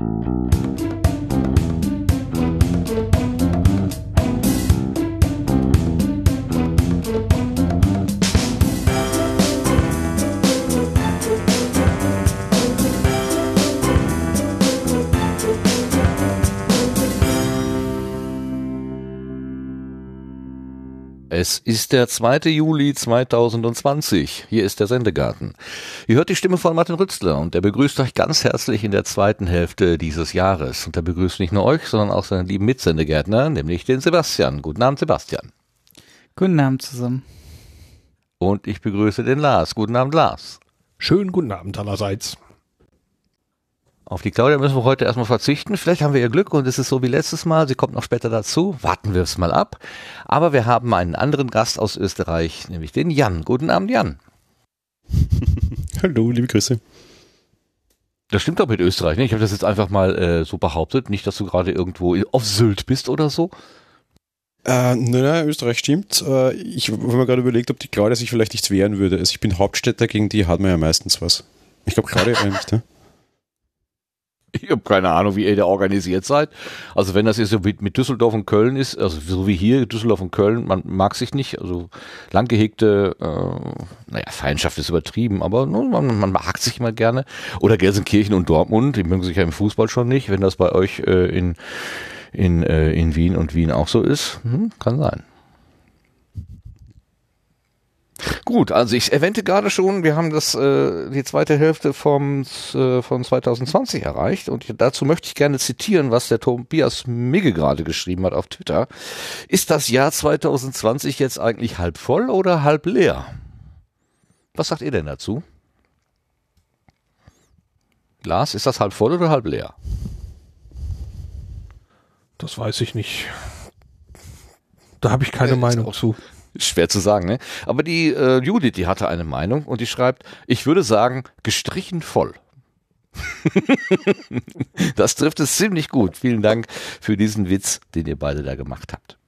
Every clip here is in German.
Mm-hmm. Es ist der 2. Juli 2020. Hier ist der Sendegarten. Ihr hört die Stimme von Martin Rützler und der begrüßt euch ganz herzlich in der zweiten Hälfte dieses Jahres. Und er begrüßt nicht nur euch, sondern auch seinen lieben Mitsendegärtner, nämlich den Sebastian. Guten Abend, Sebastian. Guten Abend zusammen. Und ich begrüße den Lars. Guten Abend, Lars. Schönen guten Abend allerseits. Auf die Claudia müssen wir heute erstmal verzichten. Vielleicht haben wir ihr Glück und es ist so wie letztes Mal. Sie kommt noch später dazu. Warten wir es mal ab. Aber wir haben einen anderen Gast aus Österreich, nämlich den Jan. Guten Abend, Jan. Hallo, liebe Grüße. Das stimmt doch mit Österreich. Ne? Ich habe das jetzt einfach mal äh, so behauptet. Nicht, dass du gerade irgendwo auf Sylt bist oder so. Äh, nein, nein, Österreich stimmt. Äh, ich habe mir gerade überlegt, ob die Claudia sich vielleicht nichts wehren würde. Also ich bin Hauptstädter, gegen die hat man ja meistens was. Ich glaube, Claudia eigentlich, ne? Ich habe keine Ahnung, wie ihr da organisiert seid. Also wenn das jetzt so mit, mit Düsseldorf und Köln ist, also so wie hier, Düsseldorf und Köln, man mag sich nicht, also lang gehegte, äh, naja, Feindschaft ist übertrieben, aber man, man mag sich immer gerne. Oder Gelsenkirchen und Dortmund, die mögen sich ja im Fußball schon nicht, wenn das bei euch äh, in, in, äh, in Wien und Wien auch so ist, hm, kann sein. Gut, also ich erwähnte gerade schon, wir haben das äh, die zweite Hälfte vom äh, von 2020 erreicht und dazu möchte ich gerne zitieren, was der Tobias Migge gerade geschrieben hat auf Twitter. Ist das Jahr 2020 jetzt eigentlich halb voll oder halb leer? Was sagt ihr denn dazu? Lars, ist das halb voll oder halb leer? Das weiß ich nicht. Da habe ich keine äh, Meinung zu. Schwer zu sagen, ne? Aber die äh, Judith, die hatte eine Meinung und die schreibt, ich würde sagen, gestrichen voll. das trifft es ziemlich gut. Vielen Dank für diesen Witz, den ihr beide da gemacht habt.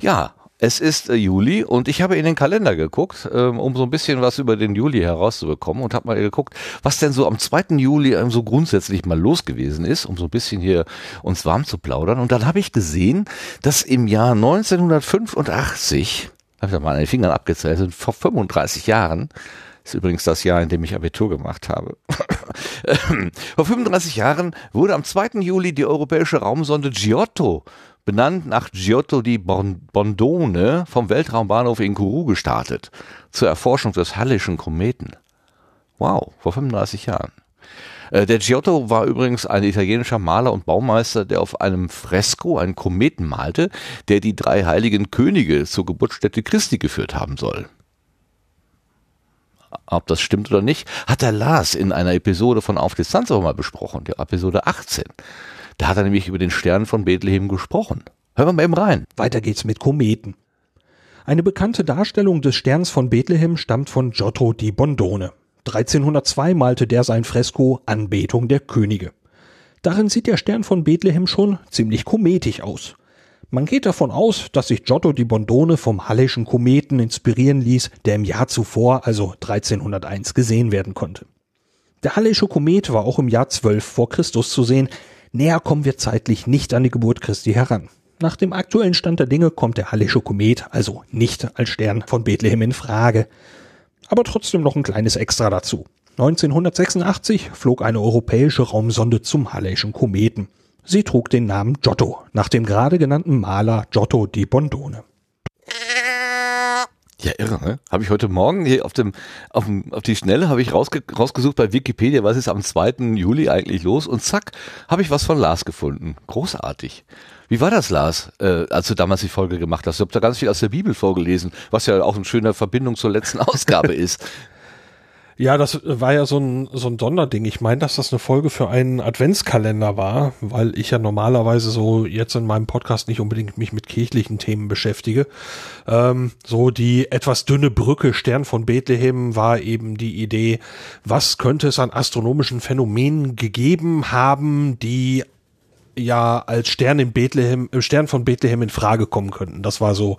Ja, es ist äh, Juli und ich habe in den Kalender geguckt, ähm, um so ein bisschen was über den Juli herauszubekommen und habe mal geguckt, was denn so am 2. Juli ähm, so grundsätzlich mal los gewesen ist, um so ein bisschen hier uns warm zu plaudern. Und dann habe ich gesehen, dass im Jahr 1985 habe ich mal an den Fingern abgezählt, sind vor 35 Jahren, ist übrigens das Jahr, in dem ich Abitur gemacht habe. vor 35 Jahren wurde am 2. Juli die europäische Raumsonde Giotto benannt nach Giotto di Bondone vom Weltraumbahnhof in Kourou gestartet, zur Erforschung des Hallischen Kometen. Wow, vor 35 Jahren. Äh, der Giotto war übrigens ein italienischer Maler und Baumeister, der auf einem Fresko einen Kometen malte, der die drei heiligen Könige zur Geburtsstätte Christi geführt haben soll. Ob das stimmt oder nicht, hat der Lars in einer Episode von Auf Distanz auch mal besprochen, der Episode 18. Da hat er nämlich über den Stern von Bethlehem gesprochen. Hören wir mal eben rein. Weiter geht's mit Kometen. Eine bekannte Darstellung des Sterns von Bethlehem stammt von Giotto di Bondone. 1302 malte der sein Fresko Anbetung der Könige. Darin sieht der Stern von Bethlehem schon ziemlich kometisch aus. Man geht davon aus, dass sich Giotto di Bondone vom Hallischen Kometen inspirieren ließ, der im Jahr zuvor, also 1301, gesehen werden konnte. Der Hallische Komet war auch im Jahr 12 vor Christus zu sehen. Näher kommen wir zeitlich nicht an die Geburt Christi heran. Nach dem aktuellen Stand der Dinge kommt der Hallische Komet also nicht als Stern von Bethlehem in Frage aber trotzdem noch ein kleines Extra dazu. 1986 flog eine europäische Raumsonde zum Halleischen Kometen. Sie trug den Namen Giotto, nach dem gerade genannten Maler Giotto di Bondone. Ja, irre, ne? Habe ich heute Morgen hier auf dem, auf, dem, auf die Schnelle habe ich rausge rausgesucht bei Wikipedia, was ist am 2. Juli eigentlich los und zack, habe ich was von Lars gefunden. Großartig. Wie war das, Lars, äh, als du damals die Folge gemacht hast? Du habt da ganz viel aus der Bibel vorgelesen, was ja auch eine schöne Verbindung zur letzten Ausgabe ist. Ja, das war ja so ein, so ein Sonderding. Ich meine, dass das eine Folge für einen Adventskalender war, weil ich ja normalerweise so jetzt in meinem Podcast nicht unbedingt mich mit kirchlichen Themen beschäftige. Ähm, so die etwas dünne Brücke Stern von Bethlehem war eben die Idee, was könnte es an astronomischen Phänomenen gegeben haben, die ja als Stern in Bethlehem, äh, Stern von Bethlehem in Frage kommen könnten. Das war so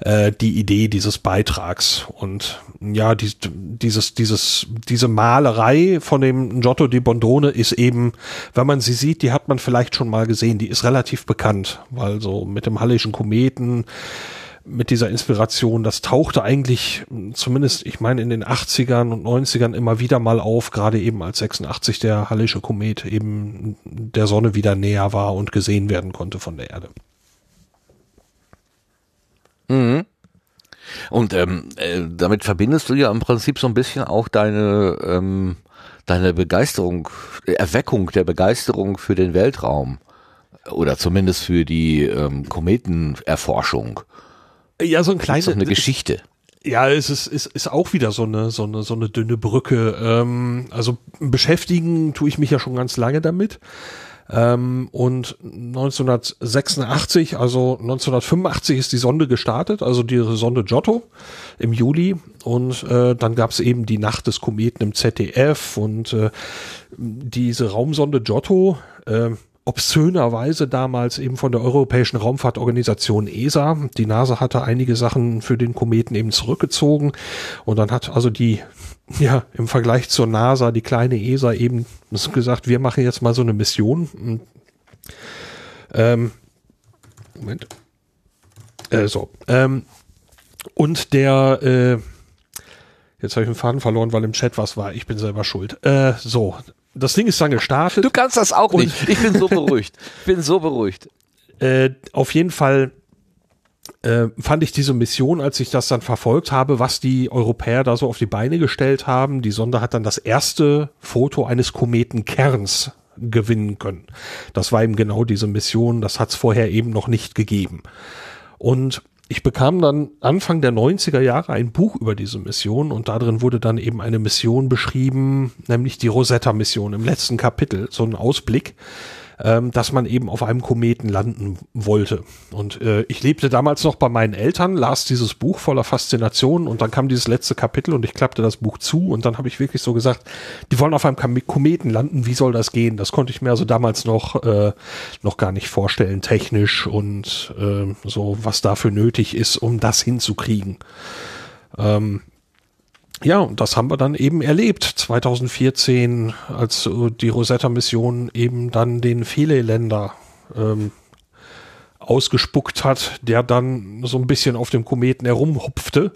äh, die Idee dieses Beitrags. Und ja, die, dieses, dieses, diese Malerei von dem Giotto di Bondone ist eben, wenn man sie sieht, die hat man vielleicht schon mal gesehen. Die ist relativ bekannt, weil so mit dem Hallischen Kometen mit dieser Inspiration, das tauchte eigentlich zumindest, ich meine, in den 80ern und 90ern immer wieder mal auf, gerade eben als 86 der Hallische Komet eben der Sonne wieder näher war und gesehen werden konnte von der Erde. Mhm. Und ähm, äh, damit verbindest du ja im Prinzip so ein bisschen auch deine, ähm, deine Begeisterung, Erweckung der Begeisterung für den Weltraum oder zumindest für die ähm, Kometenerforschung. Ja, so ein kleines. eine Geschichte. Ja, es ist, ist, ist auch wieder so eine, so eine, so eine dünne Brücke. Ähm, also beschäftigen tue ich mich ja schon ganz lange damit. Ähm, und 1986, also 1985 ist die Sonde gestartet, also die Sonde Giotto im Juli. Und äh, dann gab es eben die Nacht des Kometen im ZDF und äh, diese Raumsonde Giotto. Äh, obszönerweise damals eben von der Europäischen Raumfahrtorganisation ESA. Die NASA hatte einige Sachen für den Kometen eben zurückgezogen und dann hat also die, ja, im Vergleich zur NASA, die kleine ESA eben gesagt, wir machen jetzt mal so eine Mission. Ähm, Moment. Äh, so. Ähm, und der, äh, jetzt habe ich den Faden verloren, weil im Chat was war. Ich bin selber schuld. Äh, so, das Ding ist dann gestartet. Du kannst das auch nicht. Ich bin so beruhigt. Ich bin so beruhigt. Äh, auf jeden Fall äh, fand ich diese Mission, als ich das dann verfolgt habe, was die Europäer da so auf die Beine gestellt haben. Die Sonde hat dann das erste Foto eines Kometenkerns gewinnen können. Das war eben genau diese Mission. Das hat es vorher eben noch nicht gegeben. Und ich bekam dann Anfang der 90er Jahre ein Buch über diese Mission und darin wurde dann eben eine Mission beschrieben, nämlich die Rosetta-Mission im letzten Kapitel, so ein Ausblick ähm, dass man eben auf einem Kometen landen wollte. Und äh, ich lebte damals noch bei meinen Eltern, las dieses Buch voller Faszination und dann kam dieses letzte Kapitel und ich klappte das Buch zu und dann habe ich wirklich so gesagt, die wollen auf einem Kometen landen, wie soll das gehen? Das konnte ich mir also damals noch, äh, noch gar nicht vorstellen, technisch und äh, so, was dafür nötig ist, um das hinzukriegen. Ähm, ja, und das haben wir dann eben erlebt 2014, als die Rosetta-Mission eben dann den Philae-Länder ähm, ausgespuckt hat, der dann so ein bisschen auf dem Kometen herumhupfte.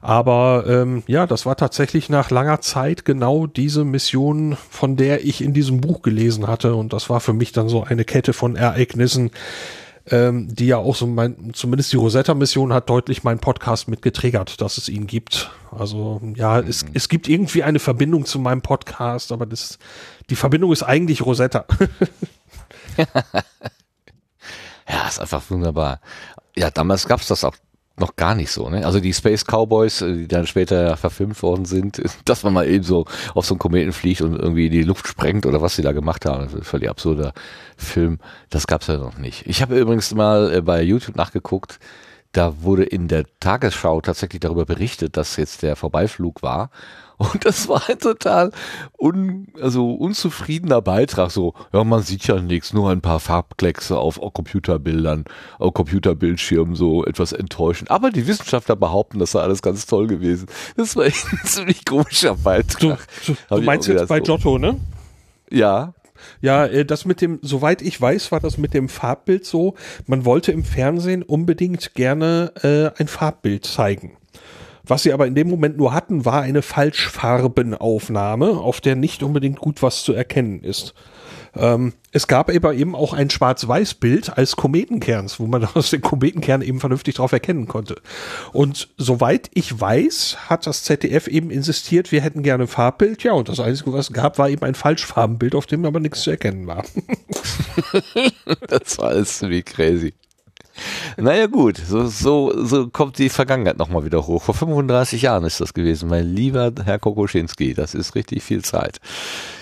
Aber ähm, ja, das war tatsächlich nach langer Zeit genau diese Mission, von der ich in diesem Buch gelesen hatte. Und das war für mich dann so eine Kette von Ereignissen, ähm, die ja auch so mein, zumindest die Rosetta-Mission hat deutlich meinen Podcast mit getriggert, dass es ihn gibt. Also ja, mhm. es, es gibt irgendwie eine Verbindung zu meinem Podcast, aber das, die Verbindung ist eigentlich Rosetta. ja, ist einfach wunderbar. Ja, damals gab's das auch noch gar nicht so, ne? Also die Space Cowboys, äh, die dann später verfilmt worden sind, dass man mal eben so auf so einen Kometen fliegt und irgendwie die Luft sprengt oder was sie da gemacht haben, völlig absurder Film, das gab's ja noch nicht. Ich habe übrigens mal äh, bei YouTube nachgeguckt, da wurde in der Tagesschau tatsächlich darüber berichtet, dass jetzt der Vorbeiflug war und das war ein total un, also unzufriedener Beitrag. So, ja, man sieht ja nichts, nur ein paar Farbkleckse auf Computerbildern, auf Computerbildschirmen, so etwas enttäuschend. Aber die Wissenschaftler behaupten, das sei alles ganz toll gewesen. Das war ein ziemlich komischer Beitrag. Du, du, du meinst jetzt bei so. Giotto, ne? Ja. Ja, äh, das mit dem, soweit ich weiß, war das mit dem Farbbild so. Man wollte im Fernsehen unbedingt gerne äh, ein Farbbild zeigen. Was sie aber in dem Moment nur hatten, war eine Falschfarbenaufnahme, auf der nicht unbedingt gut was zu erkennen ist. Ähm, es gab aber eben auch ein Schwarz-Weiß-Bild als Kometenkerns, wo man aus dem Kometenkern eben vernünftig drauf erkennen konnte. Und soweit ich weiß, hat das ZDF eben insistiert, wir hätten gerne ein Farbbild. Ja, und das Einzige, was es gab, war eben ein Falschfarbenbild, auf dem aber nichts zu erkennen war. das war alles ziemlich crazy. Naja gut, so, so, so kommt die Vergangenheit nochmal wieder hoch. Vor 35 Jahren ist das gewesen, mein lieber Herr Kokoschinski. Das ist richtig viel Zeit.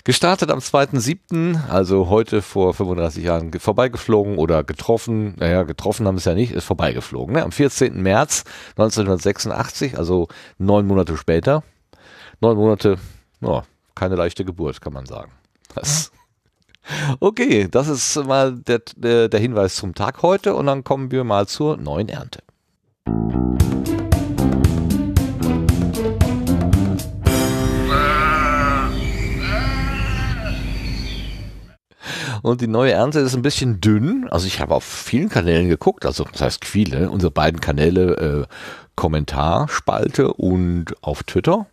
Gestartet am 2.7., also heute vor 35 Jahren vorbeigeflogen oder getroffen. Naja, getroffen haben es ja nicht, ist vorbeigeflogen. Ne? Am 14. März 1986, also neun Monate später. Neun Monate, oh, keine leichte Geburt, kann man sagen. Das Okay, das ist mal der, der, Hinweis zum Tag heute und dann kommen wir mal zur neuen Ernte. Und die neue Ernte ist ein bisschen dünn. Also ich habe auf vielen Kanälen geguckt, also das heißt viele, unsere beiden Kanäle äh, Kommentarspalte und auf Twitter.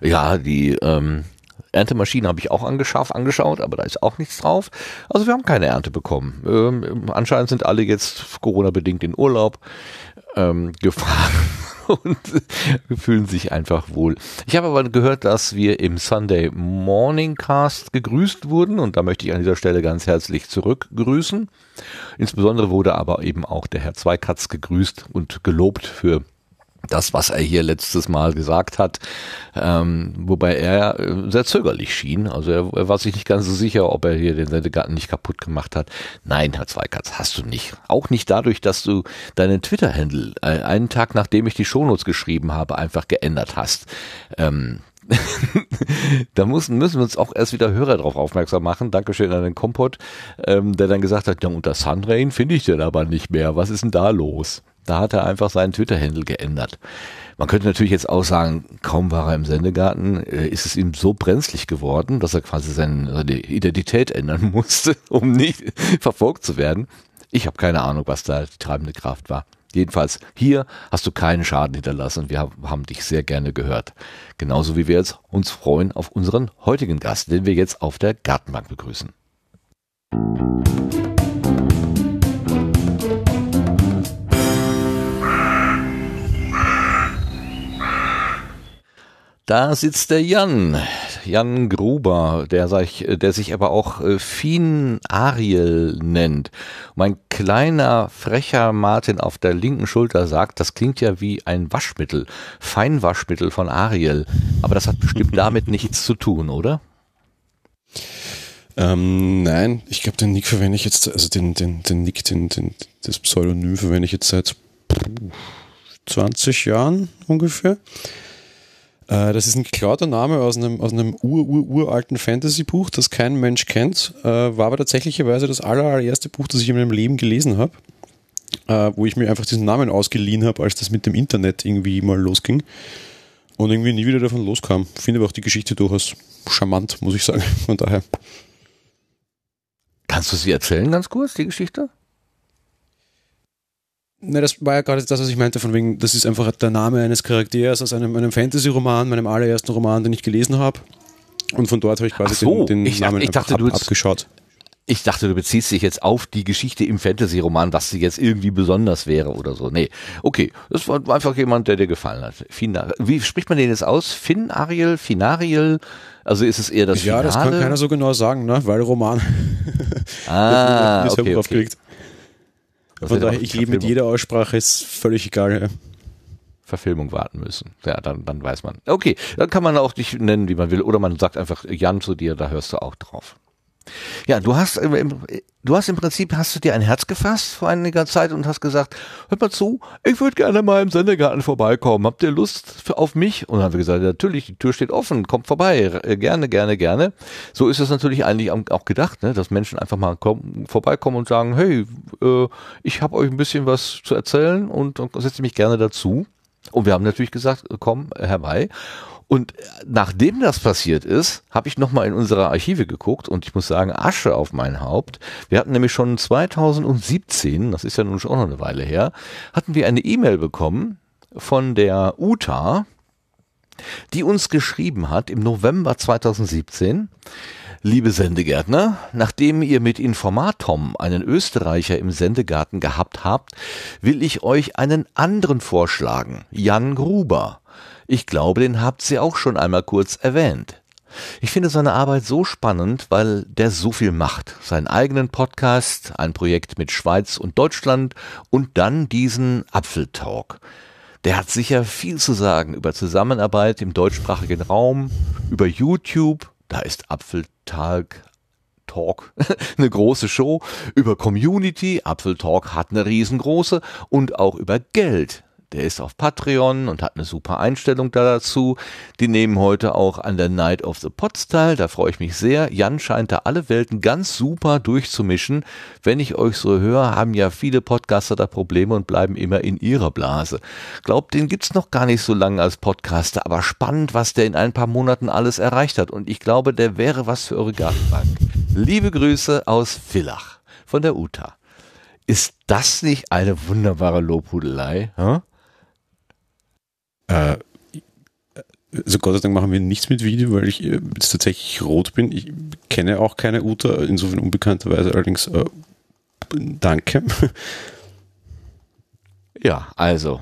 Ja, die ähm, Erntemaschine habe ich auch angeschafft, angeschaut, aber da ist auch nichts drauf. Also wir haben keine Ernte bekommen. Ähm, anscheinend sind alle jetzt Corona-bedingt in Urlaub ähm, gefahren und fühlen sich einfach wohl. Ich habe aber gehört, dass wir im Sunday Morning Cast gegrüßt wurden und da möchte ich an dieser Stelle ganz herzlich zurückgrüßen. Insbesondere wurde aber eben auch der Herr Zweikatz gegrüßt und gelobt für das, was er hier letztes Mal gesagt hat, ähm, wobei er äh, sehr zögerlich schien. Also er, er, war sich nicht ganz so sicher, ob er hier den Sendegarten nicht kaputt gemacht hat. Nein, Herr Zweikatz, hast du nicht. Auch nicht dadurch, dass du deinen Twitter-Handle äh, einen Tag nachdem ich die Shownotes geschrieben habe, einfach geändert hast. Ähm, da müssen, müssen wir uns auch erst wieder Hörer darauf aufmerksam machen. Dankeschön an den Kompott, ähm, der dann gesagt hat, ja, unter Sunrain finde ich den aber nicht mehr. Was ist denn da los? Da hat er einfach seinen Twitter-Handle geändert. Man könnte natürlich jetzt auch sagen, kaum war er im Sendegarten, äh, ist es ihm so brenzlig geworden, dass er quasi seine Identität ändern musste, um nicht verfolgt zu werden. Ich habe keine Ahnung, was da die treibende Kraft war. Jedenfalls, hier hast du keinen Schaden hinterlassen wir haben dich sehr gerne gehört. Genauso wie wir jetzt uns freuen auf unseren heutigen Gast, den wir jetzt auf der Gartenbank begrüßen. Da sitzt der Jan, Jan Gruber, der sich, der sich aber auch äh, Fien Ariel nennt. Mein kleiner, frecher Martin auf der linken Schulter sagt, das klingt ja wie ein Waschmittel, Feinwaschmittel von Ariel. Aber das hat bestimmt damit nichts zu tun, oder? Ähm, nein, ich glaube, den Nick verwende ich jetzt, also den, den, den Nick, den, den, das Pseudonym verwende ich jetzt seit 20 Jahren ungefähr. Äh, das ist ein geklauter Name aus einem, aus einem ur, ur, uralten Fantasy-Buch, das kein Mensch kennt, äh, war aber tatsächlicherweise das allererste Buch, das ich in meinem Leben gelesen habe, äh, wo ich mir einfach diesen Namen ausgeliehen habe, als das mit dem Internet irgendwie mal losging und irgendwie nie wieder davon loskam. Finde aber auch die Geschichte durchaus charmant, muss ich sagen. Von daher. Kannst du sie erzählen ganz kurz, die Geschichte? Ne, das war ja gerade das, was ich meinte, von wegen, das ist einfach der Name eines Charakters aus einem, einem Fantasy-Roman, meinem allerersten Roman, den ich gelesen habe. Und von dort habe ich quasi so, den, den ich Namen ich dachte, ab, du abgeschaut. Ich dachte, du beziehst dich jetzt auf die Geschichte im Fantasy-Roman, was sie jetzt irgendwie besonders wäre oder so. Nee, okay, das war einfach jemand, der dir gefallen hat. Fina Wie spricht man den jetzt aus? Finn, Ariel, Finariel? Also ist es eher das Ja, Finale? das kann keiner so genau sagen, ne? weil Roman. Ah, okay, okay. Von daher, ich lebe mit jeder Aussprache, ist völlig egal. Ja. Verfilmung warten müssen. Ja, dann, dann weiß man. Okay, dann kann man auch dich nennen, wie man will. Oder man sagt einfach Jan zu dir, da hörst du auch drauf. Ja, du hast, du hast im Prinzip, hast du dir ein Herz gefasst vor einiger Zeit und hast gesagt, hört mal zu, ich würde gerne mal im Sendegarten vorbeikommen. Habt ihr Lust auf mich? Und dann haben wir gesagt, natürlich, die Tür steht offen, kommt vorbei, gerne, gerne, gerne. So ist es natürlich eigentlich auch gedacht, ne, dass Menschen einfach mal kommen, vorbeikommen und sagen, hey, äh, ich habe euch ein bisschen was zu erzählen und, und setze mich gerne dazu. Und wir haben natürlich gesagt, komm herbei. Und nachdem das passiert ist, habe ich nochmal in unsere Archive geguckt und ich muss sagen, Asche auf mein Haupt. Wir hatten nämlich schon 2017, das ist ja nun schon auch noch eine Weile her, hatten wir eine E-Mail bekommen von der Uta, die uns geschrieben hat im November 2017, Liebe Sendegärtner, nachdem ihr mit Informatom einen Österreicher im Sendegarten gehabt habt, will ich euch einen anderen vorschlagen, Jan Gruber. Ich glaube, den habt ihr auch schon einmal kurz erwähnt. Ich finde seine Arbeit so spannend, weil der so viel macht. Seinen eigenen Podcast, ein Projekt mit Schweiz und Deutschland und dann diesen Apfeltalk. Der hat sicher viel zu sagen über Zusammenarbeit im deutschsprachigen Raum, über YouTube, da ist Apfeltalk Talk eine große Show, über Community, Apfeltalk hat eine riesengroße und auch über Geld Der ist auf Patreon und hat eine super Einstellung da dazu. Die nehmen heute auch an der Night of the Pots teil. Da freue ich mich sehr. Jan scheint da alle Welten ganz super durchzumischen. Wenn ich euch so höre, haben ja viele Podcaster da Probleme und bleiben immer in ihrer Blase. Glaubt, den gibt's noch gar nicht so lange als Podcaster, aber spannend, was der in ein paar Monaten alles erreicht hat. Und ich glaube, der wäre was für eure Gartenbank. Liebe Grüße aus Villach von der UTA. Ist das nicht eine wunderbare Lobhudelei? Hm? Äh, also Gott sei Dank machen wir nichts mit Video, weil ich äh, jetzt tatsächlich rot bin. Ich kenne auch keine Uta, insofern unbekannterweise allerdings äh, danke. Ja, also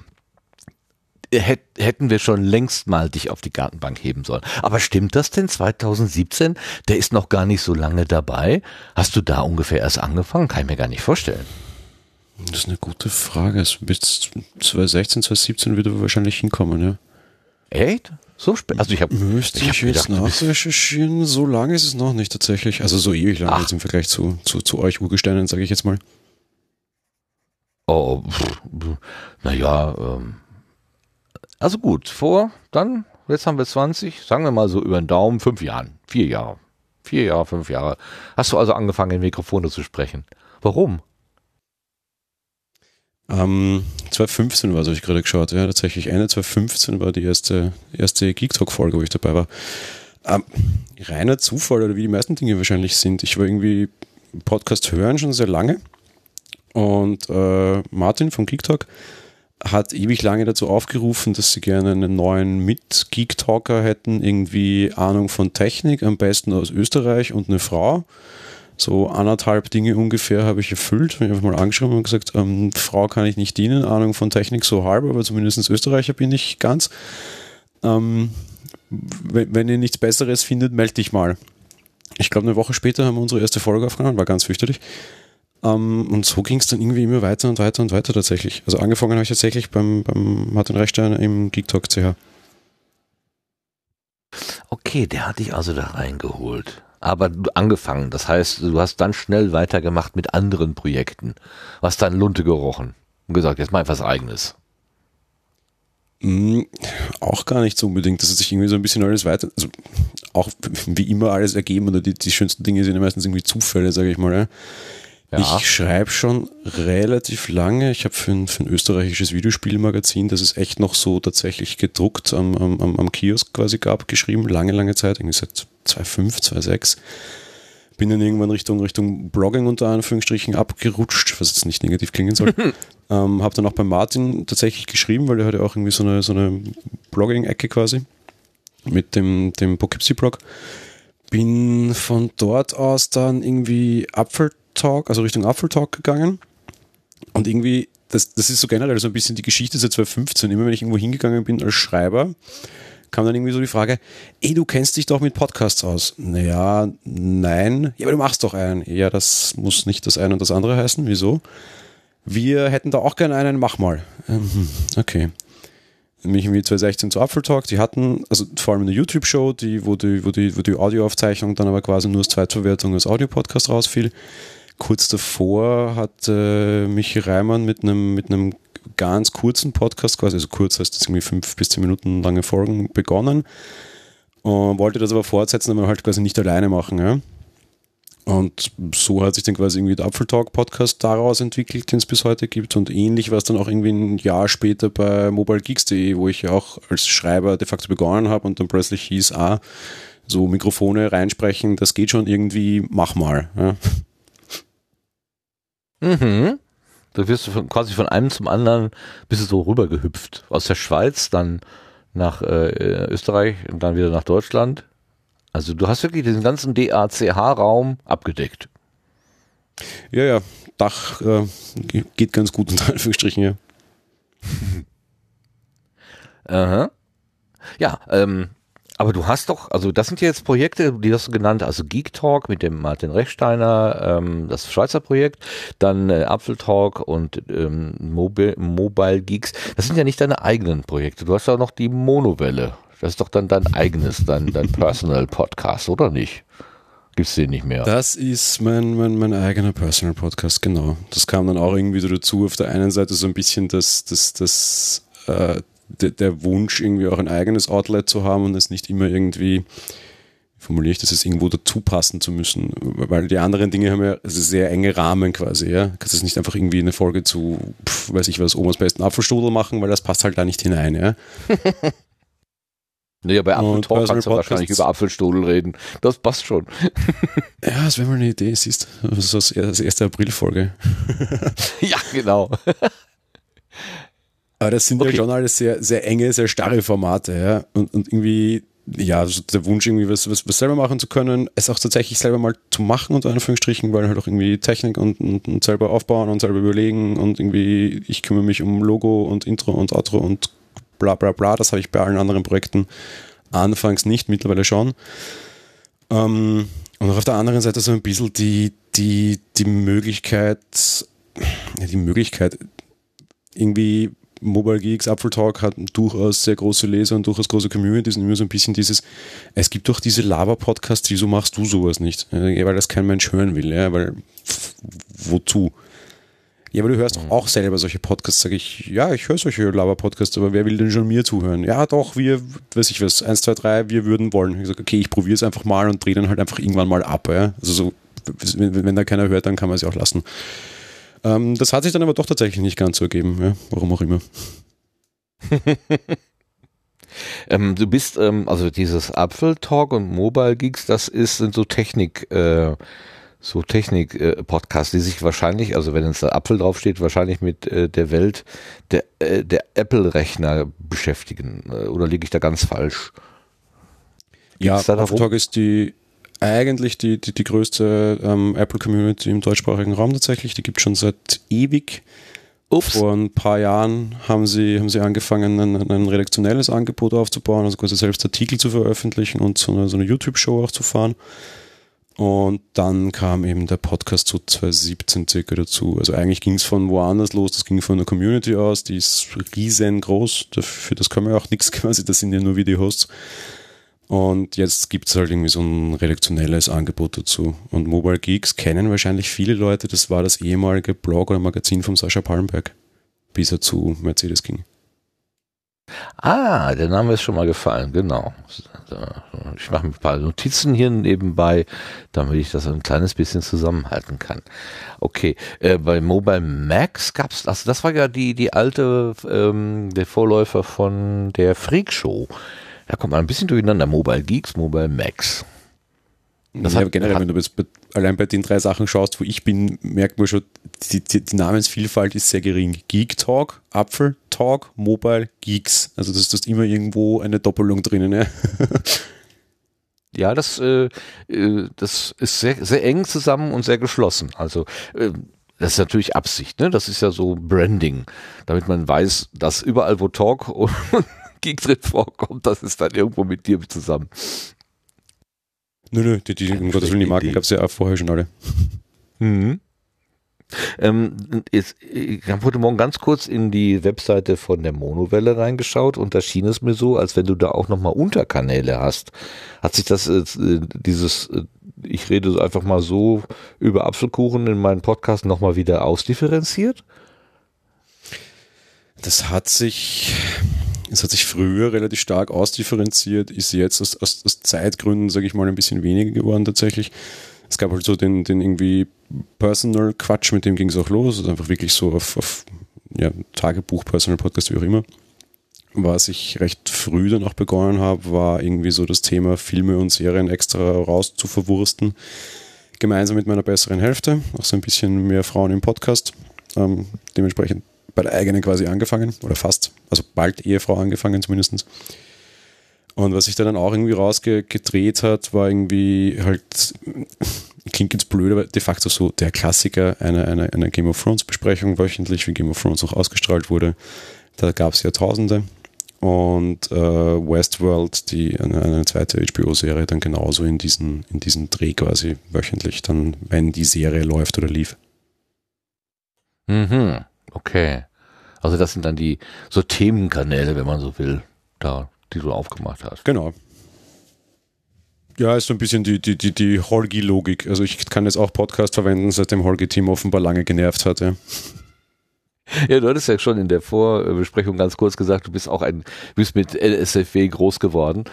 hätten wir schon längst mal dich auf die Gartenbank heben sollen. Aber stimmt das denn 2017? Der ist noch gar nicht so lange dabei. Hast du da ungefähr erst angefangen? Kann ich mir gar nicht vorstellen. Das ist eine gute Frage. Bis 2016, 2017 wird er wahrscheinlich hinkommen, ja. Echt? So spät? Also ich habe Müsste ich, ich jetzt nachrecherchieren. So lange ist es noch nicht tatsächlich. Also so ewig lang jetzt im Vergleich zu, zu, zu euch Urgesteinen, sage ich jetzt mal. Oh, naja, ähm, also gut, vor, dann, jetzt haben wir 20, sagen wir mal so über den Daumen, fünf Jahren, vier Jahre. Vier Jahre, fünf Jahre. Hast du also angefangen, in Mikrofone zu sprechen? Warum? Ähm, 2015 war es, habe ich gerade geschaut. Ja, tatsächlich Ende 2015 war die erste, erste Geek Talk Folge, wo ich dabei war. Ähm, reiner Zufall oder wie die meisten Dinge wahrscheinlich sind. Ich war irgendwie Podcast hören schon sehr lange und äh, Martin von Geek Talk hat ewig lange dazu aufgerufen, dass sie gerne einen neuen Mit-Geek-Talker hätten, irgendwie Ahnung von Technik, am besten aus Österreich und eine Frau. So anderthalb Dinge ungefähr habe ich erfüllt. Ich habe mal angeschrieben und gesagt, ähm, Frau kann ich nicht dienen, Ahnung von Technik so halb, aber zumindest Österreicher bin ich ganz. Ähm, wenn, wenn ihr nichts Besseres findet, melde dich mal. Ich glaube, eine Woche später haben wir unsere erste Folge aufgenommen, war ganz fürchterlich. Um, ähm, und so ging es dann irgendwie immer weiter und weiter und weiter tatsächlich. Also angefangen habe ich tatsächlich beim, beim Martin Rechstein im Geek Talk. Okay, der hat dich also da reingeholt aber angefangen. Das heißt, du hast dann schnell weitergemacht mit anderen Projekten. Was dann Lunte gerochen und gesagt, jetzt mal etwas Eigenes. Mm, auch gar nicht so unbedingt. Das hat sich irgendwie so ein bisschen alles weiter, also auch wie immer alles ergeben oder die, die schönsten Dinge sind ja meistens irgendwie Zufälle, sage ich mal. Ja. Ja. Ich schreibe schon relativ lange. Ich habe für ein, für ein österreichisches Videospielmagazin, das es echt noch so tatsächlich gedruckt am, am, am Kiosk quasi gab, geschrieben. Lange, lange Zeit, irgendwie seit 2005, 2006. Bin dann irgendwann Richtung, Richtung Blogging unter Anführungsstrichen abgerutscht, was jetzt nicht negativ klingen soll. ähm, habe dann auch bei Martin tatsächlich geschrieben, weil er hatte auch irgendwie so eine, so eine Blogging-Ecke quasi mit dem, dem Poughkeepsie-Blog. Bin von dort aus dann irgendwie Apfel Talk, also Richtung Apfeltalk gegangen. Und irgendwie, das, das ist so generell so ein bisschen die Geschichte seit 2015. Immer wenn ich irgendwo hingegangen bin als Schreiber, kam dann irgendwie so die Frage, ey, du kennst dich doch mit Podcasts aus. Naja, nein. Ja, aber du machst doch einen. Ja, das muss nicht das eine und das andere heißen. Wieso? Wir hätten da auch gerne einen, mach mal. Ähm, okay nämlich irgendwie 2016 zu Apfeltalk. Die hatten, also vor allem eine YouTube-Show, die, wo die, wo die, wo die Audioaufzeichnung dann aber quasi nur als Zweitverwertung als Audiopodcast rausfiel. Kurz davor hat äh, Michi Reimann mit einem, mit einem ganz kurzen Podcast, quasi, also kurz heißt jetzt irgendwie fünf bis zehn Minuten lange Folgen begonnen und wollte das aber fortsetzen, aber halt quasi nicht alleine machen. Ja? Und so hat sich dann quasi irgendwie der Apfeltalk Podcast daraus entwickelt, den es bis heute gibt. Und ähnlich war es dann auch irgendwie ein Jahr später bei mobilegeeks.de, wo ich ja auch als Schreiber de facto begonnen habe und dann plötzlich hieß, ah, so Mikrofone reinsprechen, das geht schon irgendwie, mach mal. Ja. Mhm. Da wirst du von, quasi von einem zum anderen bist du so rübergehüpft. Aus der Schweiz, dann nach äh, Österreich und dann wieder nach Deutschland. Also du hast wirklich diesen ganzen DACH-Raum abgedeckt. Ja, ja, Dach äh, geht ganz gut unter Anführungsstrichen, ja. Aha. Ja, ähm, aber du hast doch, also das sind jetzt Projekte, die hast du genannt, also Geek Talk mit dem Martin Rechsteiner, ähm, das Schweizer Projekt, dann äh, Apfel Talk und ähm, Mobile, Mobile Geeks. Das sind ja nicht deine eigenen Projekte. Du hast ja noch die Monowelle. Das ist doch dann dein eigenes, dein, dein Personal Podcast, oder nicht? Gibt's den nicht mehr? Das ist mein, mein, mein eigener Personal Podcast, genau. Das kam dann auch irgendwie dazu. Auf der einen Seite so ein bisschen das, das, das äh, der, der Wunsch, irgendwie auch ein eigenes Outlet zu haben und es nicht immer irgendwie formuliere ich das jetzt irgendwo dazu passen zu müssen, weil die anderen Dinge haben ja also sehr enge Rahmen quasi, ja. Du kannst jetzt nicht einfach irgendwie eine Folge zu, pf, weiß ich was, Omas besten Apfelstrudel machen, weil das passt halt da nicht hinein, ja. Naja, bei Und Apfeltalk kannst du wahrscheinlich über Apfelstudel reden. Das passt schon. Ja, das wäre mal eine Idee, siehst du. Das ist das erste April-Folge. ja, genau. Aber das sind Okay. ja schon alles sehr, sehr enge, sehr starre Formate, ja. Und, und irgendwie, ja, so der Wunsch, irgendwie was, was, was selber machen zu können, es auch tatsächlich selber mal zu machen, unter Anführungsstrichen, weil halt auch irgendwie Technik und, und, und selber aufbauen und selber überlegen und irgendwie, ich kümmere mich um Logo und Intro und Outro und bla bla bla. Das habe ich bei allen anderen Projekten anfangs nicht, mittlerweile schon. Ähm, und auch auf der anderen Seite so ein bisschen die, die, die Möglichkeit, ja, die Möglichkeit, irgendwie Mobile Geeks, Apfel Talk hat durchaus sehr große Leser und durchaus große Communities und immer so ein bisschen dieses, es gibt doch diese Lava-Podcasts, wieso machst du sowas nicht? Ja, weil das kein Mensch hören will, ja, weil wozu? Ja, aber du hörst doch auch selber solche Podcasts, sage ich, ja, ich höre solche Lava-Podcasts, aber wer will denn schon mir zuhören? Ja, doch, wir, weiß ich was, eins, zwei, drei, wir würden wollen. Ich sage, okay, ich probiere es einfach mal und drehe dann halt einfach irgendwann mal ab, ja. Also so, wenn, wenn da keiner hört, dann kann man es ja auch lassen. Ähm, das hat sich dann aber doch tatsächlich nicht ganz so ergeben, ja, warum auch immer. Ähm, du bist, ähm, also dieses Apfeltalk und Mobile Geeks, das ist, sind so Technik, äh, so Technik-Podcasts, die sich wahrscheinlich, also wenn es da Apfel draufsteht, wahrscheinlich mit äh, der Welt der, äh, der Apple-Rechner beschäftigen. Äh, oder liege ich da ganz falsch? Ja, Gibt's? Apple Talk ist die eigentlich die, die, die größte ähm, Apple-Community im deutschsprachigen Raum tatsächlich. Die gibt schon seit ewig. Ups. Vor ein paar Jahren haben sie, haben sie angefangen, ein, ein redaktionelles Angebot aufzubauen, also quasi selbst Artikel zu veröffentlichen und so eine, so eine YouTube-Show auch zu fahren. Und dann kam eben der Podcast so 2017 circa dazu. Also eigentlich ging es von woanders los, das ging von der Community aus, die ist riesengroß, dafür das können wir auch nichts quasi, das sind ja nur Video-Hosts. Und jetzt gibt es halt irgendwie so ein redaktionelles Angebot dazu. Und Mobile Geeks kennen wahrscheinlich viele Leute, das war das ehemalige Blog oder Magazin von Sascha Palmberg, bis er zu Mercedes ging. Ah, der Name ist schon mal gefallen, genau. Ich mache mir ein paar Notizen hier nebenbei, damit ich das ein kleines bisschen zusammenhalten kann. Okay, äh, bei Mobile Max gab's, also das war ja die die alte, ähm, der Vorläufer von der Freak Show. Da kommt man ein bisschen durcheinander. Mobile Geeks, Mobile Max. Das ja, hat- generell, hat- wenn du jetzt allein bei den drei Sachen schaust, wo ich bin, merkt man schon, die, die, die Namensvielfalt ist sehr gering. Geek Talk, Apfel Talk, Mobile Geeks. Also das ist immer irgendwo eine Doppelung drinnen. Ja. Ja, das, äh, äh, das ist sehr, sehr eng zusammen und sehr geschlossen. Also äh, das ist natürlich Absicht, ne? Das ist ja so Branding, damit man weiß, dass überall, wo Talk und Geek drin vorkommt, das ist dann irgendwo mit dir zusammen. Nö, nö, die, die, um Gottes Willen, die Marken gab es ja auch vorher schon alle. Mhm. Ähm, jetzt, ich habe heute Morgen ganz kurz in die Webseite von der Monowelle reingeschaut und da schien es mir so, als wenn du da auch nochmal Unterkanäle hast. Hat sich das, äh, dieses, äh, ich rede einfach mal so über Apfelkuchen in meinem Podcast nochmal wieder ausdifferenziert? Das hat sich, es hat sich früher relativ stark ausdifferenziert, ist jetzt aus, aus, aus Zeitgründen, sage ich mal, ein bisschen weniger geworden tatsächlich. Es gab halt so den, den irgendwie Personal Quatsch, mit dem ging es auch los, also einfach wirklich so auf, auf ja, Tagebuch, Personal Podcast, wie auch immer. Was ich recht früh dann auch begonnen habe, war irgendwie so das Thema Filme und Serien extra raus zu verwursten. Gemeinsam mit meiner besseren Hälfte, auch so ein bisschen mehr Frauen im Podcast. Ähm, dementsprechend bei der eigenen quasi angefangen oder fast, also bald Ehefrau angefangen zumindest. Und was sich da dann auch irgendwie rausgedreht hat, war irgendwie halt, klingt jetzt blöd, aber de facto so der Klassiker einer eine, eine Game of Thrones Besprechung wöchentlich, wie Game of Thrones auch ausgestrahlt wurde. Da gab es Jahrtausende. Und äh, Westworld, die eine, eine zweite HBO-Serie, dann genauso in diesen, in diesen Dreh quasi wöchentlich, dann, wenn die Serie läuft oder lief. Mhm, okay. Also das sind dann die so Themenkanäle, wenn man so will, da, die du aufgemacht hast. Genau. Ja, ist so ein bisschen die, die, die, die Holgi-Logik. Also ich kann jetzt auch Podcast verwenden, seitdem Holgi-Team offenbar lange genervt hat. Ja. Ja, du hattest ja schon in der Vorbesprechung ganz kurz gesagt, du bist auch ein, bist mit LSFW groß geworden.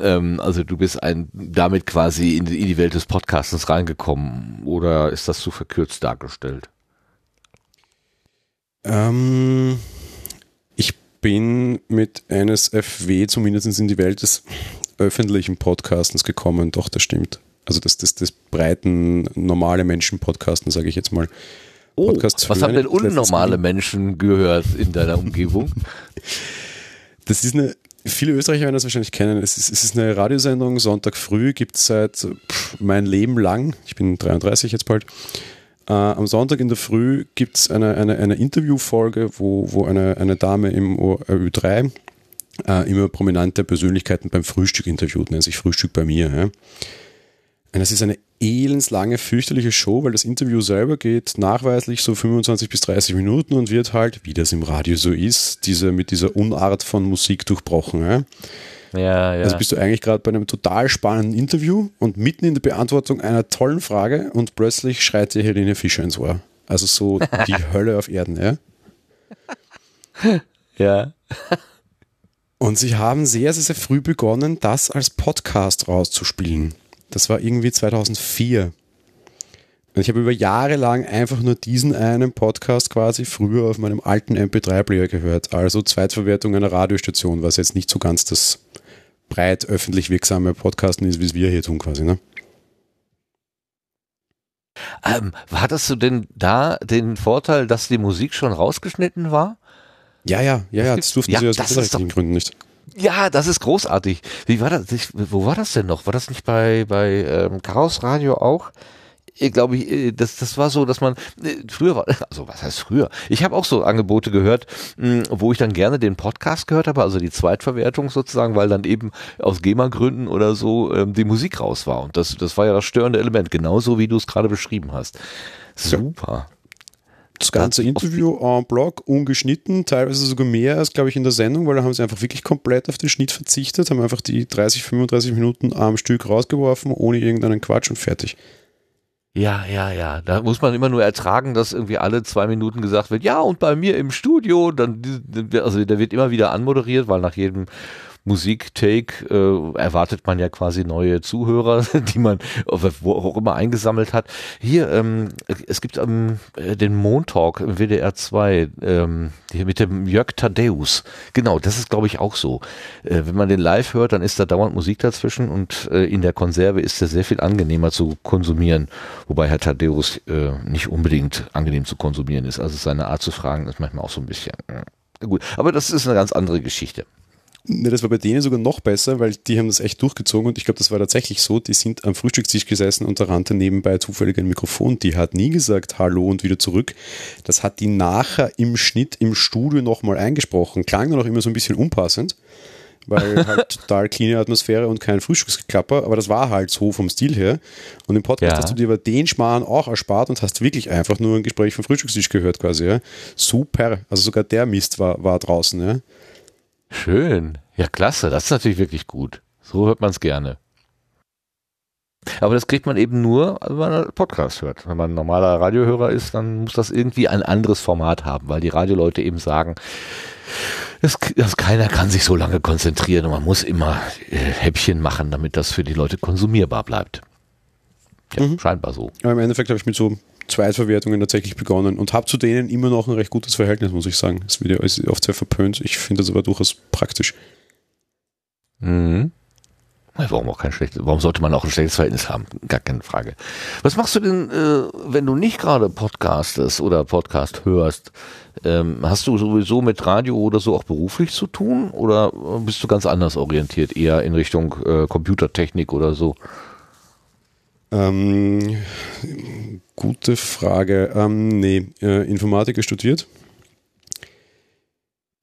Ähm, also du bist ein, damit quasi in die, in die Welt des Podcastens reingekommen. Oder ist das zu verkürzt dargestellt? Ähm, ich bin mit NSFW zumindest in die Welt des öffentlichen Podcastens gekommen. Doch, das stimmt. Also das, das, das breiten, normale Menschen-Podcasten, sage ich jetzt mal. Oh, Podcasts was haben denn unnormale Menschen gehört in deiner Umgebung? das ist eine, viele Österreicher werden das wahrscheinlich kennen. Es ist, es ist eine Radiosendung, Sonntag früh, gibt es seit pff, mein Leben lang. Ich bin 33 jetzt bald. Äh, am Sonntag in der Früh gibt es eine, eine, eine Interviewfolge, wo, wo eine, eine Dame im Ö3 äh, immer prominente Persönlichkeiten beim Frühstück interviewt, nennt sich Frühstück bei mir. Ja. Und das ist eine elendslange, fürchterliche Show, weil das Interview selber geht nachweislich so 25 bis 30 Minuten und wird halt, wie das im Radio so ist, diese, mit dieser Unart von Musik durchbrochen. Ja? Ja, ja. Also bist du eigentlich gerade bei einem total spannenden Interview und mitten in der Beantwortung einer tollen Frage und plötzlich schreit dir Helene Fischer ins Ohr. Also so die Hölle auf Erden, ja? Ja. Und sie haben sehr, sehr, sehr früh begonnen, das als Podcast rauszuspielen. Das war irgendwie 2004. Und ich habe über Jahre lang einfach nur diesen einen Podcast quasi früher auf meinem alten MP3-Player gehört. Also Zweitverwertung einer Radiostation, was jetzt nicht so ganz das breit öffentlich wirksame Podcasten ist, wie es wir hier tun quasi. Ne? Ähm, hattest du denn da den Vorteil, dass die Musik schon rausgeschnitten war? Ja, ja, ja, ja, das durften ja, sie aus das Gründen nicht. Ja, das ist großartig. Wie war das? Ich, wo war das denn noch? War das nicht bei, bei ähm, Chaos Radio auch? Ich glaube, ich, äh, das, das war so, dass man äh, früher war, also was heißt früher? Ich habe auch so Angebote gehört, mh, wo ich dann gerne den Podcast gehört habe, also die Zweitverwertung sozusagen, weil dann eben aus GEMA-Gründen oder so ähm, die Musik raus war. Und das, das war ja das störende Element, genauso wie du es gerade beschrieben hast. Super. Ja das ganze Interview en bloc, ungeschnitten, teilweise sogar mehr als, glaube ich, in der Sendung, weil da haben sie einfach wirklich komplett auf den Schnitt verzichtet, haben einfach die 30, 35 Minuten am Stück rausgeworfen, ohne irgendeinen Quatsch und fertig. Ja, ja, ja. Da muss man immer nur ertragen, dass irgendwie alle zwei Minuten gesagt wird, ja, und bei mir im Studio, dann, also der wird immer wieder anmoderiert, weil nach jedem Musik-Take äh, erwartet man ja quasi neue Zuhörer, die man wo auch immer eingesammelt hat. Hier, ähm, es gibt ähm, den Montalk im WDR 2 ähm, hier mit dem Jörg Thaddeus. Genau, das ist glaube ich auch so. Äh, wenn man den live hört, dann ist da dauernd Musik dazwischen und äh, in der Konserve ist er sehr viel angenehmer zu konsumieren, wobei Herr Thaddeus äh, nicht unbedingt angenehm zu konsumieren ist. Also seine Art zu fragen ist manchmal auch so ein bisschen äh, gut. Aber das ist eine ganz andere Geschichte. Ne, das war bei denen sogar noch besser, weil die haben das echt durchgezogen und ich glaube, das war tatsächlich so. Die sind am Frühstückstisch gesessen und da rannte nebenbei zufällig ein Mikrofon. Die hat nie gesagt Hallo und wieder zurück. Das hat die nachher im Schnitt im Studio nochmal eingesprochen. Klang dann auch immer so ein bisschen unpassend, weil halt total cleane Atmosphäre und kein Frühstücksgeklapper, aber das war halt so vom Stil her. Und im Podcast ja. hast du dir aber den Schmarrn auch erspart und hast wirklich einfach nur ein Gespräch vom Frühstückstisch gehört quasi. Ja. Super. Also sogar der Mist war, war draußen. Ja. Schön. Ja, klasse. Das ist natürlich wirklich gut. So hört man es gerne. Aber das kriegt man eben nur, wenn man einen Podcast hört. Wenn man ein normaler Radiohörer ist, dann muss das irgendwie ein anderes Format haben, weil die Radioleute eben sagen, es, das, keiner kann sich so lange konzentrieren und man muss immer äh, Häppchen machen, damit das für die Leute konsumierbar bleibt. Ja, mhm. scheinbar so. Aber im Endeffekt habe ich mit so Zweitverwertungen tatsächlich begonnen und habe zu denen immer noch ein recht gutes Verhältnis, muss ich sagen. Es wird ja oft sehr verpönt. Ich finde das aber durchaus praktisch. Mhm. Warum auch kein schlechtes, warum sollte man auch ein schlechtes Verhältnis haben? Gar keine Frage. Was machst du denn, äh, wenn du nicht gerade podcastest oder Podcast hörst? Ähm, hast du sowieso mit Radio oder so auch beruflich zu tun? Oder bist du ganz anders orientiert, eher in Richtung äh, Computertechnik oder so? Ähm, gute Frage. Ähm, nee, äh, Informatik studiert.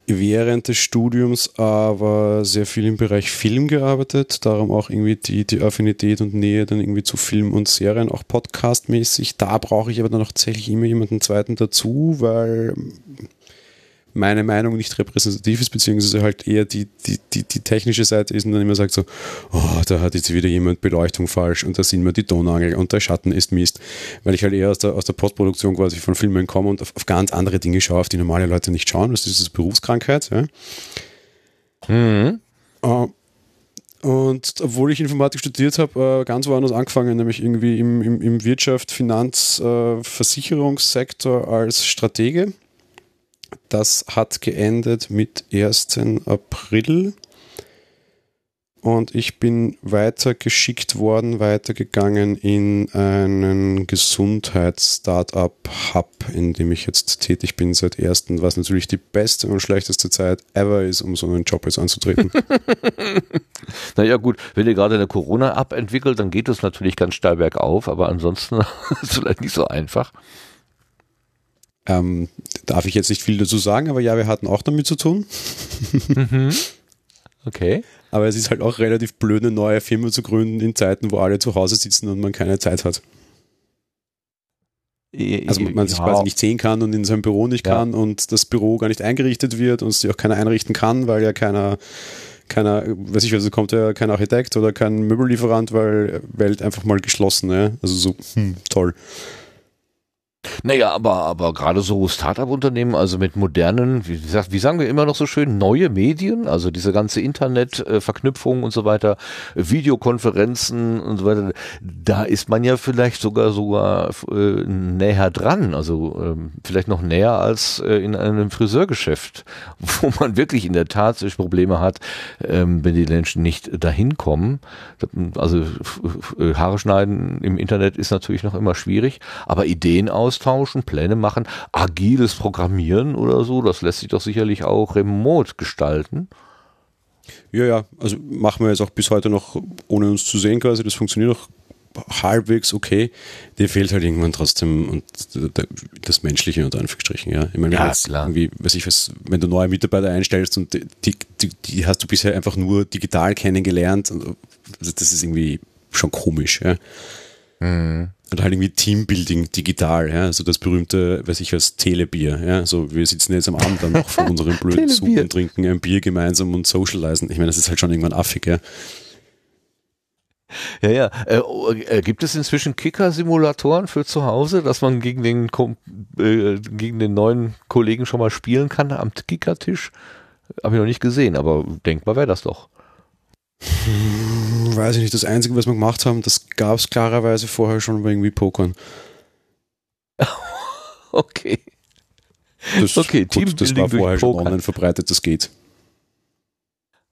Während des Studiums aber sehr viel im Bereich Film gearbeitet, darum auch irgendwie die, die Affinität und Nähe dann irgendwie zu Film und Serien, auch podcastmäßig. Da brauche ich aber dann auch tatsächlich immer jemanden zweiten dazu, weil meine Meinung nicht repräsentativ ist, beziehungsweise halt eher die, die, die, die technische Seite ist und dann immer sagt so, oh, da hat jetzt wieder jemand Beleuchtung falsch und da sind wir die Tonangel und der Schatten ist Mist, weil ich halt eher aus der, aus der Postproduktion quasi von Filmen komme und auf, auf ganz andere Dinge schaue, auf die normale Leute nicht schauen. Das ist eine Berufskrankheit. Ja. Mhm. Uh, und obwohl ich Informatik studiert habe, äh, ganz woanders angefangen, nämlich irgendwie im, im, im Wirtschaft-, Finanz-, äh, Versicherungssektor als Stratege. Das hat geendet mit 1. April und ich bin weitergeschickt worden, weitergegangen in einen Gesundheits-Startup-Hub, in dem ich jetzt tätig bin seit ersten, was natürlich die beste und schlechteste Zeit ever ist, um so einen Job jetzt anzutreten. naja gut, wenn ihr gerade eine Corona-App entwickelt, dann geht es natürlich ganz steil bergauf, aber ansonsten ist es vielleicht nicht so einfach. Ähm, darf ich jetzt nicht viel dazu sagen, aber ja, wir hatten auch damit zu tun. mhm. Okay. Aber es ist halt auch relativ blöd, eine neue Firma zu gründen in Zeiten, wo alle zu Hause sitzen und man keine Zeit hat. Also man sich quasi nicht sehen kann und in seinem Büro nicht ja. kann und das Büro gar nicht eingerichtet wird und sich auch keiner einrichten kann, weil ja keiner, keiner, weiß ich, also kommt ja kein Architekt oder kein Möbellieferant, weil Welt einfach mal geschlossen, ja? Also so, hm, toll. Naja, aber, aber gerade so Startup-Unternehmen, also mit modernen, wie, wie sagen wir immer noch so schön, neue Medien, also diese ganze Internet-Verknüpfung und so weiter, Videokonferenzen und so weiter, da ist man ja vielleicht sogar sogar äh, näher dran, also ähm, vielleicht noch näher als äh, in einem Friseurgeschäft, wo man wirklich in der Tat solche Probleme hat, ähm, wenn die Menschen nicht dahin kommen. Also Haare schneiden im Internet ist natürlich noch immer schwierig, aber Ideen aus austauschen, Pläne machen, agiles Programmieren oder so, das lässt sich doch sicherlich auch remote gestalten. Ja, ja, also machen wir jetzt auch bis heute noch, ohne uns zu sehen quasi, das funktioniert auch halbwegs okay. Dir fehlt halt irgendwann trotzdem und das Menschliche unter Anführungsstrichen, ja. Ich meine, ja, klar. irgendwie, weiß ich was, wenn du neue Mitarbeiter einstellst und die, die, die hast du bisher einfach nur digital kennengelernt, das ist irgendwie schon komisch, ja. Mhm. Und halt irgendwie Teambuilding digital, ja, also das berühmte, weiß ich was, Telebier, ja, so wir sitzen jetzt am Abend dann noch vor unserem blöden Zug und trinken ein Bier gemeinsam und socialisen. Ich meine, das ist halt schon irgendwann affig, ja. Ja, ja. Äh, oh, äh, gibt es inzwischen Kicker-Simulatoren für zu Hause, dass man gegen den, äh, gegen den neuen Kollegen schon mal spielen kann am Kickertisch? Habe ich noch nicht gesehen, aber denkbar wäre das doch. Hm, weiß ich nicht. Das Einzige, was wir gemacht haben, das gab es klarerweise vorher schon, war irgendwie Pokern. okay. Das, okay, gut, das war vorher schon online verbreitet, das geht.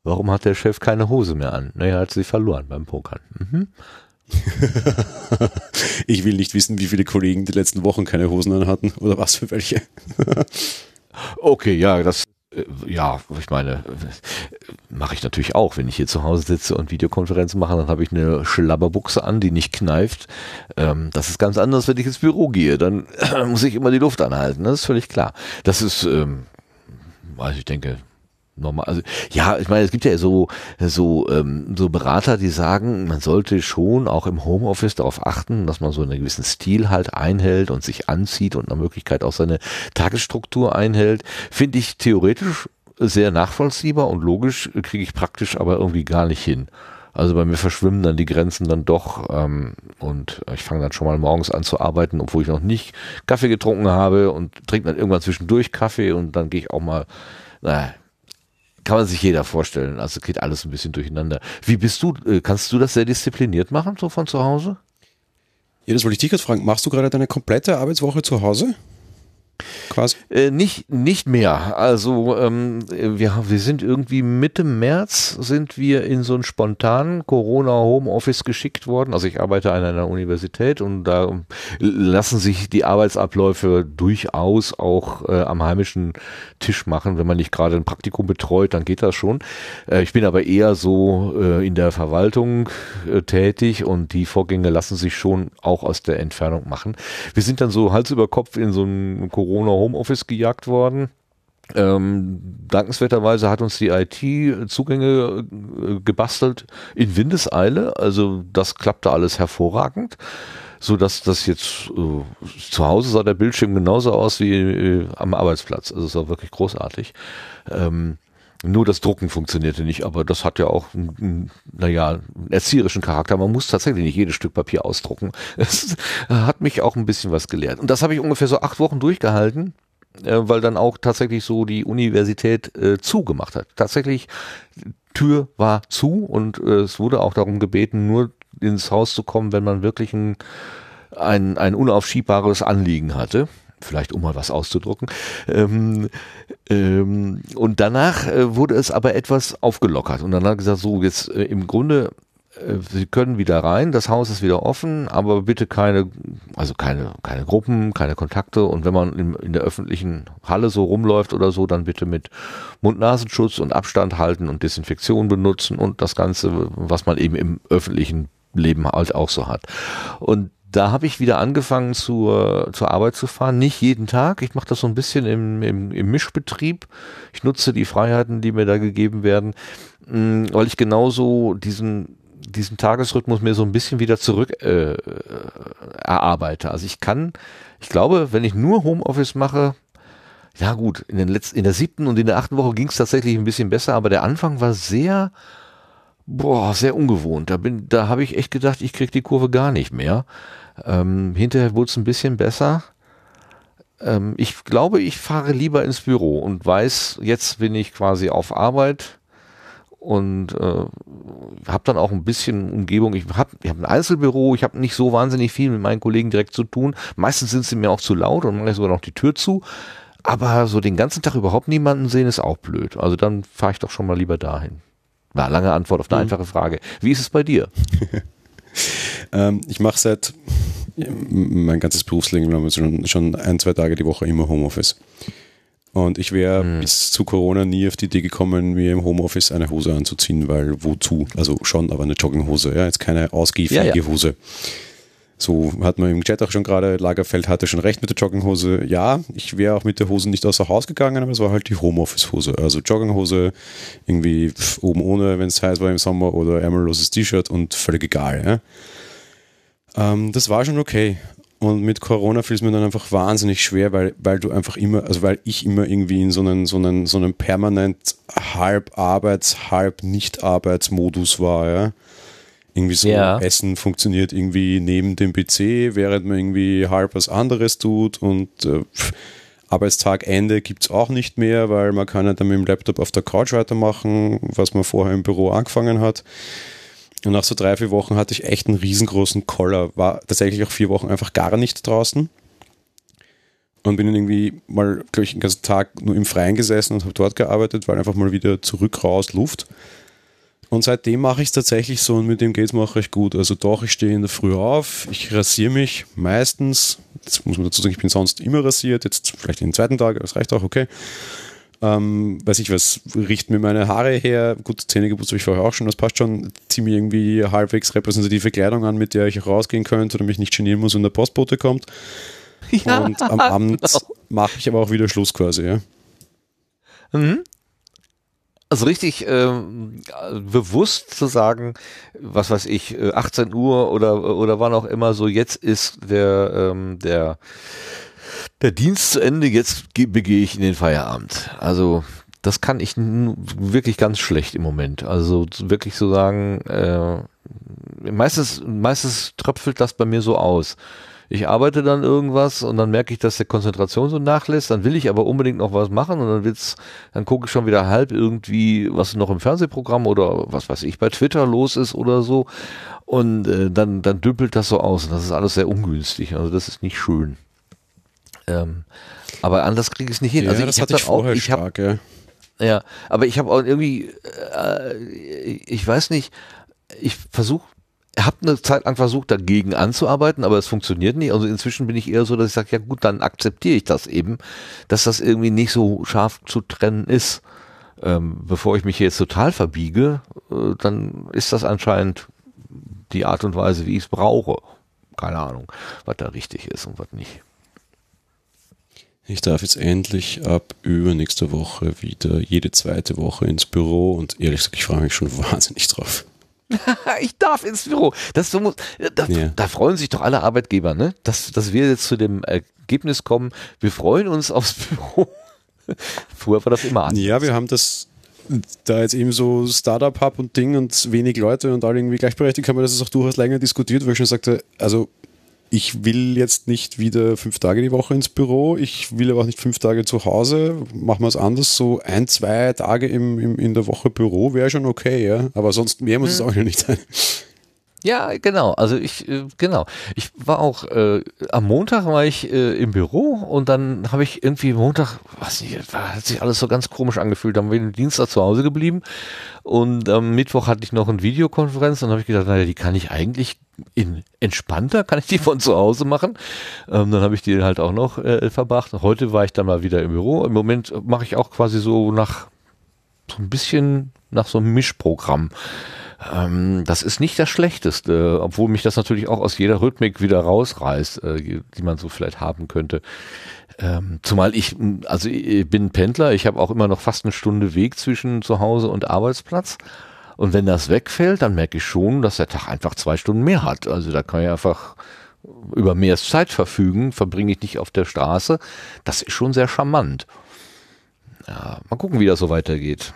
Warum hat der Chef keine Hose mehr an? Naja, er hat sie verloren beim Pokern. Mhm. ich will nicht wissen, wie viele Kollegen die letzten Wochen keine Hosen an hatten oder was für welche. okay, ja, das ja, ich meine, mache ich natürlich auch. Wenn ich hier zu Hause sitze und Videokonferenzen mache, dann habe ich eine Schlabberbuchse an, die nicht kneift. Ähm, das ist ganz anders, wenn ich ins Büro gehe. Dann muss ich immer die Luft anhalten. Das ist völlig klar. Das ist, ähm, also ich denke, normal. Also ja, ich meine, es gibt ja so so ähm, so Berater, die sagen, man sollte schon auch im Homeoffice darauf achten, dass man so einen gewissen Stil halt einhält und sich anzieht und nach Möglichkeit auch seine Tagesstruktur einhält. Finde ich theoretisch sehr nachvollziehbar und logisch, kriege ich praktisch aber irgendwie gar nicht hin. Also bei mir verschwimmen dann die Grenzen dann doch ähm, und ich fange dann schon mal morgens an zu arbeiten, obwohl ich noch nicht Kaffee getrunken habe und trinke dann irgendwann zwischendurch Kaffee und dann gehe ich auch mal, naja, kann man sich jeder vorstellen. Also geht alles ein bisschen durcheinander. Wie bist du, äh, kannst du das sehr diszipliniert machen, so von zu Hause? Ja, das wollte ich dich gerade fragen. Machst du gerade deine komplette Arbeitswoche zu Hause? Quasi? Äh, nicht, nicht mehr. Also ähm, wir, wir sind irgendwie Mitte März sind wir in so einen spontanen Corona-Homeoffice geschickt worden. Also ich arbeite an einer Universität und da lassen sich die Arbeitsabläufe durchaus auch äh, am heimischen Tisch machen. Wenn man nicht gerade ein Praktikum betreut, dann geht das schon. Äh, ich bin aber eher so äh, in der Verwaltung äh, tätig und die Vorgänge lassen sich schon auch aus der Entfernung machen. Wir sind dann so Hals über Kopf in so einem Corona Corona Homeoffice gejagt worden. Ähm, dankenswerterweise hat uns die IT Zugänge äh, gebastelt in Windeseile. Also das klappte alles hervorragend so dass das jetzt äh, zu Hause sah der Bildschirm genauso aus wie äh, am Arbeitsplatz. Also es war wirklich großartig. Ähm, nur das Drucken funktionierte nicht, aber das hat ja auch, naja, einen erzieherischen Charakter. Man muss tatsächlich nicht jedes Stück Papier ausdrucken. Es hat mich auch ein bisschen was gelehrt. Und das habe ich ungefähr so acht Wochen durchgehalten, äh, weil dann auch tatsächlich so die Universität äh, zugemacht hat. Tatsächlich, Tür war zu und äh, es wurde auch darum gebeten, nur ins Haus zu kommen, wenn man wirklich ein, ein, ein unaufschiebbares Anliegen hatte vielleicht um mal was auszudrucken. Ähm, ähm, und danach äh, wurde es aber etwas aufgelockert und dann hat gesagt, so jetzt äh, im Grunde äh, Sie können wieder rein, das Haus ist wieder offen, aber bitte keine, also keine, keine Gruppen, keine Kontakte und wenn man in, in der öffentlichen Halle so rumläuft oder so, dann bitte mit Mund-Nasenschutz und Abstand halten und Desinfektion benutzen und das Ganze, was man eben im öffentlichen Leben halt auch so hat. Und da habe ich wieder angefangen zur, zur Arbeit zu fahren. Nicht jeden Tag. Ich mache das so ein bisschen im, im, im Mischbetrieb. Ich nutze die Freiheiten, die mir da gegeben werden, mm, weil ich genauso diesen diesen Tagesrhythmus mir so ein bisschen wieder zurück äh, erarbeite. Also ich kann, ich glaube, wenn ich nur Homeoffice mache, ja gut, in, den letzten, in der siebten und in der achten Woche ging es tatsächlich ein bisschen besser, aber der Anfang war sehr, boah, sehr ungewohnt. Da da habe ich echt gedacht, ich krieg die Kurve gar nicht mehr. Ähm, hinterher wurde es ein bisschen besser. Ähm, ich glaube, ich fahre lieber ins Büro und weiß, jetzt bin ich quasi auf Arbeit und äh, habe dann auch ein bisschen Umgebung. Ich habe ich hab ein Einzelbüro, ich habe nicht so wahnsinnig viel mit meinen Kollegen direkt zu tun. Meistens sind sie mir auch zu laut und mache sogar noch die Tür zu. Aber so den ganzen Tag überhaupt niemanden sehen ist auch blöd. Also dann fahre ich doch schon mal lieber dahin. War lange Antwort auf eine mhm. einfache Frage. Wie ist es bei dir? ähm, ich mache seit mein ganzes Berufsleben schon, schon ein, zwei Tage die Woche immer Homeoffice. Und ich wäre mhm. bis zu Corona nie auf die Idee gekommen, mir im Homeoffice eine Hose anzuziehen, weil wozu? Also schon, aber eine Jogginghose, ja, jetzt keine ausgehfähige ja, ja. Hose. So hat man im Chat auch schon gerade, Lagerfeld hatte schon recht mit der Jogginghose. Ja, ich wäre auch mit der Hose nicht außer Haus gegangen, aber es war halt die Homeoffice-Hose. Also Jogginghose, irgendwie oben ohne, wenn es heiß war im Sommer, oder ärmelloses T-Shirt und völlig egal. Ja. Ähm, das war schon okay. Und mit Corona fiel es mir dann einfach wahnsinnig schwer, weil, weil du einfach immer, also weil ich immer irgendwie in so einen, so einen, so einen permanent halb Arbeits-, halb Nicht-Arbeitsmodus war, ja. Irgendwie so ja. Essen funktioniert irgendwie neben dem PC, während man irgendwie halb was anderes tut und äh, Arbeitstagende gibt es auch nicht mehr, weil man kann ja dann mit dem Laptop auf der Couch weitermachen, was man vorher im Büro angefangen hat. Und nach so drei, vier Wochen hatte ich echt einen riesengroßen Koller, war tatsächlich auch vier Wochen einfach gar nicht draußen. Und bin dann irgendwie mal, glaube ich, den ganzen Tag nur im Freien gesessen und habe dort gearbeitet, weil einfach mal wieder zurück raus Luft. Und seitdem mache ich es tatsächlich so und mit dem geht es mir auch recht gut. Also doch, ich stehe in der Früh auf, ich rasiere mich meistens. Jetzt muss man dazu sagen, ich bin sonst immer rasiert, jetzt vielleicht den zweiten Tag, das reicht auch, okay. Ähm, weiß ich was, richten mir meine Haare her. Gut, Zähne geputzt habe ich vorher auch schon, das passt schon. Ziehe mir irgendwie halbwegs repräsentative Kleidung an, mit der ich auch rausgehen könnte oder mich nicht genieren muss, wenn der Postbote kommt. Ja, und am Abend genau. mache ich aber auch wieder Schluss quasi, ja. Mhm. Also richtig ähm, bewusst zu sagen, was weiß ich, 18 äh, Uhr oder oder wann auch immer so, jetzt ist der ähm, der der Dienst zu Ende, jetzt begehe ich in den Feierabend. Also das kann ich wirklich ganz schlecht im Moment. Also wirklich so sagen, äh, meistens, meistens tröpfelt das bei mir so aus. Ich arbeite dann irgendwas und dann merke ich, dass der Konzentration so nachlässt. Dann will ich aber unbedingt noch was machen und dann wird's, dann gucke ich schon wieder halb irgendwie, was noch im Fernsehprogramm oder was weiß ich bei Twitter los ist oder so. Und äh, dann, dann dümpelt das so aus und das ist alles sehr ungünstig. Also das ist nicht schön. Ähm, aber anders kriege ich es nicht hin. Ja, also ich hatte ich auch, ich stark, hab, ja. ja, aber ich habe auch irgendwie, äh, ich weiß nicht, ich versuche habe eine Zeit lang versucht, dagegen anzuarbeiten, aber es funktioniert nicht. Also inzwischen bin ich eher so, dass ich sage, ja gut, dann akzeptiere ich das eben, dass das irgendwie nicht so scharf zu trennen ist. Ähm, bevor ich mich jetzt total verbiege, äh, dann ist das anscheinend die Art und Weise, wie ich es brauche. Keine Ahnung, was da richtig ist und was nicht. Ich darf jetzt endlich ab übernächste Woche wieder jede zweite Woche ins Büro und ehrlich gesagt, ich freue mich schon wahnsinnig drauf. ich darf ins Büro. Das, muss, das, Ja. Da freuen sich doch alle Arbeitgeber, ne? Dass, dass wir jetzt zu dem Ergebnis kommen, wir freuen uns aufs Büro. Früher war das immer anders. Ja, wir haben das da jetzt eben so Startup-Hub und Ding und wenig Leute und alle irgendwie gleichberechtigt, haben wir das auch durchaus länger diskutiert, weil ich schon sagte, also ich will jetzt nicht wieder fünf Tage die Woche ins Büro, ich will aber auch nicht fünf Tage zu Hause, machen wir es anders, so ein, zwei Tage im, im, in der Woche Büro wäre schon okay, ja, aber sonst mehr muss es auch nicht sein. Ja, genau. Also ich, äh, genau. Ich war auch, äh, am Montag war ich äh, im Büro und dann habe ich irgendwie Montag, was nicht, war, hat sich alles so ganz komisch angefühlt. Dann bin ich Dienstag zu Hause geblieben und am Mittwoch hatte ich noch eine Videokonferenz und habe ich gedacht, naja, die kann ich eigentlich in entspannter, kann ich die von zu Hause machen. Ähm, dann habe ich die halt auch noch äh, verbracht. Heute war ich dann mal wieder im Büro. Im Moment mache ich auch quasi so nach so ein bisschen nach so einem Mischprogramm. Ähm, das ist nicht das Schlechteste, obwohl mich das natürlich auch aus jeder Rhythmik wieder rausreißt, äh, die man so vielleicht haben könnte. Ähm, zumal ich, also ich bin Pendler, ich habe auch immer noch fast eine Stunde Weg zwischen zu Hause und Arbeitsplatz. Und wenn das wegfällt, dann merke ich schon, dass der Tag einfach zwei Stunden mehr hat. Also da kann ich einfach über mehr Zeit verfügen, verbringe ich nicht auf der Straße. Das ist schon sehr charmant. Ja, mal gucken, wie das so weitergeht.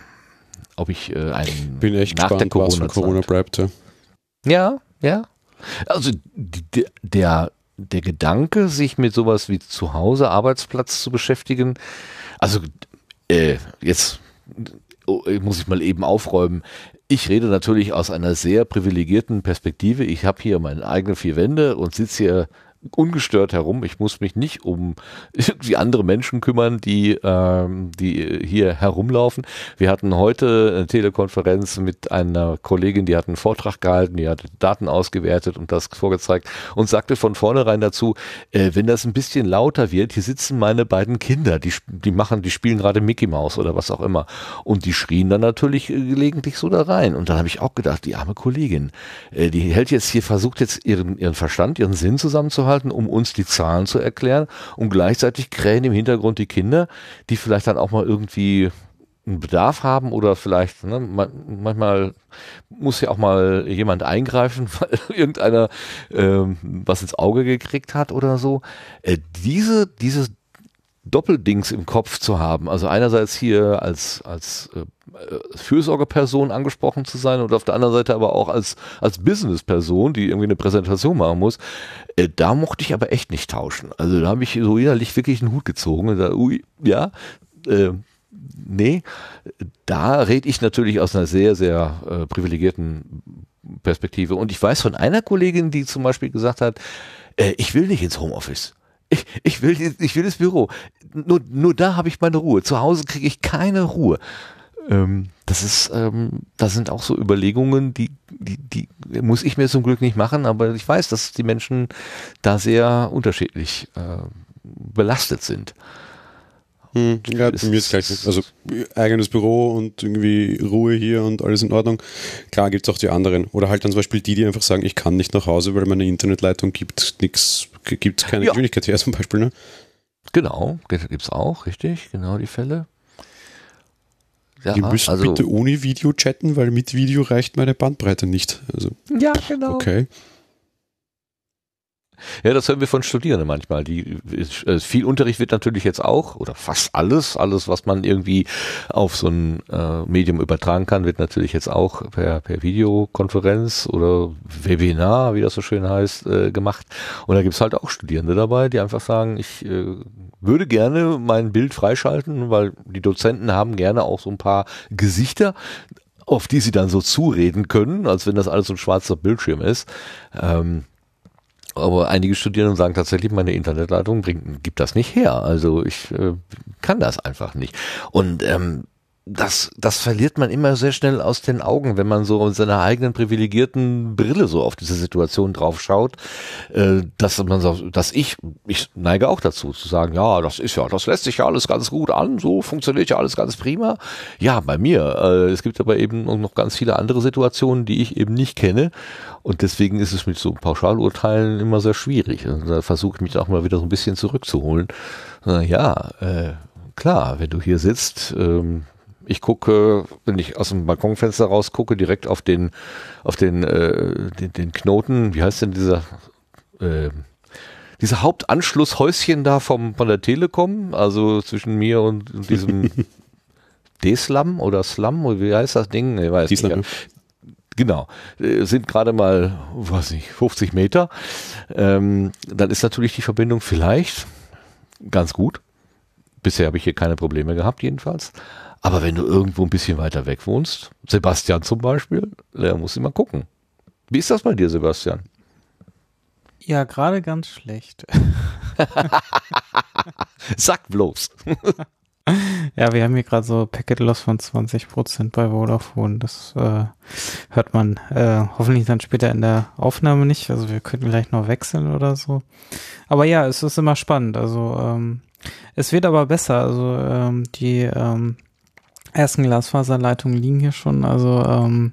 Ob ich äh, einen Bin echt nach der gespannt, was von Corona-Zeit- Corona. Ja. ja, ja. Also die, der, der Gedanke, sich mit sowas wie zu Hause, Arbeitsplatz zu beschäftigen, also äh, jetzt oh, muss ich mal eben aufräumen. Ich rede natürlich aus einer sehr privilegierten Perspektive. Ich habe hier meine eigenen vier Wände und sitze hier ungestört herum. Ich muss mich nicht um irgendwie andere Menschen kümmern, die, ähm, die hier herumlaufen. Wir hatten heute eine Telekonferenz mit einer Kollegin, die hat einen Vortrag gehalten, die hat Daten ausgewertet und das vorgezeigt und sagte von vornherein dazu, äh, wenn das ein bisschen lauter wird, hier sitzen meine beiden Kinder, die, die machen, die spielen gerade Mickey Mouse oder was auch immer. Und die schrien dann natürlich äh, gelegentlich so da rein. Und dann habe ich auch gedacht, die arme Kollegin, äh, die hält jetzt hier, versucht jetzt ihren, ihren Verstand, ihren Sinn zusammenzuhalten, um uns die Zahlen zu erklären. Und gleichzeitig krähen im Hintergrund die Kinder, die vielleicht dann auch mal irgendwie einen Bedarf haben oder vielleicht, ne, man, manchmal muss ja auch mal jemand eingreifen, weil irgendeiner ähm, was ins Auge gekriegt hat oder so. Äh, diese, diese Doppeldings im Kopf zu haben, also einerseits hier als, als äh, Fürsorgeperson angesprochen zu sein und auf der anderen Seite aber auch als, als Businessperson, die irgendwie eine Präsentation machen muss, äh, da mochte ich aber echt nicht tauschen. Also da habe ich so innerlich wirklich einen Hut gezogen und da, ui, ja, äh, nee, da rede ich natürlich aus einer sehr, sehr äh, privilegierten Perspektive. Und ich weiß von einer Kollegin, die zum Beispiel gesagt hat, äh, ich will nicht ins Homeoffice. Ich, ich, will, ich will ins Büro. Nur, nur da habe ich meine Ruhe. Zu Hause kriege ich keine Ruhe. Ähm, das ist, ähm, das sind auch so Überlegungen, die, die, die muss ich mir zum Glück nicht machen, aber ich weiß, dass die Menschen da sehr unterschiedlich äh, belastet sind. Hm, ja, bei mir ist gleich. Also eigenes Büro und irgendwie Ruhe hier und alles in Ordnung. Klar gibt es auch die anderen. Oder halt dann zum Beispiel die, die einfach sagen, ich kann nicht nach Hause, weil meine Internetleitung gibt nichts, gibt keine Ja. Geschwindigkeit her zum Beispiel. Ne? Genau, gibt's auch, richtig, genau die Fälle. Ja, die müssen also, bitte ohne Video chatten, weil mit Video reicht meine Bandbreite nicht. Also, ja, genau. okay. Ja, das hören wir von Studierenden manchmal. Die, äh, viel Unterricht wird natürlich jetzt auch, oder fast alles, alles, was man irgendwie auf so ein äh, Medium übertragen kann, wird natürlich jetzt auch per, per Videokonferenz oder Webinar, wie das so schön heißt, äh, gemacht. Und da gibt's halt auch Studierende dabei, die einfach sagen, ich äh, würde gerne mein Bild freischalten, weil die Dozenten haben gerne auch so ein paar Gesichter, auf die sie dann so zureden können, als wenn das alles so ein schwarzer Bildschirm ist. Ähm, aber einige Studierende sagen tatsächlich, meine Internetleitung bringt, gibt das nicht her. Also ich äh, kann das einfach nicht. Und ähm, das, das verliert man immer sehr schnell aus den Augen, wenn man so in seiner eigenen privilegierten Brille so auf diese Situation drauf schaut, äh, dass man so, dass ich, ich neige auch dazu zu sagen, ja, das ist ja, das lässt sich ja alles ganz gut an, so funktioniert ja alles ganz prima. Ja, bei mir. Äh, es gibt aber eben noch ganz viele andere Situationen, die ich eben nicht kenne. Und deswegen ist es mit so Pauschalurteilen immer sehr schwierig. Und da versuche ich mich auch mal wieder so ein bisschen zurückzuholen. Äh, Ja, äh, klar, wenn du hier sitzt, ähm, Ich gucke, wenn ich aus dem Balkonfenster rausgucke, direkt auf den, auf den, äh, den, den Knoten, wie heißt denn dieser, äh, dieser Hauptanschlusshäuschen da vom, von der Telekom, also zwischen mir und, und diesem D-Slum oder Slum, oder wie heißt das Ding? Ich weiß nicht. Genau, äh, sind gerade mal, weiß nicht, 50 Meter. Ähm, dann ist natürlich die Verbindung vielleicht ganz gut. Bisher habe ich hier keine Probleme gehabt, jedenfalls. Aber wenn du irgendwo ein bisschen weiter weg wohnst, Sebastian zum Beispiel, der muss immer gucken. Wie ist das bei dir, Sebastian? Ja, gerade ganz schlecht. Sag bloß. ja, wir haben hier gerade so Packet Loss von 20% bei Vodafone. Das äh, hört man äh, hoffentlich dann später in der Aufnahme nicht. Also wir könnten gleich noch wechseln oder so. Aber ja, es ist immer spannend. Also ähm, es wird aber besser. Also ähm, die ähm, ersten Glasfaserleitungen liegen hier schon. Also ähm,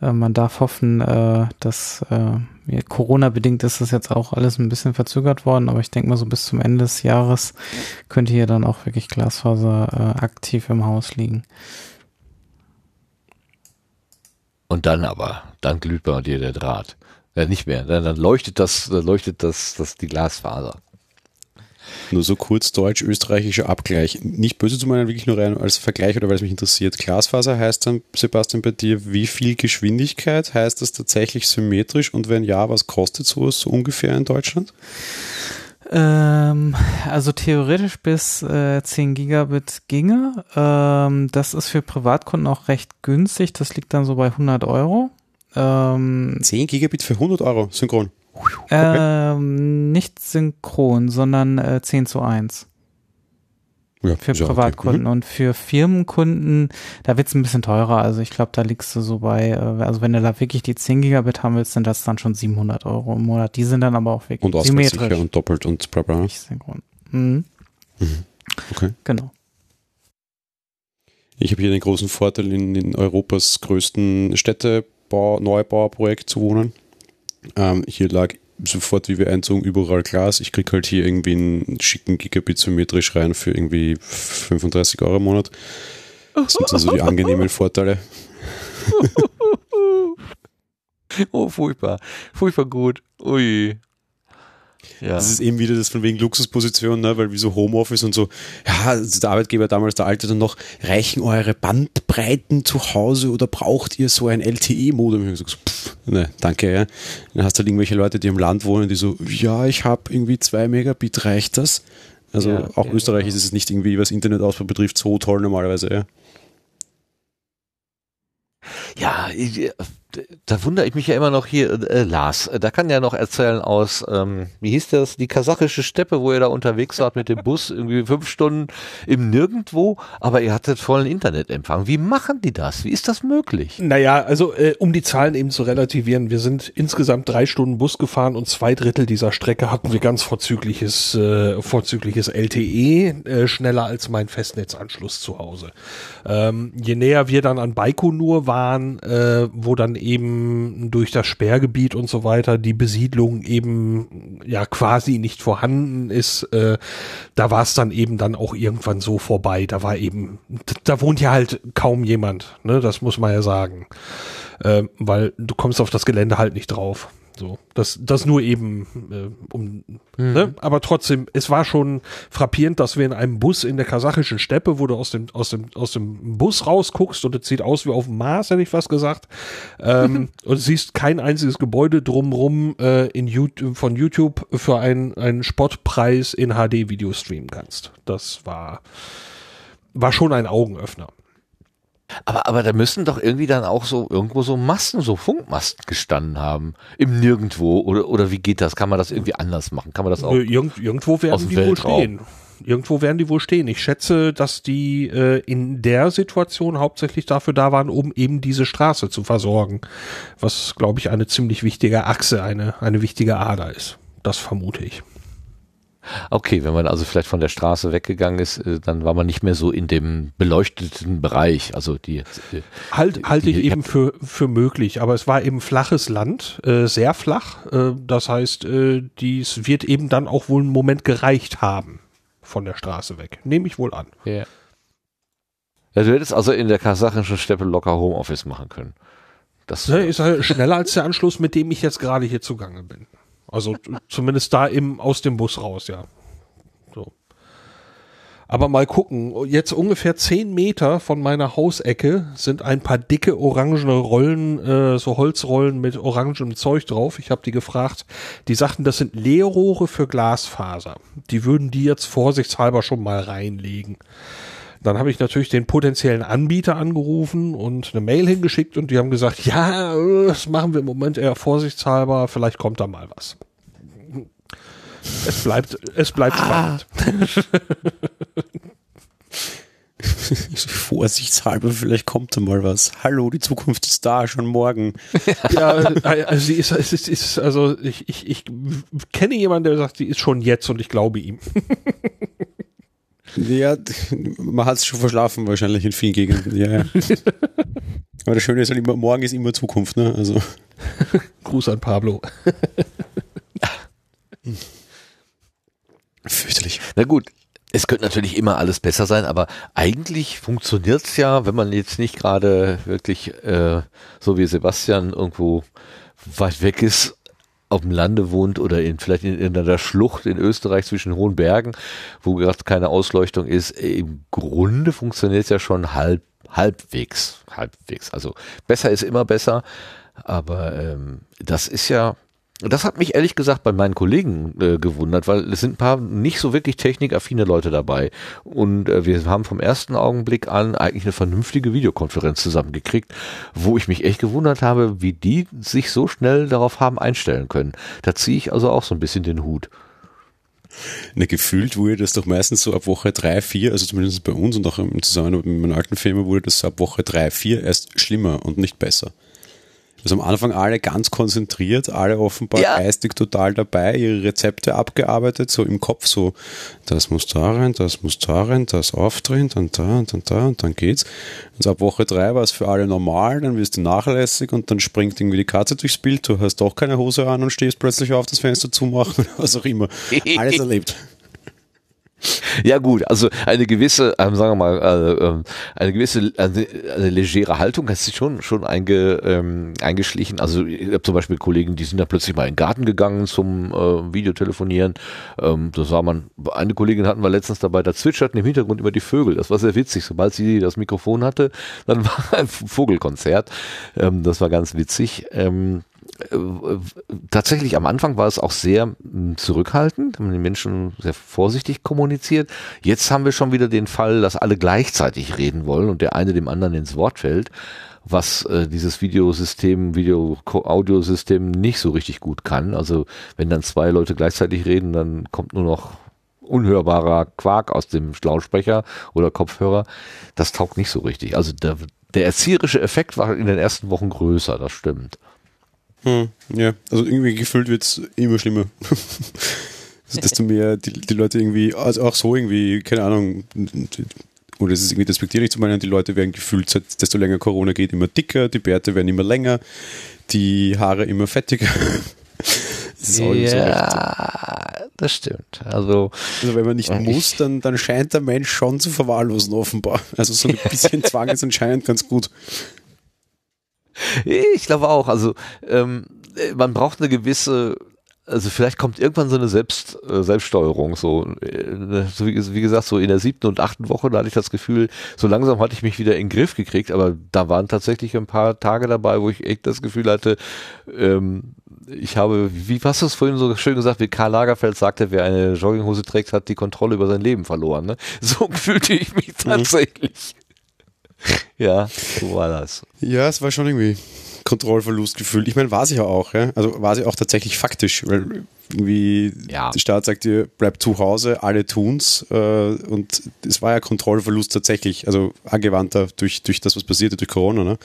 äh, man darf hoffen, äh, dass äh, Corona-bedingt ist das jetzt auch alles ein bisschen verzögert worden, aber ich denke mal so bis zum Ende des Jahres könnte hier dann auch wirklich Glasfaser äh, aktiv im Haus liegen. Und dann aber, dann glüht bei dir der Draht. Ja, nicht mehr. Dann, dann leuchtet das, dann leuchtet das, das die Glasfaser. Nur so kurz deutsch-österreichischer Abgleich. Nicht böse zu meinen, wirklich nur rein als Vergleich oder weil es mich interessiert. Glasfaser heißt dann, Sebastian, bei dir, wie viel Geschwindigkeit? Heißt das tatsächlich symmetrisch? Und wenn ja, was kostet sowas so ungefähr in Deutschland? Ähm, also theoretisch bis äh, 10 Gigabit ginge. Ähm, das ist für Privatkunden auch recht günstig. Das liegt dann so bei 100 Euro. Ähm, 10 Gigabit für 100 Euro synchron. Ähm, nicht synchron, sondern äh, 10 zu 1. Ja, Für ja Privatkunden okay. Mhm. und für Firmenkunden, da wird's ein bisschen teurer. Also ich glaube, da liegst du so bei, äh, also wenn du da wirklich die 10 Gigabit haben willst, sind das dann schon 700 Euro im Monat. Die sind dann aber auch wirklich Und symmetrisch. und doppelt und bla bla. Nicht synchron. Mhm. Okay. Genau. Ich habe hier den großen Vorteil, in, in Europas größten Städtebau, Neubauprojekt zu wohnen. Ähm, hier lag sofort, wie wir einzogen, überall Glas. Ich krieg halt hier irgendwie einen schicken Gigabit symmetrisch rein für irgendwie 35 Euro im Monat. Das sind also die angenehmen Vorteile. Oh, furchtbar. Furchtbar gut. Ui. Ja. Das ist eben wieder das von wegen Luxusposition, ne? weil wie so Homeoffice und so, ja, also der Arbeitgeber damals, der alte dann noch, reichen eure Bandbreiten zu Hause oder braucht ihr so ein LTE-Modem? Ich hab gesagt, pff, ne, danke, ja. Dann hast du halt irgendwelche Leute, die im Land wohnen, die so, ja, ich habe irgendwie zwei Megabit, reicht das? Also Ja, auch ja, Österreich ist es nicht irgendwie, was Internetausbau betrifft, so toll normalerweise, ja. Ja, ich, da wundere ich mich ja immer noch hier, äh, Lars, da kann ja noch erzählen aus, ähm, wie hieß das, die kasachische Steppe, wo ihr da unterwegs wart mit dem Bus, irgendwie fünf Stunden im Nirgendwo, aber ihr hattet vollen Internetempfang. Wie machen die das? Wie ist das möglich? Naja, also äh, um die Zahlen eben zu relativieren, wir sind insgesamt drei Stunden Bus gefahren und zwei Drittel dieser Strecke hatten wir ganz vorzügliches, äh, vorzügliches LTE, äh, schneller als mein Festnetzanschluss zu Hause. Ähm, je näher wir dann an Baikonur waren, äh, wo dann eben durch das Sperrgebiet und so weiter die Besiedlung eben ja quasi nicht vorhanden ist, äh, da war es dann eben dann auch irgendwann so vorbei. Da war eben, da wohnt ja halt kaum jemand, ne? Das muss man ja sagen. Ähm, weil du kommst auf das Gelände halt nicht drauf. So, das, das nur eben äh, um, ne? aber trotzdem, es war schon frappierend, dass wir in einem Bus in der kasachischen Steppe, wo du aus dem aus dem aus dem Bus rausguckst und es sieht aus wie auf dem Mars, hätte ich fast gesagt, ähm, und siehst kein einziges Gebäude drumrum äh, in YouTube, von YouTube für einen einen Spottpreis in HD-Video streamen kannst. Das war war schon ein Augenöffner. Aber, aber da müssen doch irgendwie dann auch so irgendwo so Masten, so Funkmasten gestanden haben. Im Nirgendwo. Oder, oder wie geht das? Kann man das irgendwie anders machen? Kann man das auch? Irgend, irgendwo werden die wohl Weltraum. stehen. Irgendwo werden die wohl stehen. Ich schätze, dass die äh, in der Situation hauptsächlich dafür da waren, um eben diese Straße zu versorgen. Was, glaube ich, eine ziemlich wichtige Achse, eine, eine wichtige Ader ist. Das vermute ich. Okay, wenn man also vielleicht von der Straße weggegangen ist, äh, dann war man nicht mehr so in dem beleuchteten Bereich. Also die. äh, Halt, halte ich die- eben für, für möglich, aber es war eben flaches Land, äh, sehr flach. Äh, das heißt, äh, dies wird eben dann auch wohl einen Moment gereicht haben von der Straße weg. Nehme ich wohl an. Ja. Ja, du hättest also in der kasachischen Steppe locker Homeoffice machen können. Das ja, ist halt schneller als der Anschluss, mit dem ich jetzt gerade hier zugange bin. Also zumindest da im, aus dem Bus raus, ja. So. Aber mal gucken, jetzt ungefähr zehn Meter von meiner Hausecke sind ein paar dicke orangene Rollen, äh, so Holzrollen mit orangem Zeug drauf. Ich habe die gefragt, die sagten, das sind Leerrohre für Glasfaser. Die würden die jetzt vorsichtshalber schon mal reinlegen. Dann habe ich natürlich den potenziellen Anbieter angerufen und eine Mail hingeschickt und die haben gesagt, ja, das machen wir im Moment eher vorsichtshalber, vielleicht kommt da mal was. Es bleibt, es bleibt ah. spannend. Vorsichtshalber, vielleicht kommt da mal was. Hallo, die Zukunft ist da, schon morgen. ja, also sie ist, ist, ist, also ich, ich, ich kenne jemanden, der sagt, die ist schon jetzt und ich glaube ihm. Ja, man hat es schon verschlafen wahrscheinlich in vielen Gegenden. Ja, ja. Aber das Schöne ist halt immer, morgen ist immer Zukunft, ne? Also. Gruß an Pablo. Fürchterlich. Na gut, es könnte natürlich immer alles besser sein, aber eigentlich funktioniert's ja, wenn man jetzt nicht gerade wirklich äh, so wie Sebastian irgendwo weit weg ist, auf dem Lande wohnt oder in, vielleicht in, in einer Schlucht in Österreich zwischen hohen Bergen, wo gerade keine Ausleuchtung ist. Im Grunde funktioniert es ja schon halb, halbwegs, halbwegs. Also besser ist immer besser, aber ähm, das ist ja das hat mich ehrlich gesagt bei meinen Kollegen äh, gewundert, weil es sind ein paar nicht so wirklich technikaffine Leute dabei. Und äh, wir haben vom ersten Augenblick an eigentlich eine vernünftige Videokonferenz zusammengekriegt, wo ich mich echt gewundert habe, wie die sich so schnell darauf haben einstellen können. Da ziehe ich also auch so ein bisschen den Hut. Na, gefühlt wurde das doch meistens so ab Woche drei, vier, also zumindest bei uns und auch im Zusammenhang mit meiner alten Firma wurde das ab Woche drei, vier erst schlimmer und nicht besser. Also am Anfang alle ganz konzentriert, alle offenbar ja. geistig total dabei, ihre Rezepte abgearbeitet, so im Kopf so, das muss da rein, das muss da rein, das aufdrehen, dann da und dann da und dann geht's. Und so ab Woche drei war es für alle normal, dann wirst du nachlässig und dann springt irgendwie die Katze durchs Bild, du hast doch keine Hose an und stehst plötzlich auf, das Fenster zumachen, was auch immer. Alles erlebt. Ja gut, also eine gewisse, ähm, sagen wir mal, äh, eine gewisse eine, eine legere Haltung hat sich schon schon einge, ähm, eingeschlichen. Also ich habe zum Beispiel Kollegen, die sind da plötzlich mal in den Garten gegangen zum äh, Videotelefonieren. Ähm, das war man. Eine Kollegin hatten wir letztens dabei, da zwitscherten im Hintergrund immer die Vögel. Das war sehr witzig. Sobald sie das Mikrofon hatte, dann war ein Vogelkonzert. Ähm, das war ganz witzig. Ähm, tatsächlich am Anfang war es auch sehr hm, zurückhaltend, haben die Menschen sehr vorsichtig kommuniziert. Jetzt haben wir schon wieder den Fall, dass alle gleichzeitig reden wollen und der eine dem anderen ins Wort fällt, was äh, dieses Videosystem, Video-Audiosystem nicht so richtig gut kann. Also wenn dann zwei Leute gleichzeitig reden, dann kommt nur noch unhörbarer Quark aus dem Lautsprecher oder Kopfhörer. Das taugt nicht so richtig. Also der, der erzieherische Effekt war in den ersten Wochen größer, das stimmt. Hm, ja, also irgendwie gefühlt wird es immer schlimmer. also desto mehr die, die Leute irgendwie, also auch so irgendwie, keine Ahnung, oder es ist irgendwie despektierlich zu meinen, die Leute werden gefühlt, desto länger Corona geht, immer dicker, die Bärte werden immer länger, die Haare immer fettiger. Das ja, so das stimmt. Also, also wenn man nicht muss, dann, dann scheint der Mensch schon zu verwahrlosen, offenbar. Also so ein bisschen Zwang ist anscheinend ganz gut. Ich glaube auch. Also ähm, man braucht eine gewisse also vielleicht kommt irgendwann so eine Selbst, äh, Selbststeuerung, so, äh, so wie, wie, gesagt, so in der siebten und achten Woche, da hatte ich das Gefühl, so langsam hatte ich mich wieder in den Griff gekriegt, aber da waren tatsächlich ein paar Tage dabei, wo ich echt das Gefühl hatte, ähm, ich habe, wie hast du es vorhin so schön gesagt, wie Karl Lagerfeld sagte, wer eine Jogginghose trägt, hat die Kontrolle über sein Leben verloren. Ne? So fühlte ich mich mhm. tatsächlich. Ja, so war das. Ja, es war schon irgendwie Kontrollverlust gefühlt. Ich meine, war sie ja auch, ja? Also war sie auch tatsächlich faktisch, weil irgendwie ja. der Staat sagt dir, bleib zu Hause, alle tun's. Äh, und es war ja Kontrollverlust tatsächlich, also angewandter durch, durch das, was passierte, durch Corona. Ne?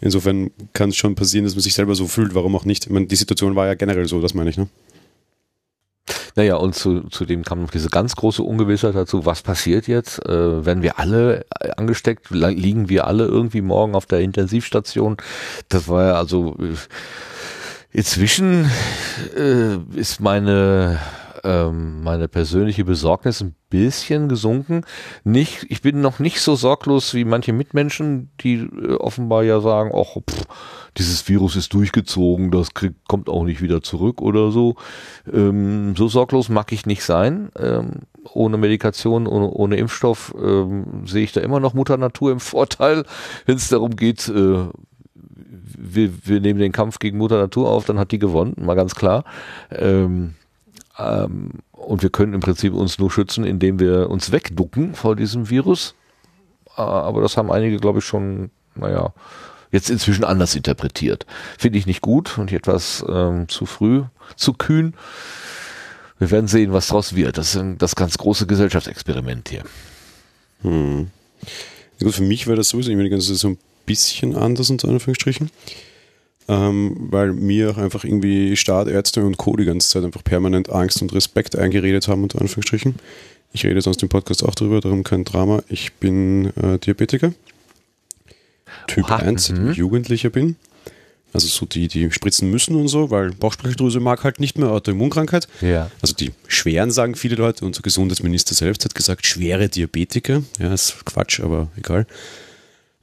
Insofern kann es schon passieren, dass man sich selber so fühlt, warum auch nicht. Ich meine, die Situation war ja generell so, das meine ich. Ne? Naja, und zu, zudem kam noch diese ganz große Ungewissheit dazu, was passiert jetzt? Äh, werden wir alle äh, angesteckt? Liegen wir alle irgendwie morgen auf der Intensivstation? Das war ja also äh, inzwischen äh, ist meine ähm, meine persönliche Besorgnis ein bisschen gesunken. Nicht, ich bin noch nicht so sorglos wie manche Mitmenschen, die äh, offenbar ja sagen, ach, dieses Virus ist durchgezogen, das krieg, kommt auch nicht wieder zurück oder so. Ähm, so sorglos mag ich nicht sein. Ähm, ohne Medikation, ohne, ohne Impfstoff ähm, sehe ich da immer noch Mutter Natur im Vorteil, wenn es darum geht, äh, wir, wir nehmen den Kampf gegen Mutter Natur auf, dann hat die gewonnen, mal ganz klar. Ähm, ähm, und wir können im Prinzip uns nur schützen, indem wir uns wegducken vor diesem Virus. Äh, aber das haben einige, glaube ich, schon, naja, jetzt inzwischen anders interpretiert. Finde ich nicht gut und etwas ähm, zu früh, zu kühn. Wir werden sehen, was daraus wird. Das ist das ganz große Gesellschaftsexperiment hier. Hm. Für mich wäre das sowieso irgendwie so ein bisschen anders, unter Anführungsstrichen. Ähm, weil mir auch einfach irgendwie Staat, Ärzte und Co. die ganze Zeit einfach permanent Angst und Respekt eingeredet haben, unter Anführungsstrichen. Ich rede sonst im Podcast auch darüber, darum kein Drama. Ich bin äh, Diabetiker. Typ Oha, 1, mhm. Jugendlicher bin. Also so die, die spritzen müssen und so, weil Bauchspeicheldrüse mag halt nicht mehr Autoimmunkrankheit. Ja. Also die schweren sagen viele Leute. Unser Gesundheitsminister selbst hat gesagt, schwere Diabetiker. Ja, ist Quatsch, aber egal.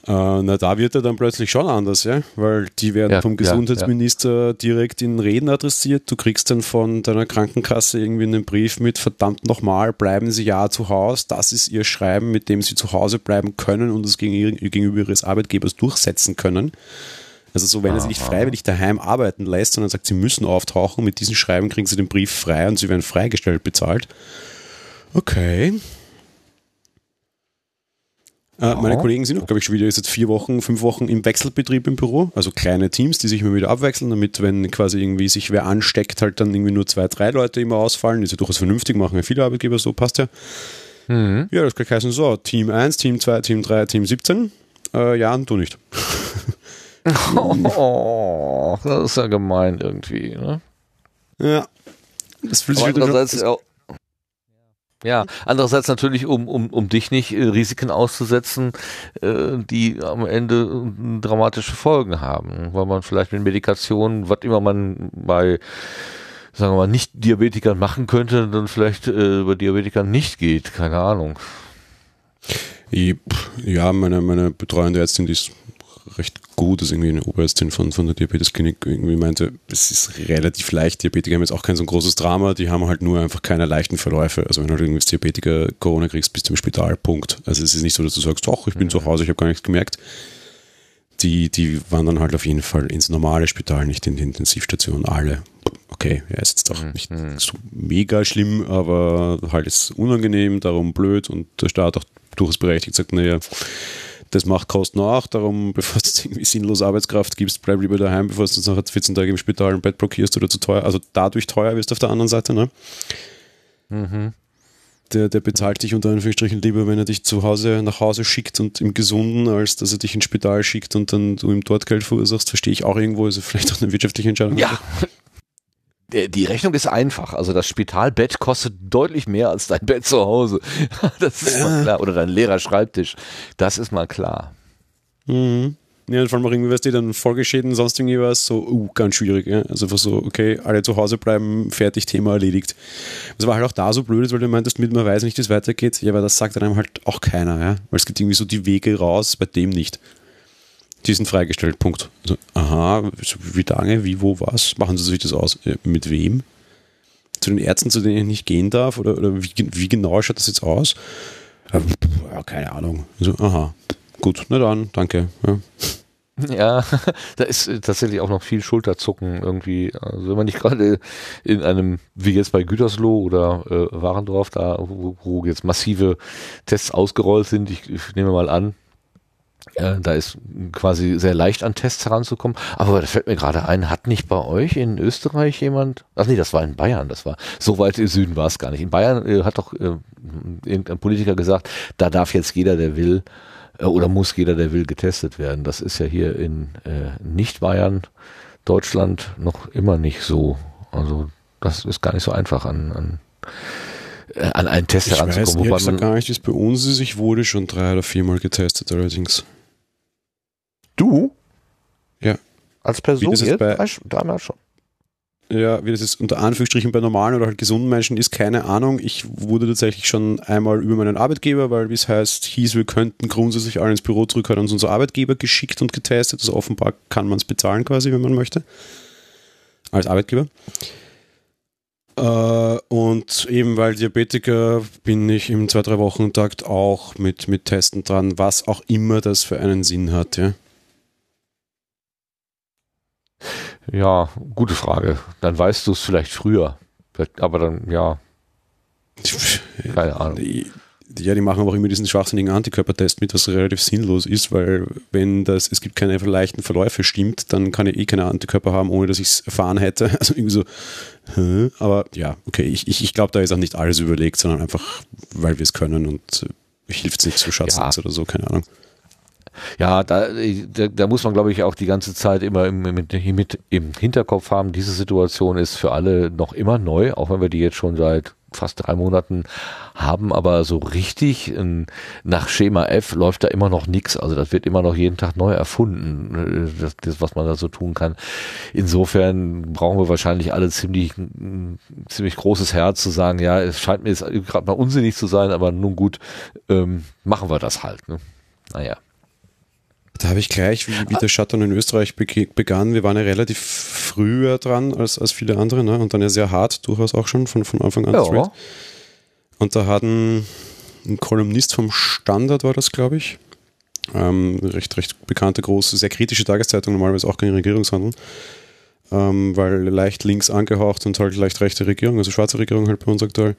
Äh, na, da wird er dann plötzlich schon anders, ja, weil die werden ja, vom Gesundheitsminister ja, direkt in Reden adressiert. Du kriegst dann von deiner Krankenkasse irgendwie einen Brief mit, verdammt nochmal, bleiben Sie ja zu Hause. Das ist Ihr Schreiben, mit dem Sie zu Hause bleiben können und es gegenüber Ihres Arbeitgebers durchsetzen können. Also so, wenn er sich nicht freiwillig daheim arbeiten lässt, sondern sagt, Sie müssen auftauchen, mit diesem Schreiben kriegen Sie den Brief frei und Sie werden freigestellt bezahlt. Okay, äh, meine Kollegen sind, glaube ich, schon wieder jetzt vier Wochen, fünf Wochen im Wechselbetrieb im Büro, also kleine Teams, die sich immer wieder abwechseln, damit, wenn quasi irgendwie sich wer ansteckt, halt dann irgendwie nur zwei, drei Leute immer ausfallen. Ist ja durchaus vernünftig, machen ja viele Arbeitgeber so, passt ja. Mhm. Ja, das kann heißen so, Team 1, Team 2, Team 3, Team 17. Äh, ja, und du nicht. oh, das ist ja gemein irgendwie, ne? Ja. Das fühlt sich andererseits, auch, ja, andererseits natürlich, um, um, um dich nicht äh, Risiken auszusetzen, äh, die am Ende äh, dramatische Folgen haben, weil man vielleicht mit Medikationen, was immer man bei, sagen wir mal, nicht Diabetikern machen könnte, dann vielleicht äh, bei Diabetikern nicht geht, keine Ahnung. Ja, meine, meine betreuende Ärztin, die ist recht gut, dass irgendwie eine Oberärztin von, von der Diabetesklinik irgendwie meinte, es ist relativ leicht, Diabetiker haben jetzt auch kein so großes Drama, die haben halt nur einfach keine leichten Verläufe. Also wenn du halt irgendwie als Diabetiker Corona kriegst, bist du im Spital, Punkt. Also es ist nicht so, dass du sagst, ach, ich bin mhm. zu Hause, ich habe gar nichts gemerkt. Die, die waren dann halt auf jeden Fall ins normale Spital, nicht in die Intensivstation, alle. Okay, ja, ist jetzt auch mhm. nicht so mega schlimm, aber halt ist unangenehm, darum blöd und der Staat auch durchaus berechtigt sagt, naja, das macht Kosten auch, darum, bevor du irgendwie sinnlos Arbeitskraft gibst, bleib lieber daheim, bevor du nachher 14 Tage im Spital ein Bett blockierst oder zu teuer, also dadurch teuer wirst auf der anderen Seite, ne? Mhm. Der, der bezahlt dich unter Anführungsstrichen lieber, wenn er dich zu Hause nach Hause schickt und im Gesunden, als dass er dich ins Spital schickt und dann du ihm dort Geld verursachst, verstehe ich auch irgendwo, ist vielleicht auch eine wirtschaftliche Entscheidung. Ja, die Rechnung ist einfach. Also das Spitalbett kostet deutlich mehr als dein Bett zu Hause. Das ist mal klar. Oder dein Lehrerschreibtisch. Das ist mal klar. Mhm. Ja, vor allem auch irgendwie, weißt du, dann Folgeschäden, sonst irgendwie was, so, uh, ganz schwierig. Ja? Also einfach so, okay, alle zu Hause bleiben, fertig, Thema erledigt. Das war halt auch da so blöd, weil du meintest, mit man weiß nicht, wie es weitergeht. Ja, aber das sagt einem halt auch keiner, ja. Weil es gibt irgendwie so die Wege raus, bei dem nicht. Die sind freigestellt, Punkt. Also, aha, wie lange, wie, wo, was? Machen Sie sich das aus? Mit wem? Zu den Ärzten, zu denen ich nicht gehen darf? Oder, oder wie, wie genau schaut das jetzt aus? Ja, keine Ahnung. Also, aha, gut, na dann, danke. Ja. Ja, da ist äh, tatsächlich auch noch viel Schulterzucken irgendwie. Also wenn man nicht gerade in einem, wie jetzt bei Gütersloh oder äh, Warendorf, da, wo, wo jetzt massive Tests ausgerollt sind, ich, ich nehme mal an, äh, da ist quasi sehr leicht an Tests heranzukommen. Aber das fällt mir gerade ein, hat nicht bei euch in Österreich jemand, ach nee, das war in Bayern, das war, so weit im Süden war es gar nicht. In Bayern äh, hat doch äh, irgendein Politiker gesagt, da darf jetzt jeder, der will, äh, oder muss jeder, der will, getestet werden. Das ist ja hier in äh, Nicht-Bayern, Deutschland noch immer nicht so. Also das ist gar nicht so einfach an, an äh, an einen Test ich heranzukommen. Weiß, ich gar nicht, wie es bei uns ist. Ich wurde schon drei oder viermal getestet allerdings. Du? Ja. Als Person jetzt? Bei, damals schon. Ja, wie das jetzt unter Anführungsstrichen bei normalen oder halt gesunden Menschen ist, keine Ahnung. Ich wurde tatsächlich schon einmal über meinen Arbeitgeber, weil wie es heißt, hieß, wir könnten grundsätzlich alle ins Büro zurückhalten, uns unser Arbeitgeber geschickt und getestet. Also offenbar kann man es bezahlen quasi, wenn man möchte. Als Arbeitgeber. Äh, und eben weil Diabetiker bin ich im 2-3 Wochen Takt auch mit, mit Testen dran, was auch immer das für einen Sinn hat, ja. Ja, gute Frage. Dann weißt du es vielleicht früher. Aber dann, ja. Keine Ahnung. Ja, die machen auch immer diesen schwachsinnigen Antikörpertest mit, was relativ sinnlos ist, weil wenn das, es gibt keine leichten Verläufe stimmt, dann kann ich eh keine Antikörper haben, ohne dass ich es erfahren hätte. Also irgendwie so, hä? aber ja, okay, ich, ich, ich glaube, da ist auch nicht alles überlegt, sondern einfach, weil wir es können und äh, hilft es nicht zu schatzen ja. oder so, keine Ahnung. Ja, da, da, da, muss man, glaube ich, auch die ganze Zeit immer im, mit, mit, im Hinterkopf haben, diese Situation ist für alle noch immer neu, auch wenn wir die jetzt schon seit fast drei Monaten haben, aber so richtig nach Schema F läuft da immer noch nichts. Also das wird immer noch jeden Tag neu erfunden, das, das, was man da so tun kann. Insofern brauchen wir wahrscheinlich alle ziemlich, ziemlich großes Herz zu sagen, ja, es scheint mir jetzt gerade mal unsinnig zu sein, aber nun gut, ähm, machen wir das halt. Ne? Naja. Da habe ich gleich, wie, wie der Shutdown in Österreich begann, wir waren ja relativ früher dran als, als viele andere ne? und dann ja sehr hart, durchaus auch schon von, von Anfang an. Ja. Und da hatten ein Kolumnist vom Standard war das, glaube ich, ähm, recht, recht bekannte, große, sehr kritische Tageszeitung, normalerweise auch gegen Regierungshandeln, ähm, weil leicht links angehaucht und halt leicht rechte Regierung, also schwarze Regierung halt bei uns aktuell.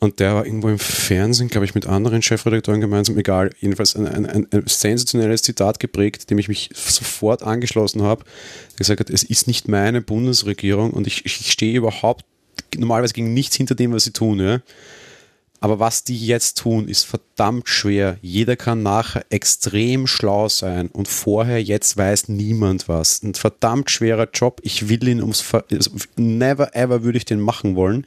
Und der war irgendwo im Fernsehen, glaube ich, mit anderen Chefredakteuren gemeinsam, egal, jedenfalls ein, ein, ein, ein sensationelles Zitat geprägt, dem ich mich sofort angeschlossen habe. Der gesagt hat, es ist nicht meine Bundesregierung und ich, ich stehe überhaupt normalerweise gegen nichts hinter dem, was sie tun. Ja? Aber was die jetzt tun, ist verdammt schwer. Jeder kann nachher extrem schlau sein und vorher, jetzt weiß niemand was. Ein verdammt schwerer Job. Ich will ihn ums, also never ever würde ich den machen wollen.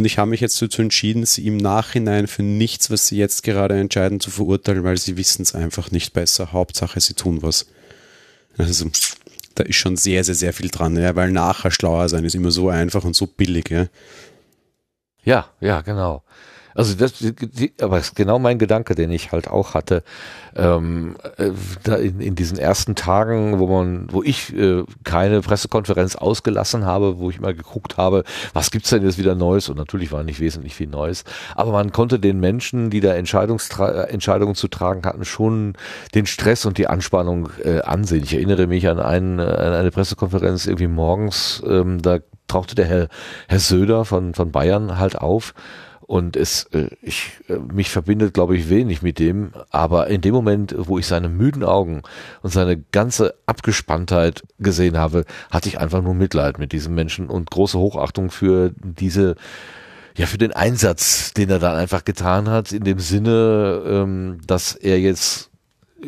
Und ich habe mich jetzt dazu entschieden, sie im Nachhinein für nichts, was sie jetzt gerade entscheiden, zu verurteilen, weil sie wissen es einfach nicht besser. Hauptsache, sie tun was. Also, da ist schon sehr, sehr, sehr viel dran, ja, weil nachher schlauer sein ist immer so einfach und so billig, ja. Ja, ja, genau. Also das, die, aber ist genau mein Gedanke, den ich halt auch hatte. Ähm, äh, da in, in diesen ersten Tagen, wo man, wo ich äh, keine Pressekonferenz ausgelassen habe, wo ich mal geguckt habe, was gibt's denn jetzt wieder Neues? Und natürlich war nicht wesentlich viel Neues. Aber man konnte den Menschen, die da Entscheidungstra Entscheidungen zu tragen hatten, schon den Stress und die Anspannung äh, ansehen. Ich erinnere mich an, einen, äh, an eine Pressekonferenz irgendwie morgens, ähm, da tauchte der Herr, Herr Söder von, von Bayern halt auf und es, äh, ich, äh, mich verbindet, glaube ich, wenig mit dem. Aber in dem Moment, wo ich seine müden Augen und seine ganze Abgespanntheit gesehen habe, hatte ich einfach nur Mitleid mit diesem Menschen und große Hochachtung für diese, ja, für den Einsatz, den er da einfach getan hat, in dem Sinne, ähm, dass er jetzt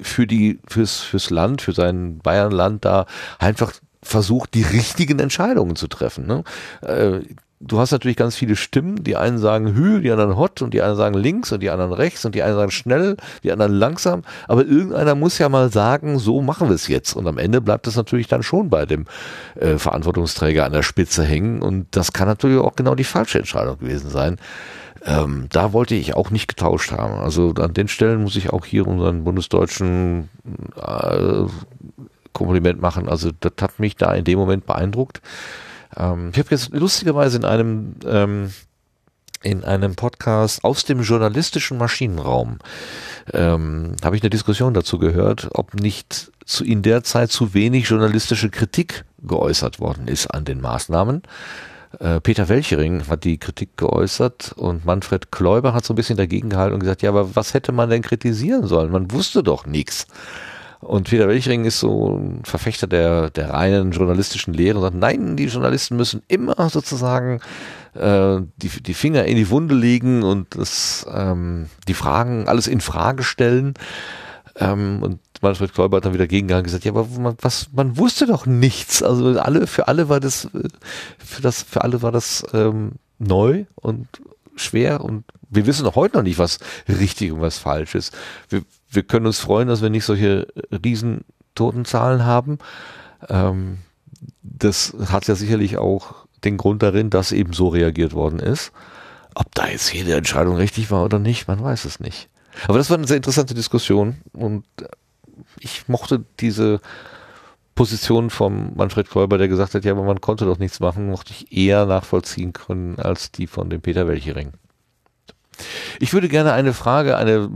für die, fürs, fürs Land, für sein Bayernland da einfach versucht, die richtigen Entscheidungen zu treffen. Ne? Äh, du hast natürlich ganz viele Stimmen. Die einen sagen Hü, die anderen Hot und die anderen sagen links und die anderen rechts und die einen sagen schnell, die anderen langsam. Aber irgendeiner muss ja mal sagen, so machen wir es jetzt. Und am Ende bleibt es natürlich dann schon bei dem äh, Verantwortungsträger an der Spitze hängen. Und das kann natürlich auch genau die falsche Entscheidung gewesen sein. Ähm, da wollte ich auch nicht getauscht haben. Also an den Stellen muss ich auch hier unseren bundesdeutschen äh, Kompliment machen. Also das hat mich da in dem Moment beeindruckt. Ähm, ich habe jetzt lustigerweise in einem ähm, in einem Podcast aus dem journalistischen Maschinenraum ähm, habe ich eine Diskussion dazu gehört, ob nicht zu in der Zeit zu wenig journalistische Kritik geäußert worden ist an den Maßnahmen. Äh, Peter Welchering hat die Kritik geäußert und Manfred Kläuber hat so ein bisschen dagegen gehalten und gesagt, ja, aber was hätte man denn kritisieren sollen? Man wusste doch nichts. Und Peter Welchring ist so ein Verfechter der, der reinen journalistischen Lehre und sagt, nein, die Journalisten müssen immer sozusagen äh, die, die Finger in die Wunde legen und das, ähm, die Fragen, alles in Frage stellen. Ähm, und Manfred Kläuber hat dann wieder gegengegangen und gesagt, ja, aber man, was, man wusste doch nichts. Also alle, für alle war das, für das, für alle war das ähm, neu und schwer und wir wissen auch heute noch nicht, was richtig und was falsch ist. Wir, wir können uns freuen, dass wir nicht solche riesen Totenzahlen haben. Ähm, das hat ja sicherlich auch den Grund darin, dass eben so reagiert worden ist. Ob da jetzt jede Entscheidung richtig war oder nicht, man weiß es nicht. Aber das war eine sehr interessante Diskussion und ich mochte diese Position von Manfred Kläuber, der gesagt hat, ja, aber man konnte doch nichts machen, mochte ich eher nachvollziehen können als die von dem Peter Welchering. Ich würde gerne eine Frage, eine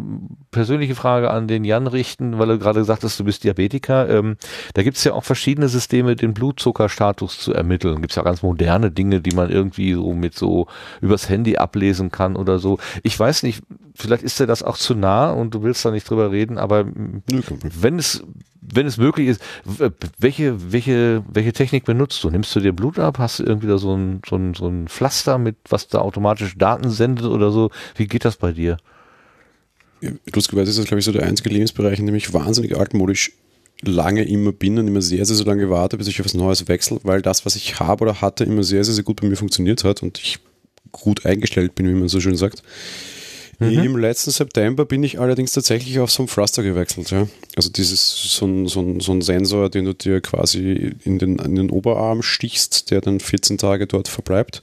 persönliche Frage an den Jan richten, weil du gerade gesagt hast, du bist Diabetiker. Ähm, da gibt es ja auch verschiedene Systeme, den Blutzuckerstatus zu ermitteln. Gibt es ja ganz moderne Dinge, die man irgendwie so mit so übers Handy ablesen kann oder so. Ich weiß nicht, vielleicht ist dir das auch zu nah und du willst da nicht drüber reden, aber wenn es wenn es möglich ist, welche, welche, welche Technik benutzt du? Nimmst du dir Blut ab? Hast du irgendwie da so ein, so ein, so ein Pflaster mit, was da automatisch Daten sendet oder so? Wie geht das bei dir? Lustigerweise ist das, glaube ich, so der einzige Lebensbereich, in dem ich wahnsinnig altmodisch lange immer bin und immer sehr, sehr, sehr lange warte, bis ich auf was Neues wechsle, weil das, was ich habe oder hatte, immer sehr, sehr, sehr gut bei mir funktioniert hat und ich gut eingestellt bin, wie man so schön sagt. Mhm. Im letzten September bin ich allerdings tatsächlich auf so einen Thruster gewechselt. Ja. Also dieses so ein, so, ein, so ein Sensor, den du dir quasi in den, in den Oberarm stichst, der dann 14 Tage dort verbleibt.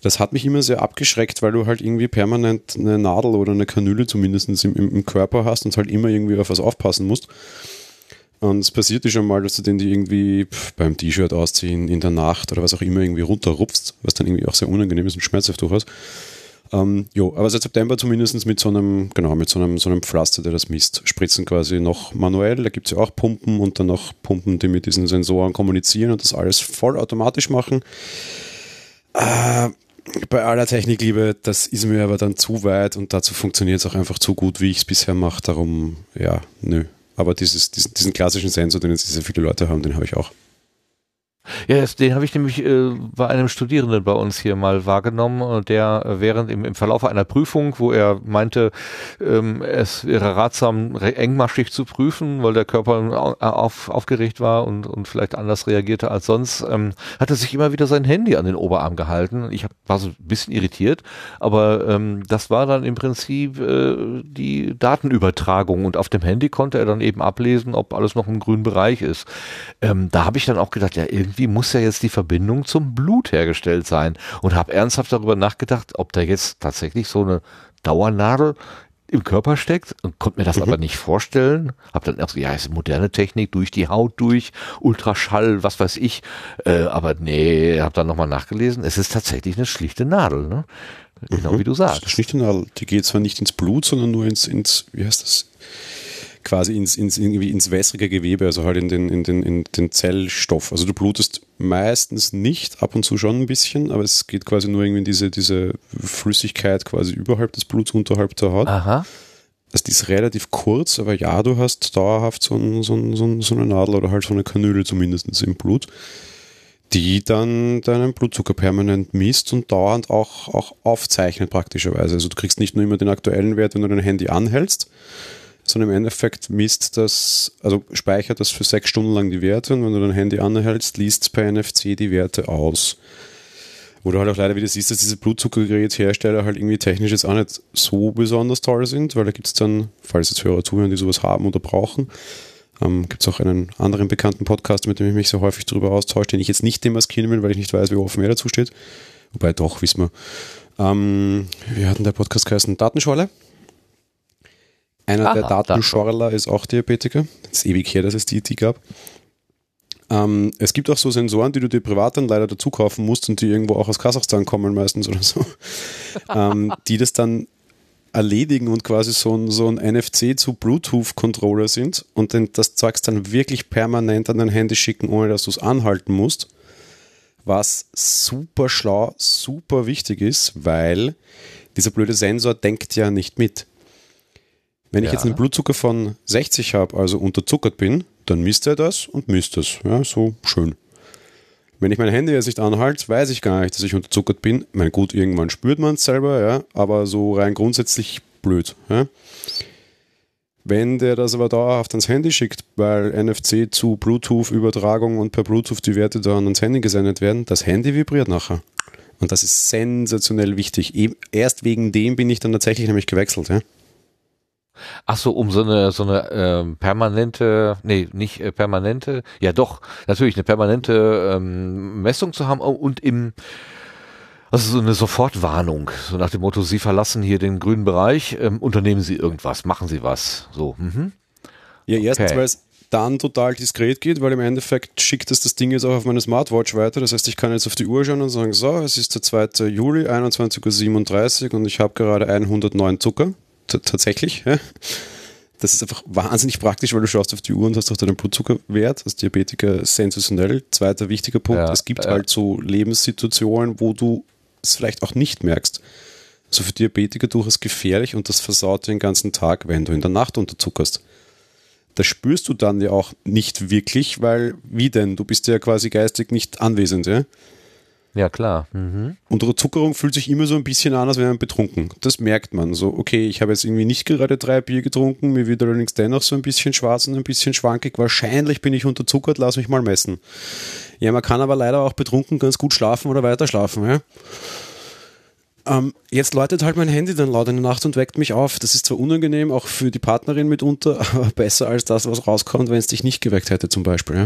Das hat mich immer sehr abgeschreckt, weil du halt irgendwie permanent eine Nadel oder eine Kanüle zumindest im, im Körper hast und halt immer irgendwie auf was aufpassen musst. Und es passiert dir schon mal, dass du den die irgendwie beim T-Shirt ausziehen, in der Nacht oder was auch immer irgendwie runterrupfst, was dann irgendwie auch sehr unangenehm ist und schmerzhaft durchaus. Ähm, jo, aber seit September zumindest mit so einem, genau, mit so einem, so einem Pflaster, der das misst. Spritzen quasi noch manuell, da gibt es ja auch Pumpen und dann noch Pumpen, die mit diesen Sensoren kommunizieren und das alles vollautomatisch machen. Äh, bei aller Technikliebe, das ist mir aber dann zu weit und dazu funktioniert es auch einfach zu gut, wie ich es bisher mache. Darum, ja, nö. Aber dieses, diesen, diesen klassischen Sensor, den jetzt sehr viele Leute haben, den habe ich auch. Ja, den habe ich nämlich äh, bei einem Studierenden bei uns hier mal wahrgenommen, der während im, im Verlauf einer Prüfung, wo er meinte, ähm, es wäre ratsam, engmaschig zu prüfen, weil der Körper auf, aufgeregt war und, und vielleicht anders reagierte als sonst, ähm, hat er sich immer wieder sein Handy an den Oberarm gehalten. Ich hab, war so ein bisschen irritiert, aber ähm, das war dann im Prinzip äh, die Datenübertragung und auf dem Handy konnte er dann eben ablesen, ob alles noch im grünen Bereich ist. Ähm, da habe ich dann auch gedacht, ja, irgendwie irgendwie muss ja jetzt die Verbindung zum Blut hergestellt sein. Und habe ernsthaft darüber nachgedacht, ob da jetzt tatsächlich so eine Dauernadel im Körper steckt und konnte mir das mhm. aber nicht vorstellen. Hab dann erst, ja, ist moderne Technik, durch die Haut durch, Ultraschall, was weiß ich. Äh, aber nee, hab dann nochmal nachgelesen. Es ist tatsächlich eine schlichte Nadel, ne? Genau mhm. wie du sagst. Eine schlichte Nadel. Die geht zwar nicht ins Blut, sondern nur ins, ins wie heißt das? Quasi ins, ins, irgendwie ins wässrige Gewebe, also halt in den, in, den, in den Zellstoff. Also du blutest meistens nicht, ab und zu schon ein bisschen, aber es geht quasi nur irgendwie in diese, diese Flüssigkeit quasi überhalb des Bluts, unterhalb der Haut. Aha. Also die ist relativ kurz, aber ja, du hast dauerhaft so, ein, so, ein, so eine Nadel oder halt so eine Kanüle zumindest im Blut, die dann deinen Blutzucker permanent misst und dauernd auch, auch aufzeichnet praktischerweise. Also du kriegst nicht nur immer den aktuellen Wert, wenn du dein Handy anhältst, sondern im Endeffekt misst das, also speichert das für sechs Stunden lang die Werte und wenn du dein Handy anhältst, liest per NFC die Werte aus. Wo du halt auch leider wieder siehst, dass diese Blutzuckergeräthersteller halt irgendwie technisch jetzt auch nicht so besonders toll sind, weil da gibt es dann, falls jetzt Hörer zuhören, die sowas haben oder brauchen, ähm, gibt es auch einen anderen bekannten Podcast, mit dem ich mich sehr häufig darüber austausche, den ich jetzt nicht demaskieren will, weil ich nicht weiß, wie offen er dazu steht. Wobei doch, wissen wir. Ähm, wir hatten der Podcast geheißen Datenschorle. Einer Aha, der Datenschorler ist auch Diabetiker. Es ist ewig her, dass es die, die gab. Ähm, es gibt auch so Sensoren, die du dir privat dann leider dazu kaufen musst und die irgendwo auch aus Kasachstan kommen meistens oder so, ähm, die das dann erledigen und quasi so ein, so ein NFC zu Bluetooth-Controller sind und den, das Zeugs dann wirklich permanent an dein Handy schicken, ohne dass du es anhalten musst. Was super schlau, super wichtig ist, weil dieser blöde Sensor denkt ja nicht mit. Wenn ja. ich jetzt einen Blutzucker von 60 habe, also unterzuckert bin, dann misst er das und misst das. Ja, so schön. Wenn ich mein Handy jetzt nicht anhalte, weiß ich gar nicht, dass ich unterzuckert bin. Mein gut, irgendwann spürt man es selber, ja, aber so rein grundsätzlich blöd. Ja. Wenn der das aber dauerhaft ans Handy schickt, weil NFC zu Bluetooth-Übertragung und per Bluetooth die Werte dann ans Handy gesendet werden, das Handy vibriert nachher. Und das ist sensationell wichtig. Erst wegen dem bin ich dann tatsächlich nämlich gewechselt. Ja. Ach so, um so eine so eine ähm, permanente, nee, nicht äh, permanente, ja doch, natürlich eine permanente ähm, Messung zu haben und im also so eine Sofortwarnung, so nach dem Motto, Sie verlassen hier den grünen Bereich, ähm, unternehmen Sie irgendwas, machen Sie was. So. Mhm. Ja, erstens, weil es dann total diskret geht, weil im Endeffekt schickt es das Ding jetzt auch auf meine Smartwatch weiter. Das heißt, ich kann jetzt auf die Uhr schauen und sagen, so, es ist der 2. Juli, 21.37 Uhr und ich habe gerade 109 Zucker. Tatsächlich. Ja. Das ist einfach wahnsinnig praktisch, weil du schaust auf die Uhr und hast auch deinen Blutzuckerwert. Als Diabetiker sensationell. Zweiter wichtiger Punkt, ja, es gibt ja. halt so Lebenssituationen, wo du es vielleicht auch nicht merkst. So für Diabetiker durchaus gefährlich und das versaut den ganzen Tag, wenn du in der Nacht unterzuckerst das spürst du dann ja auch nicht wirklich, weil wie denn? Du bist ja quasi geistig nicht anwesend, ja? Ja, klar. Mhm. Unsere Zuckerung fühlt sich immer so ein bisschen an, als wäre man betrunken. Das merkt man. So, okay, ich habe jetzt irgendwie nicht gerade drei Bier getrunken, mir wird allerdings dennoch so ein bisschen schwarz und ein bisschen schwankig. Wahrscheinlich bin ich unterzuckert, lass mich mal messen. Ja, man kann aber leider auch betrunken ganz gut schlafen oder weiter schlafen, ja? Ähm, jetzt läutet halt mein Handy dann laut in der Nacht und weckt mich auf. Das ist zwar unangenehm, auch für die Partnerin mitunter, aber besser als das, was rauskommt, wenn es dich nicht geweckt hätte zum Beispiel.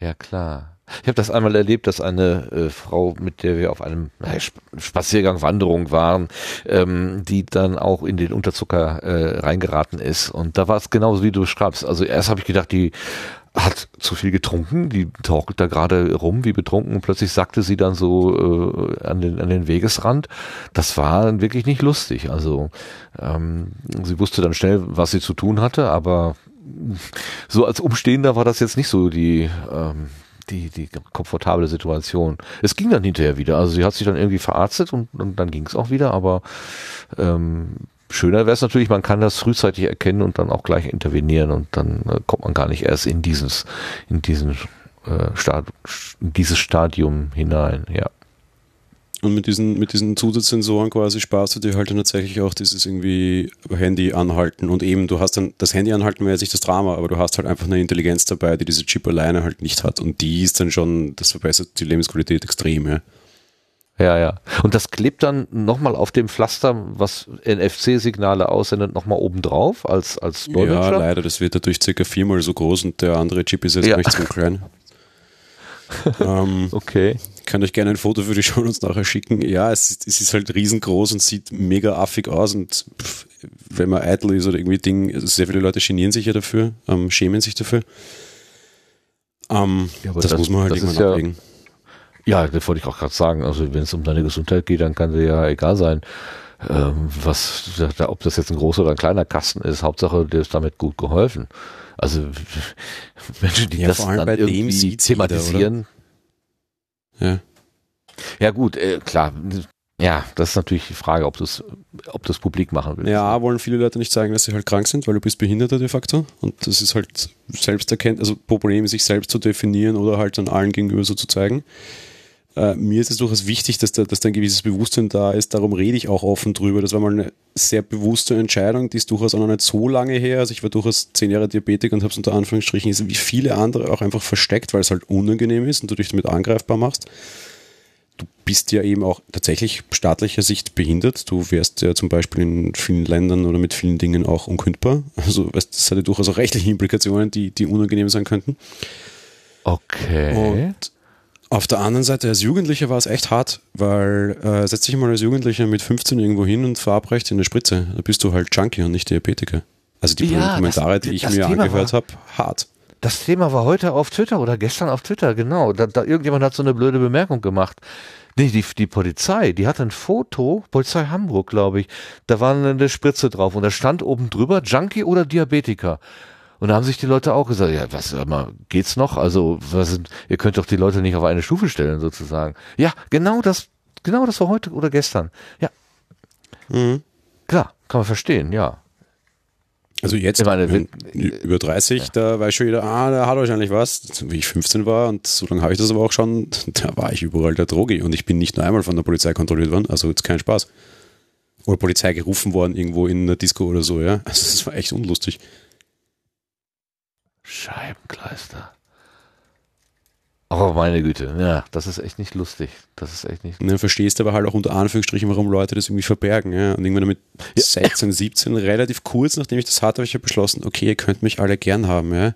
Ja, ja klar. Ich habe das einmal erlebt, dass eine äh, Frau, mit der wir auf einem äh, Spaziergang, Wanderung waren, ähm, die dann auch in den Unterzucker äh, reingeraten ist. Und da war es genauso, wie du schreibst. Also erst habe ich gedacht, die hat zu viel getrunken, die taucht da gerade rum wie betrunken und plötzlich sagte sie dann so äh, an, den, an den Wegesrand. Das war wirklich nicht lustig. Also ähm, sie wusste dann schnell, was sie zu tun hatte, aber so als Umstehender war das jetzt nicht so die, ähm, die, die komfortable Situation. Es ging dann hinterher wieder. Also sie hat sich dann irgendwie verarztet und, und dann ging es auch wieder, aber ähm, Schöner wäre es natürlich, man kann das frühzeitig erkennen und dann auch gleich intervenieren und dann äh, kommt man gar nicht erst in dieses, in diesen äh, Stad dieses Stadium hinein, ja. Und mit diesen, mit diesen Zusatzsensoren quasi sparst du dir halt dann tatsächlich auch dieses irgendwie Handy anhalten und eben, du hast dann, das Handy anhalten wäre jetzt nicht das Drama, aber du hast halt einfach eine Intelligenz dabei, die diese Chip alleine halt nicht hat und die ist dann schon, das verbessert die Lebensqualität extrem, ja. Ja, ja. Und das klebt dann nochmal auf dem Pflaster, was NFC-Signale aussendet, nochmal oben drauf als, als Dolmetscher? Ja, leider. Das wird dadurch circa viermal so groß und der andere Chip ist jetzt ja. recht so klein. ähm, okay. Kann euch gerne ein Foto für die Show uns nachher schicken. Ja, es, es, ist halt riesengroß und sieht mega affig aus und pff, wenn man eitel ist oder irgendwie Ding, also sehr viele Leute genieren sich ja dafür, ähm, schämen sich dafür. Ähm, ja, das, das, muss man halt irgendwann ablegen. Ja ja, das wollte ich auch gerade sagen. Also wenn es um deine Gesundheit geht, dann kann dir ja egal sein, ähm, was, ob das jetzt ein großer oder ein kleiner Kasten ist. Hauptsache, dir ist damit gut geholfen. Also Menschen, die ja, das dann irgendwie thematisieren. Wieder, ja. Ja gut, äh, klar. Ja, das ist natürlich die Frage, ob das, ob das publik machen will. Ja, wollen viele Leute nicht sagen, dass sie halt krank sind, weil du bist Behinderter de facto. Und das ist halt selbst erkennt, also Problem, sich selbst zu definieren oder halt an allen gegenüber so zu zeigen. Äh, mir ist es durchaus wichtig, dass da, dass da ein gewisses Bewusstsein da ist. Darum rede ich auch offen drüber. Das war mal eine sehr bewusste Entscheidung, die ist durchaus auch noch nicht so lange her. Also ich war durchaus zehn Jahre Diabetik und habe es unter Anführungsstrichen wie viele andere auch einfach versteckt, weil es halt unangenehm ist und du dich damit angreifbar machst. Du bist ja eben auch tatsächlich staatlicher Sicht behindert. Du wärst ja zum Beispiel in vielen Ländern oder mit vielen Dingen auch unkündbar. Also das hat ja durchaus auch rechtliche Implikationen, die, die unangenehm sein könnten. Okay. Und auf der anderen Seite, als Jugendlicher war es echt hart, weil äh, setz dich mal als Jugendlicher mit 15 irgendwo hin und verabreicht in eine Spritze. Da bist du halt Junkie und nicht Diabetiker. Also die ja, Kommentare, die ich mir Thema angehört habe, hart. Das Thema war heute auf Twitter oder gestern auf Twitter, genau. Da, da irgendjemand hat so eine blöde Bemerkung gemacht. Nee, die, die Polizei, die hatte ein Foto, Polizei Hamburg, glaube ich, da war eine Spritze drauf und da stand oben drüber Junkie oder Diabetiker. Und da haben sich die Leute auch gesagt, ja, was, mal, geht's noch? Also, was, ihr könnt doch die Leute nicht auf eine Stufe stellen, sozusagen. Ja, genau das, genau das war heute oder gestern. Ja. Mhm. Klar, kann man verstehen, ja. Also jetzt, meine, wenn, über 30, ja. da weiß schon jeder, ah, der hat wahrscheinlich was. Wie ich 15 war und so lange habe ich das aber auch schon, da war ich überall der Drogi und ich bin nicht nur einmal von der Polizei kontrolliert worden, also jetzt kein Spaß. Oder Polizei gerufen worden irgendwo in einer Disco oder so, ja. Also das war echt unlustig. Scheibenkleister. Oh, meine Güte. Ja, das ist echt nicht lustig. Das ist echt nicht. Und dann verstehst du aber halt auch unter Anführungsstrichen, warum Leute das irgendwie verbergen. Ja? Und irgendwann mit ja. 16, 17, relativ kurz nachdem ich das hatte, habe ich ja beschlossen, okay, ihr könnt mich alle gern haben. Ja?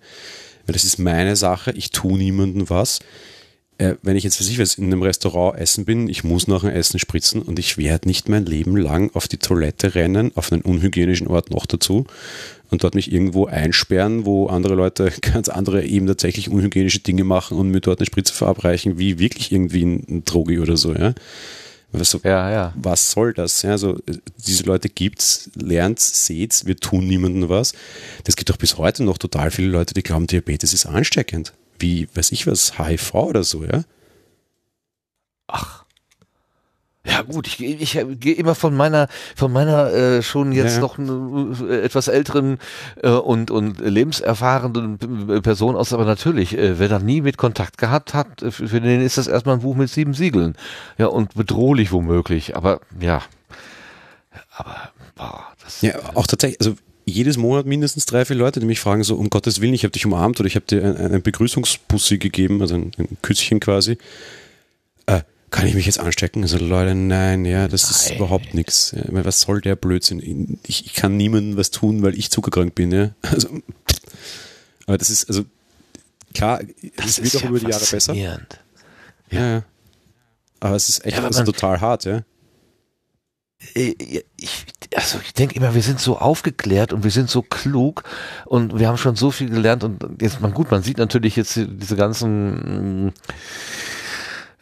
Weil das ist meine Sache, ich tue niemandem was. Äh, wenn ich jetzt für sich was in einem Restaurant essen bin, ich muss nach dem Essen spritzen und ich werde nicht mein Leben lang auf die Toilette rennen, auf einen unhygienischen Ort noch dazu und dort mich irgendwo einsperren, wo andere Leute ganz andere eben tatsächlich unhygienische Dinge machen und mir dort eine Spritze verabreichen, wie wirklich irgendwie ein, Drogi oder so, ja. So, ja, ja. Was soll das? Ja, also, diese Leute gibt's, lernt's, seht's, wir tun niemandem was. Das gibt doch bis heute noch total viele Leute, die glauben, Diabetes ist ansteckend. Wie, weiß ich was, HIV oder so, ja? Ach. Ja gut, ich, ich, ich gehe immer von meiner von meiner äh, schon jetzt ja. noch äh, etwas älteren äh, und und lebenserfahrenen Person aus, aber natürlich, äh, wer da nie mit Kontakt gehabt hat, äh, für den ist das erstmal ein Buch mit sieben Siegeln. Ja, und bedrohlich womöglich, aber ja. Aber boah, das Ja, auch tatsächlich, also jedes Monat mindestens drei, vier Leute, die mich fragen, so um Gottes Willen, ich habe dich umarmt oder ich habe dir ein, ein Begrüßungsbussi gegeben, also ein, ein Küsschen quasi. Kann ich mich jetzt anstecken? Also Leute, nein, ja, das nein. ist überhaupt nichts. Ja, was soll der Blödsinn? Ich, ich, kann niemandem was tun, weil ich zuckerkrank bin. Ja? Also, aber das ist, also klar, das, wird auch ja über die Jahre besser. Ja. ja. Aber es ist echt ja, also total hart, ja. Äh, ich, also ich denke immer, wir sind so aufgeklärt und wir sind so klug und wir haben schon so viel gelernt und jetzt mal gut, man sieht natürlich jetzt diese ganzen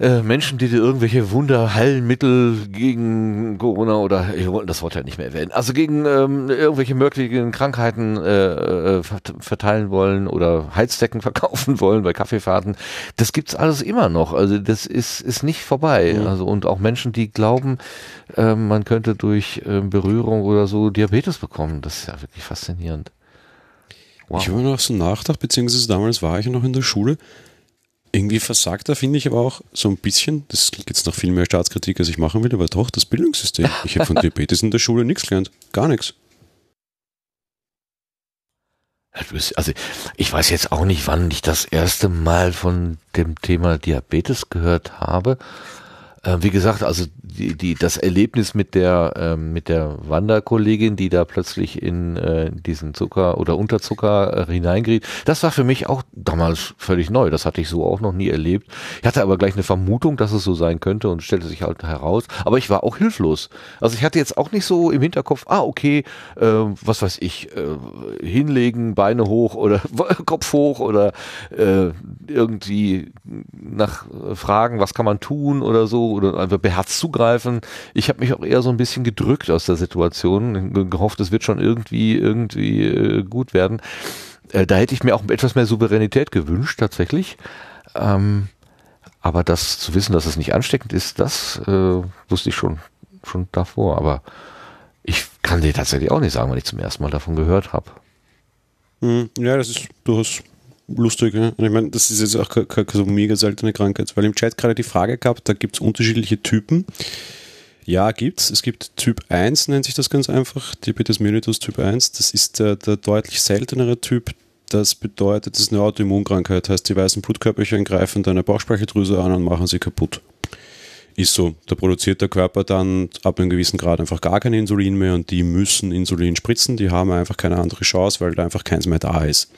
äh, Menschen, die dir irgendwelche Wunderheilmittel gegen Corona oder wir wollten das Wort halt nicht mehr erwähnen, also gegen ähm, irgendwelche möglichen Krankheiten äh, äh verteilen wollen oder Heizdecken verkaufen wollen bei Kaffeefahrten. Das gibt's alles immer noch. Also das ist ist nicht vorbei. Mhm. Also und auch Menschen, die glauben, äh, man könnte durch äh, Berührung oder so Diabetes bekommen. Das ist ja wirklich faszinierend. Wow. Ich habe noch so nachgedacht, beziehungsweise damals war ich noch in der Schule irgendwie versagt da, finde ich aber auch so ein bisschen, das klingt jetzt noch viel mehr Staatskritik, als ich machen will, aber doch das Bildungssystem. Ich habe von Diabetes in der Schule nichts gelernt. Gar nichts. Also ich weiß jetzt auch nicht, wann ich das erste Mal von dem Thema Diabetes gehört habe. Äh, wie gesagt, also die, die, das Erlebnis mit der, ähm, mit der Wanderkollegin, die da plötzlich in äh, diesen Zucker oder Unterzucker äh, hineingeriet, das war für mich auch damals völlig neu. Das hatte ich so auch noch nie erlebt. Ich hatte aber gleich eine Vermutung, dass es so sein könnte und stellte sich halt heraus. Aber ich war auch hilflos. Also ich hatte jetzt auch nicht so im Hinterkopf, ah, okay, äh, was weiß ich, äh, hinlegen, Beine hoch oder Kopf hoch oder äh, irgendwie nach äh, Fragen, was kann man tun oder so oder einfach beherzt zugreifen. Ich habe mich auch eher so ein bisschen gedrückt aus der Situation, gehofft, es wird schon irgendwie, irgendwie äh, gut werden. Äh, da hätte ich mir auch etwas mehr Souveränität gewünscht, tatsächlich. Ähm, aber das zu wissen, dass es nicht ansteckend ist, das äh, wusste ich schon, schon davor. Aber ich kann dir tatsächlich auch nicht sagen, wenn ich zum ersten Mal davon gehört habe. Hm, ja, das ist durchaus lustig. Und ich meine, das ist jetzt auch keine, so mega seltene Krankheit, weil im Chat gerade die Frage gehabt, da gibt es unterschiedliche Typen. Ja, gibt's. Es gibt Typ 1, nennt sich das ganz einfach, Diabetes mellitus Typ 1. Das ist der, der deutlich seltenere Typ. Das bedeutet, das ist eine Autoimmunkrankheit, heißt, die weißen Blutkörperchen greifen deine Bauchspeicheldrüse an und machen sie kaputt. Ist so. Da produziert der Körper dann ab einem gewissen Grad einfach gar kein Insulin mehr und die müssen Insulin spritzen. Die haben einfach keine andere Chance, weil da einfach keins mehr da ist.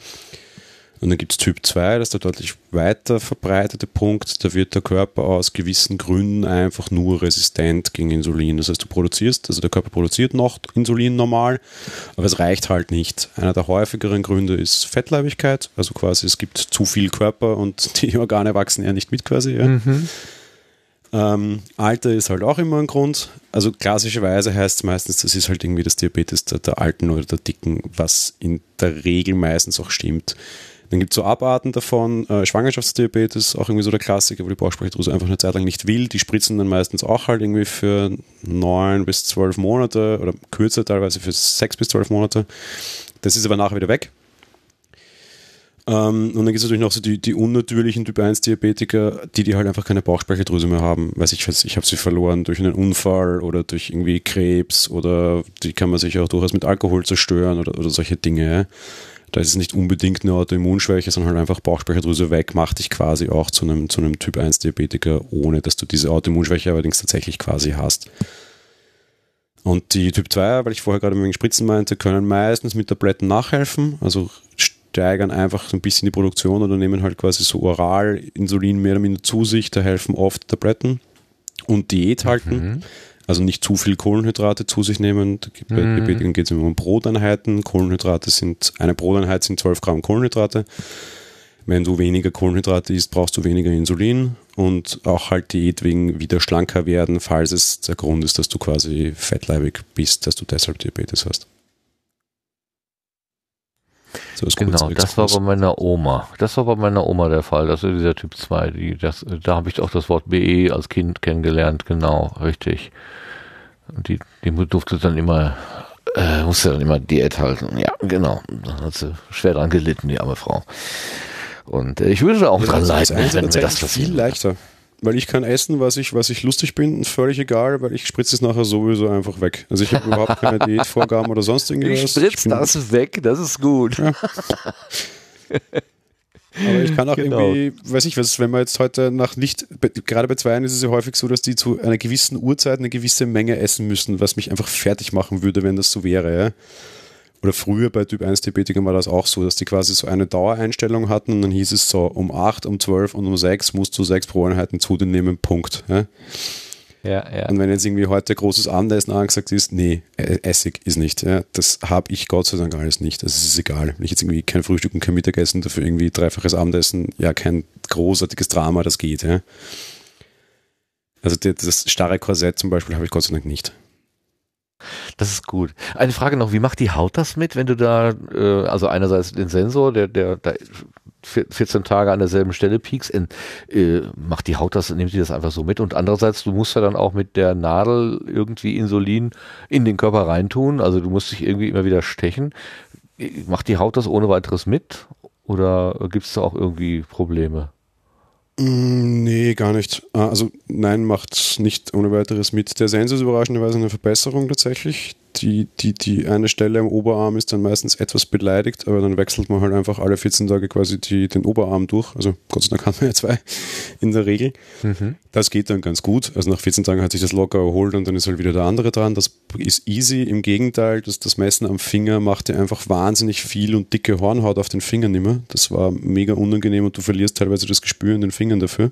Und dann gibt es Typ 2, das ist der deutlich weiter verbreitete Punkt. Da wird der Körper aus gewissen Gründen einfach nur resistent gegen Insulin. Das heißt, du produzierst, also der Körper produziert noch Insulin normal, aber es reicht halt nicht. Einer der häufigeren Gründe ist Fettleibigkeit, also quasi es gibt zu viel Körper und die Organe wachsen eher nicht mit quasi. Ja. Mhm. Ähm, Alter ist halt auch immer ein Grund. Also klassischerweise heißt es meistens, das ist halt irgendwie das Diabetes der, der Alten oder der Dicken, was in der Regel meistens auch stimmt. Dann gibt es so Abarten davon, äh, Schwangerschaftsdiabetes, auch irgendwie so der Klassiker, wo die Bauchspeicheldrüse einfach eine Zeit lang nicht will. Die spritzen dann meistens auch halt irgendwie für neun bis zwölf Monate oder kürzer teilweise für sechs bis zwölf Monate. Das ist aber nachher wieder weg. Ähm, und dann gibt es natürlich noch so die, die unnatürlichen Typ 1 Diabetiker, die, die halt einfach keine Bauchspeicheldrüse mehr haben. Weiß ich, ich habe sie verloren durch einen Unfall oder durch irgendwie Krebs oder die kann man sich auch durchaus mit Alkohol zerstören oder, oder solche Dinge Da ist es nicht unbedingt eine Autoimmunschwäche, sondern halt einfach Bauchspeicheldrüse weg, macht dich quasi auch zu einem, zu einem Typ 1 Diabetiker, ohne dass du diese Autoimmunschwäche allerdings tatsächlich quasi hast. Und die Typ 2, weil ich vorher gerade den Spritzen meinte, können meistens mit Tabletten nachhelfen, also steigern einfach so ein bisschen die Produktion oder nehmen halt quasi so oral Insulin mehr oder minder zu sich, da helfen oft Tabletten und Diät halten. Mhm. Also nicht zu viel Kohlenhydrate zu sich nehmen. Bei mhm. Diabetikern geht es immer um Broteinheiten. Kohlenhydrate sind, eine Broteinheit sind 12 Gramm Kohlenhydrate. Wenn du weniger Kohlenhydrate isst, brauchst du weniger Insulin und auch halt Diät wegen wieder schlanker werden, falls es der Grund ist, dass du quasi fettleibig bist, dass du deshalb Diabetes hast. So genau, das war bei meiner Oma. Das war bei meiner Oma der Fall. Das ist dieser Typ 2. Die, das, da habe ich auch das Wort BE als Kind kennengelernt. Genau, richtig. Und die, die durfte dann immer, äh, musste dann immer Diät halten. Ja, genau. Da hat sie schwer dran gelitten, die arme Frau. Und äh, ich würde auch ja, dran leiden, wenn mir das passiert. Viel leichter. Weil ich kann essen, was ich, was ich lustig bin, völlig egal, weil ich spritze es nachher sowieso einfach weg. Also ich habe überhaupt keine Diätvorgaben oder sonst irgendwas. Ich spritze das weg, das ist gut. Ja. Aber ich kann auch genau. irgendwie, weiß ich was, wenn man jetzt heute nach nicht, gerade bei Zweien ist es ja häufig so, dass die zu einer gewissen Uhrzeit eine gewisse Menge essen müssen, was mich einfach fertig machen würde, wenn das so wäre. Ja? Oder früher bei Typ 1 Diabetikern war das auch so, dass die quasi so eine Dauereinstellung hatten und dann hieß es so, um 8, um 12 und um 6 musst du 6 pro Einheiten zu dir nehmen, Punkt. Ja? Ja, ja. Und wenn jetzt irgendwie heute großes Abendessen angesagt ist, nee, e-, Essig ist nicht. Ja? Das habe ich Gott sei Dank alles nicht. Das ist egal. Wenn ich jetzt irgendwie kein Frühstück und kein Mittagessen, dafür irgendwie dreifaches Abendessen, ja, kein großartiges Drama, das geht. Ja? Also das starre Korsett zum Beispiel habe ich Gott sei Dank nicht. Das ist gut. Eine Frage noch, wie macht die Haut das mit, wenn du da, äh, also einerseits den Sensor, der, der, der 14 Tage an derselben Stelle piekst, in, äh, macht die Haut das, nimmt die das einfach so mit und andererseits, du musst ja dann auch mit der Nadel irgendwie Insulin in den Körper reintun, also du musst dich irgendwie immer wieder stechen. Macht die Haut das ohne weiteres mit oder gibt es da auch irgendwie Probleme? Mm, nee, gar nicht. Ah, also nein, macht nicht ohne weiteres mit. Der Sensor ist überraschenderweise eine Verbesserung tatsächlich die, die, die eine Stelle am Oberarm ist dann meistens etwas beleidigt, aber dann wechselt man halt einfach alle 14 Tage quasi die, den Oberarm durch. Also Gott sei Dank haben wir ja zwei in der Regel. Mhm. Das geht dann ganz gut. Also nach 14 Tagen hat sich das locker erholt und dann ist halt wieder der andere dran. Das ist easy. Im Gegenteil, das, das Messen am Finger macht dir einfach wahnsinnig viel und dicke Hornhaut auf den Fingern immer. Das war mega unangenehm und du verlierst teilweise das Gespür in den Fingern dafür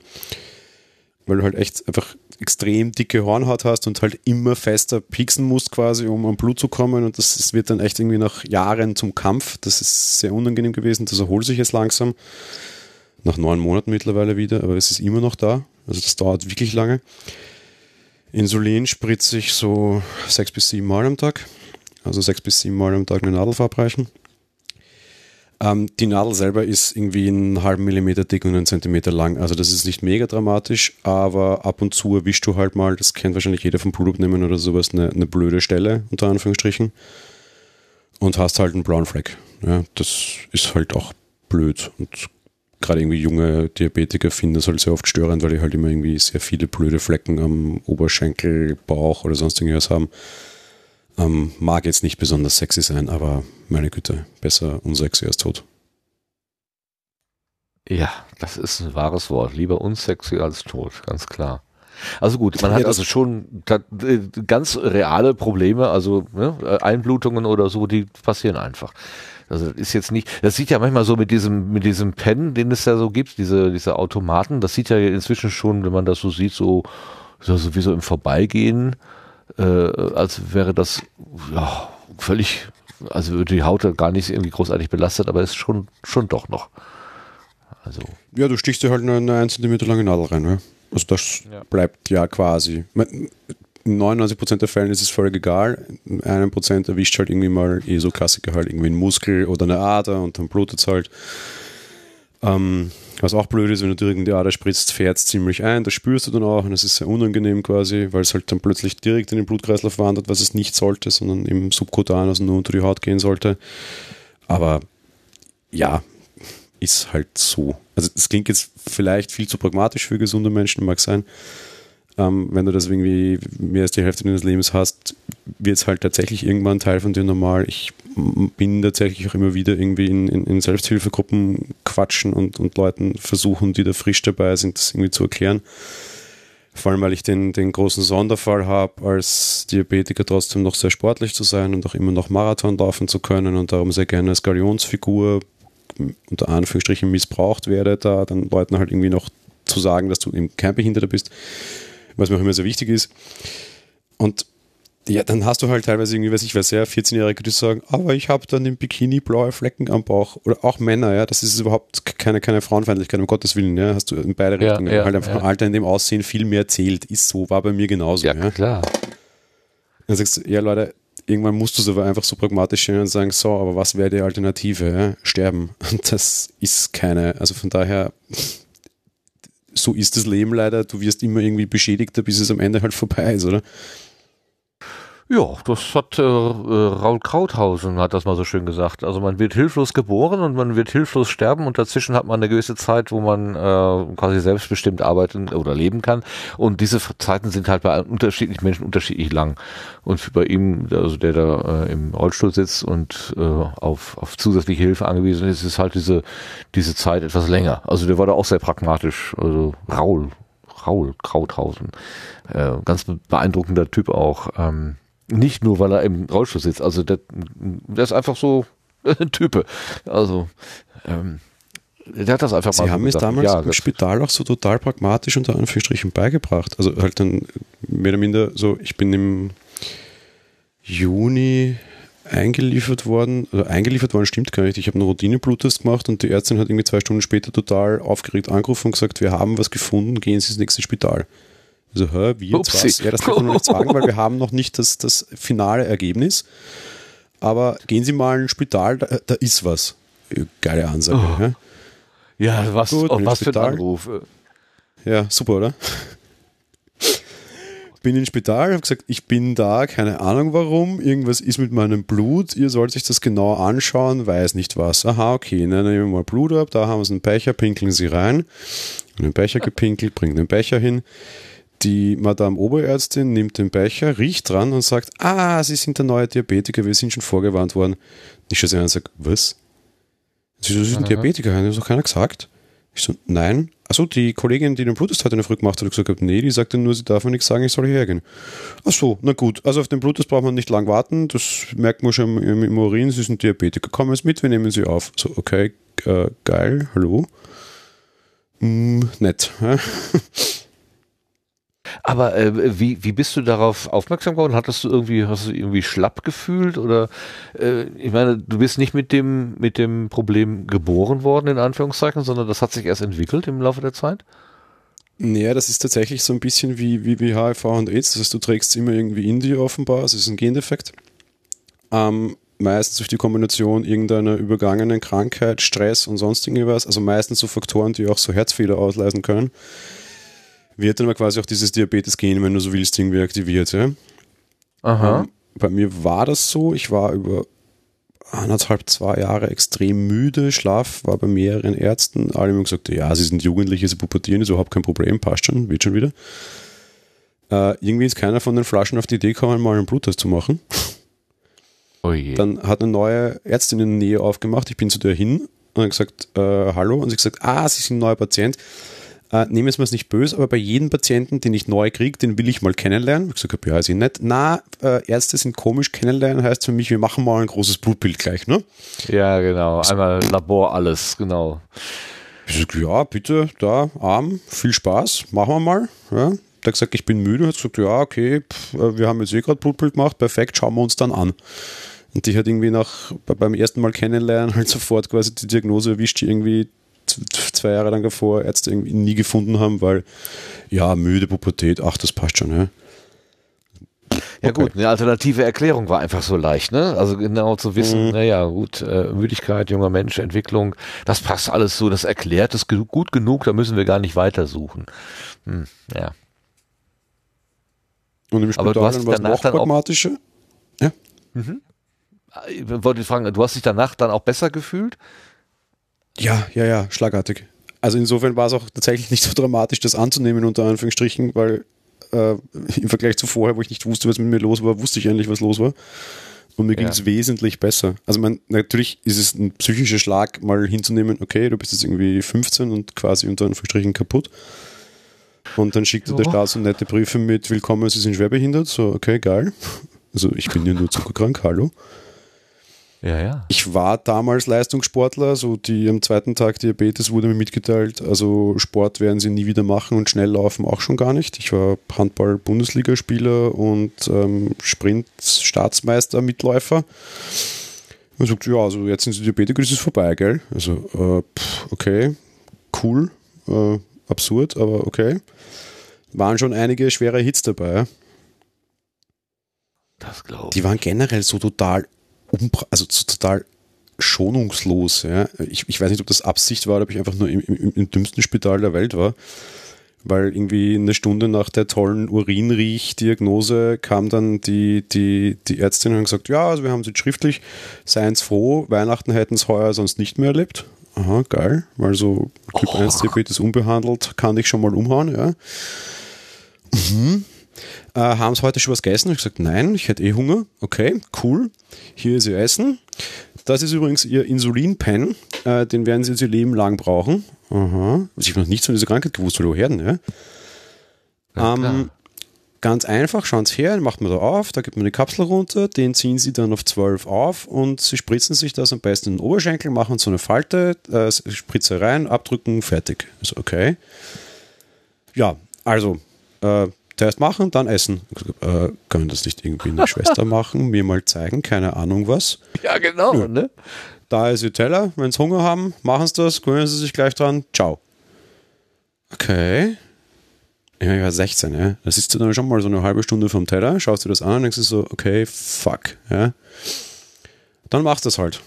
weil du halt echt einfach extrem dicke Hornhaut hast und halt immer fester pieksen musst quasi, um am Blut zu kommen und das, das wird dann echt irgendwie nach Jahren zum Kampf. Das ist sehr unangenehm gewesen, das erholt sich jetzt langsam. Nach neun Monaten mittlerweile wieder, aber es ist immer noch da. Also das dauert wirklich lange. Insulin spritze ich so sechs bis sieben Mal am Tag. Also sechs bis sieben Mal am Tag eine Nadel verabreichen. Ähm, die Nadel selber ist irgendwie einen halben Millimeter dick und einen Zentimeter lang. Also das ist nicht mega dramatisch, aber ab und zu erwischst du halt mal, das kennt wahrscheinlich jeder vom Blutabnehmen oder sowas, eine, eine blöde Stelle, unter Anführungsstrichen. Und hast halt einen blauen Fleck. Ja, das ist halt auch blöd. Und gerade irgendwie junge Diabetiker finden das halt sehr oft störend, weil die halt immer irgendwie sehr viele blöde Flecken am Oberschenkel, Bauch oder sonst irgendwas haben. Ähm, mag jetzt nicht besonders sexy sein, aber meine Güte, besser unsexy als tot. Ja, das ist ein wahres Wort. Lieber unsexy als tot, ganz klar. Also gut, man hat ja, also schon äh, ganz reale Probleme, also ne, Einblutungen oder so, die passieren einfach. Also das ist jetzt nicht, das sieht ja manchmal so mit diesem, mit diesem Pen, den es ja so gibt, diese, diese Automaten, das sieht ja inzwischen schon, wenn man das so sieht, so, so, so wie so im Vorbeigehen äh, als wäre das ja, völlig, also die Haut gar nicht irgendwie großartig belastet, aber ist schon, schon doch noch. Also. Ja, du stichst dir halt eine, eine 1 cm lange Nadel rein. Ne? Also das ja. bleibt ja quasi. In 99% der Fällen ist es völlig egal. In einem Prozent erwischt halt irgendwie mal eh so Klassiker halt irgendwie ein Muskel oder eine Ader und dann blutet es halt. Ähm, was auch blöd ist, wenn du direkt in die Ader spritzt, fährt es ziemlich ein. Das spürst du dann auch und das ist sehr unangenehm quasi, weil es halt dann plötzlich direkt in den Blutkreislauf wandert, was es nicht sollte, sondern im Subkutan, also nur unter die Haut gehen sollte. Aber ja, ist halt so. Also es klingt jetzt vielleicht viel zu pragmatisch für gesunde Menschen, mag sein. Ähm, wenn du das irgendwie mehr als die Hälfte deines Lebens hast, wird es halt tatsächlich irgendwann Teil von dir normal. Ich bin tatsächlich auch immer wieder irgendwie in, in, in Selbsthilfegruppen quatschen und, und Leuten versuchen, die da frisch dabei sind, das irgendwie zu erklären. Vor allem, weil ich den, den großen Sonderfall habe, als Diabetiker trotzdem noch sehr sportlich zu sein und auch immer noch Marathon laufen zu können und darum sehr gerne als Galionsfigur unter Anführungsstrichen missbraucht werde, da dann Leuten halt irgendwie noch zu sagen, dass du eben kein Behinderter bist was mir auch immer sehr wichtig ist. Und ja, dann hast du halt teilweise irgendwie, weiß ich was, ja, 14-Jährige, die sagen, aber ich habe dann im Bikini blaue Flecken am Bauch. Oder auch Männer, ja, das ist überhaupt keine, keine Frauenfeindlichkeit, um Gottes Willen, ja, hast du in beide ja, Richtungen. Ja, halt einfach ja. Alter in dem Aussehen viel mehr zählt. Ist so, war bei mir genauso. Ja, ja. klar. Dann sagst du, ja, Leute, irgendwann musst du es aber einfach so pragmatisch stehen und sagen, so, aber was wäre die Alternative? Ja? Sterben. Und das ist keine. Also von daher, so ist das Leben leider. Du wirst immer irgendwie beschädigter, bis es am Ende halt vorbei ist, oder? Ja, das hat äh, äh, Raul Krauthausen hat das mal so schön gesagt. Also man wird hilflos geboren und man wird hilflos sterben und dazwischen hat man eine gewisse Zeit, wo man äh, quasi selbstbestimmt arbeiten oder leben kann. Und diese Zeiten sind halt bei unterschiedlichen Menschen unterschiedlich lang. Und bei ihm, also der da äh, im Rollstuhl sitzt und äh, auf, auf zusätzliche Hilfe angewiesen ist, ist halt diese, diese Zeit etwas länger. Also der war da auch sehr pragmatisch. Also Raul, Raul Krauthausen. Äh, ganz beeindruckender Typ auch. Ähm, nicht nur, weil er im Rollstuhl sitzt. Also der, der ist einfach so ein Type. Also ähm, der hat das einfach Sie mal haben so es damals ja, im Spital auch so total pragmatisch unter Anführungsstrichen beigebracht. Also halt dann mehr oder minder so, ich bin im Juni eingeliefert worden, oder eingeliefert worden stimmt gar nicht. Ich habe einen Routine-Bluttest gemacht und die Ärztin hat irgendwie zwei Stunden später total aufgeregt angerufen und gesagt, wir haben was gefunden, gehen Sie ins nächste Spital. So, hä, wie jetzt was? Ja, das kann man noch nicht sagen, weil wir haben noch nicht das, das finale Ergebnis. Aber gehen Sie mal ins Spital, da, da ist was. Geile Ansage. Oh. Ja, ja was, Gut, oh, was für ein Anruf. Ja, super, oder? bin ins Spital, habe gesagt, ich bin da, keine Ahnung warum, irgendwas ist mit meinem Blut, ihr sollt sich das genau anschauen, weiß nicht was. Aha, okay, dann nehmen wir mal Blut ab, da haben sie einen Becher, pinkeln sie rein. Den Becher gepinkelt, bringen den Becher hin. Die Madame Oberärztin nimmt den Becher, riecht dran und sagt, ah, Sie sind der neue Diabetiker, wir sind schon vorgewarnt worden. Ich schaue sie an und sage, was? Sie, Sie sind Aha. Diabetiker, hat das doch keiner gesagt? Ich so, nein. Achso, die Kollegin, die den Bluttest heute in der Früh gemacht hat, hat gesagt, nee, die sagte nur, sie darf mir nichts sagen, ich soll hierher gehen. Achso, na gut. Also auf den Bluttest braucht man nicht lang warten, das merkt man schon im, im Urin, sie sind Diabetiker. Kommen jetzt mit, wir nehmen sie auf. So, okay, äh, geil, hallo. Mm, nett. Aber äh, wie, wie bist du darauf aufmerksam geworden? Hattest du irgendwie, hast du irgendwie schlapp gefühlt? Oder äh, ich meine, du bist nicht mit dem, mit dem Problem geboren worden, in Anführungszeichen, sondern das hat sich erst entwickelt im Laufe der Zeit? Naja, das ist tatsächlich so ein bisschen wie, wie, wie HIV und AIDS. Das heißt, du trägst es immer irgendwie in dir offenbar. Es ist ein Gendefekt. Ähm, meistens durch die Kombination irgendeiner übergangenen Krankheit, Stress und sonst irgendwas. Also meistens so Faktoren, die auch so Herzfehler auslösen können wird dann quasi auch dieses Diabetes-Gen, wenn du so willst, irgendwie aktiviert. Ja? Aha. Ähm, bei mir war das so. Ich war über anderthalb, zwei Jahre extrem müde. Schlaf war bei mehreren Ärzten. Alle haben gesagt, ja, sie sind Jugendliche, sie pubertieren, ist überhaupt kein Problem, passt schon, wird schon wieder. Äh, irgendwie ist keiner von den Flaschen auf die Idee gekommen, mal einen Bluttest zu machen. Oh Dann hat eine neue Ärztin in der Nähe aufgemacht. Ich bin zu der hin und habe gesagt, äh, hallo. Und sie hat gesagt, ah, Sie sind ein neuer Patient äh, nehmen es mir nicht böse, aber bei jedem Patienten, den ich neu kriege, den will ich mal kennenlernen. Ich gesagt habe, ja, ist eh nett. Na, äh, Ärzte sind komisch, kennenlernen heißt für mich, wir machen mal ein großes Blutbild gleich, ne? Ja, genau. Einmal Labor, alles, genau. Ich sag, ja, bitte, da, Arm, viel Spaß, machen wir mal. Ja. Der hat gesagt, ich bin müde, hat gesagt, ja, okay, pff, äh, wir haben jetzt eh gerade Blutbild gemacht, perfekt, schauen wir uns dann an. Und die hat irgendwie nach, beim ersten Mal kennenlernen halt sofort quasi die Diagnose erwischt, die irgendwie zwei Jahre lang davor Ärzte irgendwie nie gefunden haben, weil ja, müde Pubertät, ach, das passt schon, ja. Ja okay. gut, eine alternative Erklärung war einfach so leicht, ne? Also genau zu wissen, mhm. naja, gut, äh, Müdigkeit, junger Mensch, Entwicklung, das passt alles so, das erklärt es gut genug, da müssen wir gar nicht weitersuchen. Hm, ja. Und im Spital Aber du hast was noch pragmatische? Ja. Mhm. Ich wollte fragen, du hast dich danach dann auch besser gefühlt? Ja, ja, ja, schlagartig. Also insofern war es auch tatsächlich nicht so dramatisch, das anzunehmen, unter Anführungsstrichen, weil äh, im Vergleich zu vorher, wo ich nicht wusste, was mit mir los war, wusste ich endlich, was los war. Und mir ging es wesentlich besser. Also man, natürlich ist es ein psychischer Schlag, mal hinzunehmen, okay, du bist jetzt irgendwie 15 und quasi unter Anführungsstrichen kaputt. Und dann schickt dir der Staat so nette Briefe mit Willkommen, Sie sind schwerbehindert. So, okay, geil. Also ich bin ja nur zuckerkrank, hallo. Ja, ja. Ich war damals Leistungssportler, so die am zweiten Tag Diabetes wurde mir mitgeteilt, also Sport werden sie nie wieder machen und Schnelllaufen auch schon gar nicht. Ich war Handball-Bundesligaspieler und ähm, Sprint-Staatsmeister, Mitläufer. Und sagt, ja, also jetzt sind sie Diabetiker, ist es vorbei, gell? Also, äh, pff, okay, cool, äh, absurd, aber okay. Waren schon einige schwere Hits dabei. Das glaube Die waren generell so total also so total schonungslos. Ja. Ich, ich weiß nicht, ob das Absicht war oder ob ich einfach nur im, im, im dümmsten Spital der Welt war. Weil irgendwie eine Stunde nach der tollen Urinriech-Diagnose kam dann die, die, die Ärztin und hat gesagt, ja, also wir haben es jetzt schriftlich, seien Sie froh, Weihnachten hätten es heuer sonst nicht mehr erlebt. Aha, geil, weil so Typ oh. 1 Diabetes unbehandelt kann ich schon mal umhauen, ja. Mhm. Äh, haben Sie heute schon was gegessen? Ich gesagt, nein, ich hätte eh Hunger. Okay, cool. Hier ist Ihr Essen. Das ist übrigens Ihr Insulinpen. Äh, den werden Sie jetzt Ihr Leben lang brauchen. Aha. Ich habe noch nichts von dieser Krankheit gewusst, weil woher denn, ja? Ähm, ganz einfach, schauen Sie her, macht man da auf, da gibt man die Kapsel runter, den ziehen Sie dann auf 12 auf und Sie spritzen sich das am besten in den Oberschenkel, machen so eine Falte, äh, Spritze rein, abdrücken, fertig. Ist okay. Ja, also äh, Zuerst machen, dann essen. Äh, können das nicht irgendwie eine Schwester machen, mir mal zeigen, keine Ahnung was. Ja, genau, ja. ne? Da ist ihr Teller, wenn sie Hunger haben, machen sie das, gewöhnen sie sich gleich dran, ciao. Okay. Ja, ich war 16, ja. Das ist dann schon mal so eine halbe Stunde vom Teller, schaust du das an und denkst du so, okay, fuck, ja. Dann machst du das halt.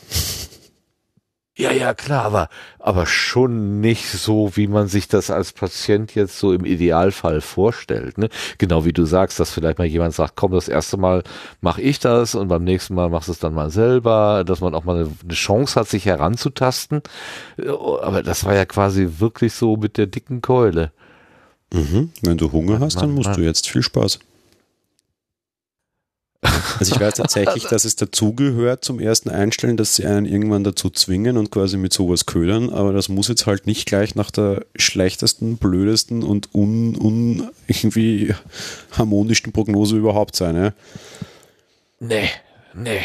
Ja, ja, klar, aber, aber schon nicht so, wie man sich das als Patient jetzt so im Idealfall vorstellt. Ne? Genau wie du sagst, dass vielleicht mal jemand sagt, komm, das erste Mal mache ich das und beim nächsten Mal machst du es dann mal selber, dass man auch mal eine, Chance hat, sich heranzutasten. Aber das war ja quasi wirklich so mit der dicken Keule. Mhm. Wenn du Hunger hast, dann musst du jetzt viel Spaß. Also ich weiß tatsächlich, dass es dazugehört zum ersten Einstellen, dass sie einen irgendwann dazu zwingen und quasi mit sowas ködern, aber das muss jetzt halt nicht gleich nach der schlechtesten, blödesten und un, un irgendwie harmonischsten Prognose überhaupt sein. Ja? Nee, nee.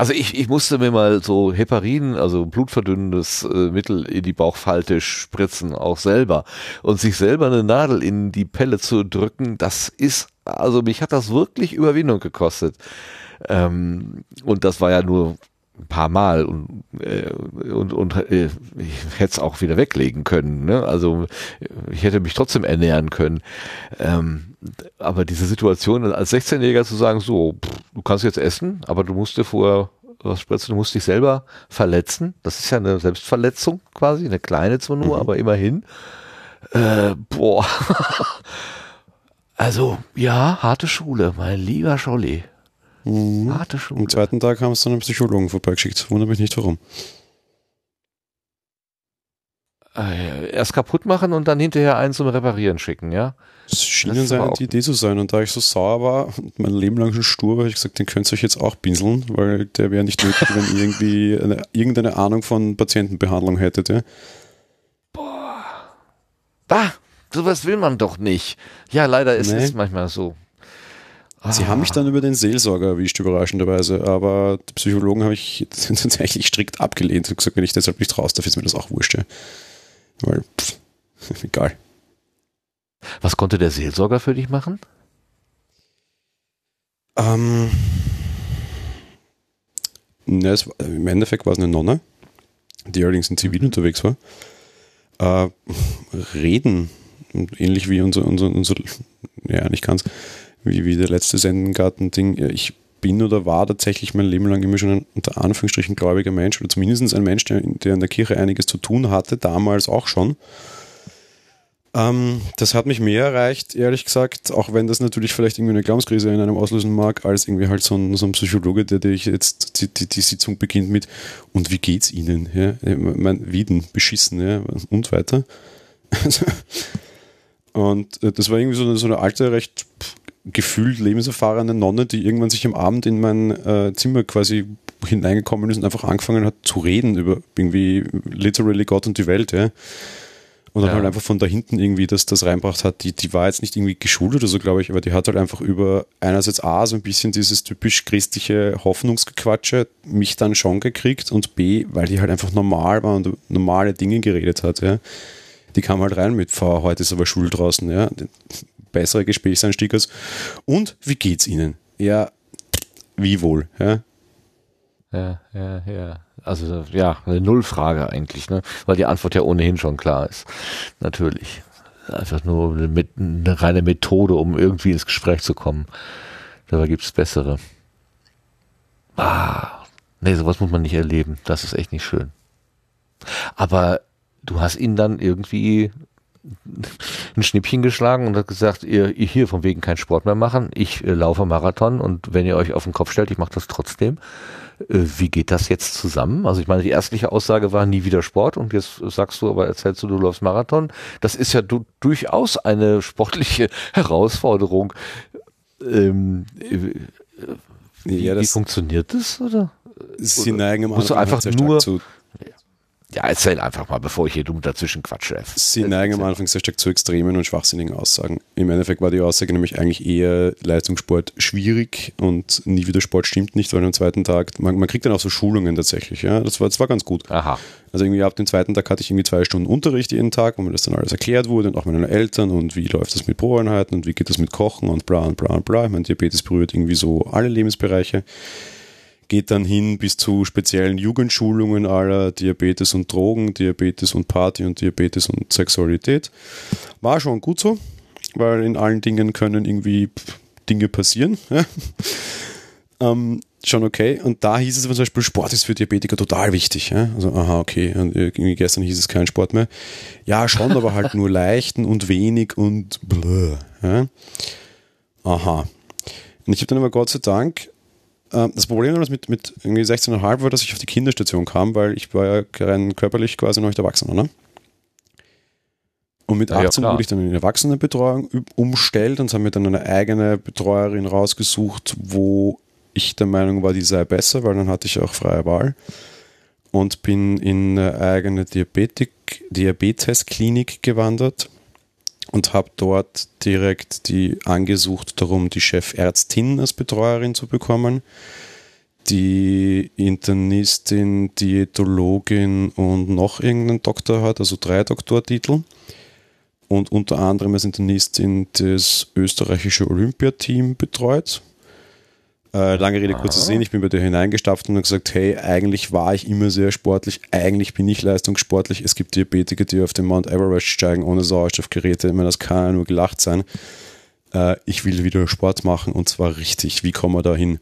Also ich, ich musste mir mal so Heparin, also blutverdünnendes äh, Mittel in die Bauchfalte spritzen, auch selber. Und sich selber eine Nadel in die Pelle zu drücken, das ist, also mich hat das wirklich Überwindung gekostet. Ähm, und das war ja nur ein paar Mal und, äh, und, und äh, ich hätte es auch wieder weglegen können. Ne? Also ich hätte mich trotzdem ernähren können. Ähm, aber diese Situation als 16-Jähriger zu sagen, so, pff, du kannst jetzt essen, aber du musst dir vorher was spritzen, du musst dich selber verletzen. Das ist ja eine Selbstverletzung quasi, eine kleine zwar nur, mhm. aber immerhin. Äh, boah. also, ja, harte Schule, mein lieber Scholli. Mhm. Harte Schule. Am zweiten Tag haben sie dann einen Psychologen vorbeigeschickt. Wundert mich nicht warum. Äh, erst kaputt machen und dann hinterher einen zum Reparieren schicken, ja? Es schien seine Idee zu sein. Und da ich so sauer war und mein Leben lang schon stur war, habe ich gesagt, den könnt ihr euch jetzt auch pinseln, weil der wäre nicht nötig, wenn ihr irgendwie eine, irgendeine Ahnung von Patientenbehandlung hättet. Ja? Boah. Bah, sowas will man doch nicht. Ja, leider ist nee. es manchmal so. Sie ah. haben mich dann über den Seelsorger erwischt, überraschenderweise, aber die Psychologen habe ich tatsächlich strikt abgelehnt und gesagt, wenn ich deshalb nicht raus darf, ist mir das auch wurscht. Weil, pff, egal. Was konnte der Seelsorger für dich machen? Ähm, ne, es, Im Endeffekt war es eine Nonne, die allerdings in Zivil unterwegs war. Äh, reden, ähnlich wie unser, unser, unser ja, nicht ganz, wie, wie der letzte Sendengarten-Ding. Ich bin oder war tatsächlich mein Leben lang immer schon ein unter Anführungsstrichen gläubiger Mensch oder zumindest ein Mensch, der, der in der Kirche einiges zu tun hatte, damals auch schon. Ähm, das hat mich mehr erreicht, ehrlich gesagt, auch wenn das natürlich vielleicht irgendwie eine Glaubenskrise in einem auslösen mag, als irgendwie halt so ein, so ein Psychologe, der dich jetzt die, die, die, Sitzung beginnt mit und wie geht's Ihnen? Ja? Mein Wieden, beschissen, ja, und weiter. Und äh, das war irgendwie so eine, so eine alte, recht pff, gefühlt lebenserfahrene Nonne, die irgendwann sich am Abend in mein äh, Zimmer quasi hineingekommen ist und einfach angefangen hat zu reden über irgendwie literally Gott und die Welt, ja. Und dann Ja. halt einfach von da hinten irgendwie das, das reinbracht hat. Die, die war jetzt nicht irgendwie geschult oder so, glaube ich, aber die hat halt einfach über einerseits A, so ein bisschen dieses typisch christliche Hoffnungsgequatsche mich dann schon gekriegt und B, weil die halt einfach normal war und normale Dinge geredet hat, ja. Die kam halt rein mit, Frau, heute ist aber Schul draußen, ja. Bessere Gesprächseinstieg als, und wie geht's Ihnen? Ja, wie wohl, ja. Ja, ja, ja. Also ja, eine Nullfrage eigentlich, ne? Weil die Antwort ja ohnehin schon klar ist. Natürlich. Einfach nur eine, eine reine Methode, um irgendwie ins Gespräch zu kommen. Dabei gibt's bessere. Ah, nee, sowas muss man nicht erleben. Das ist echt nicht schön. Aber du hast ihn dann irgendwie ein Schnippchen geschlagen und hat gesagt, ihr, ihr hier von wegen keinen Sport mehr machen, ich äh, laufe Marathon und wenn ihr euch auf den Kopf stellt, ich mache das trotzdem. Äh, wie geht das jetzt zusammen? Also ich meine, die erstliche Aussage war nie wieder Sport und jetzt sagst du aber, erzählst du, du läufst Marathon. Das ist ja du, durchaus eine sportliche Herausforderung. Ähm, äh, wie, Ja, wie das, funktioniert das? Oder? sie neigen musst du Anfang einfach nur- zu, Ja, erzähl einfach mal, bevor ich hier dumm dazwischen quatsche. Sie neigen am Anfang sehr stark zu extremen und schwachsinnigen Aussagen. Im Endeffekt war die Aussage nämlich eigentlich eher Leistungssport schwierig und nie wieder Sport stimmt nicht, weil am zweiten Tag, man, man kriegt dann auch so Schulungen tatsächlich, ja, das war, das war ganz gut. Aha. Also irgendwie ab dem zweiten Tag hatte ich irgendwie zwei Stunden Unterricht jeden Tag, wo mir das dann alles erklärt wurde und auch meinen Eltern und wie läuft das mit Proeinheiten und wie geht das mit Kochen und bla und bla und bla. Ich meine, Diabetes berührt irgendwie so alle Lebensbereiche. Geht dann hin bis zu speziellen Jugendschulungen aller Diabetes und Drogen, Diabetes und Party und Diabetes und Sexualität. War schon gut so, weil in allen Dingen können irgendwie Dinge passieren. Ähm, schon okay. Und da hieß es zum Beispiel, Sport ist für Diabetiker total wichtig. Ja? Also, aha, okay. Und irgendwie gestern hieß es kein Sport mehr. Ja, schon, aber halt nur leichten und wenig und blö. Ja? Aha. Und ich habe dann aber Gott sei Dank, das Problem damals mit, mit irgendwie 16,5 war, dass ich auf die Kinderstation kam, weil ich war ja rein körperlich quasi noch nicht Erwachsener, ne? Und mit Ja, ja, 18 klar. wurde ich dann in die Erwachsenenbetreuung umstellt und haben mir dann eine eigene Betreuerin rausgesucht, wo ich der Meinung war, die sei besser, weil dann hatte ich auch freie Wahl und bin in eine eigene Diabetik, Diabetesklinik gewandert und habe dort direkt die angesucht darum, die Chefärztin als Betreuerin zu bekommen, die Internistin, Diätologin und noch irgendeinen Doktor hat, also drei Doktortitel und unter anderem als Internistin das österreichische Olympiateam betreut. Äh, lange Rede, kurzer Sinn, ich bin bei dir hineingestapft und habe gesagt, hey, eigentlich war ich immer sehr sportlich, eigentlich bin ich leistungssportlich. Es gibt Diabetiker, die auf den Mount Everest steigen ohne Sauerstoffgeräte. Ich meine, das kann ja nur gelacht sein. Äh, ich will wieder Sport machen und zwar richtig. Wie kommen wir da hin?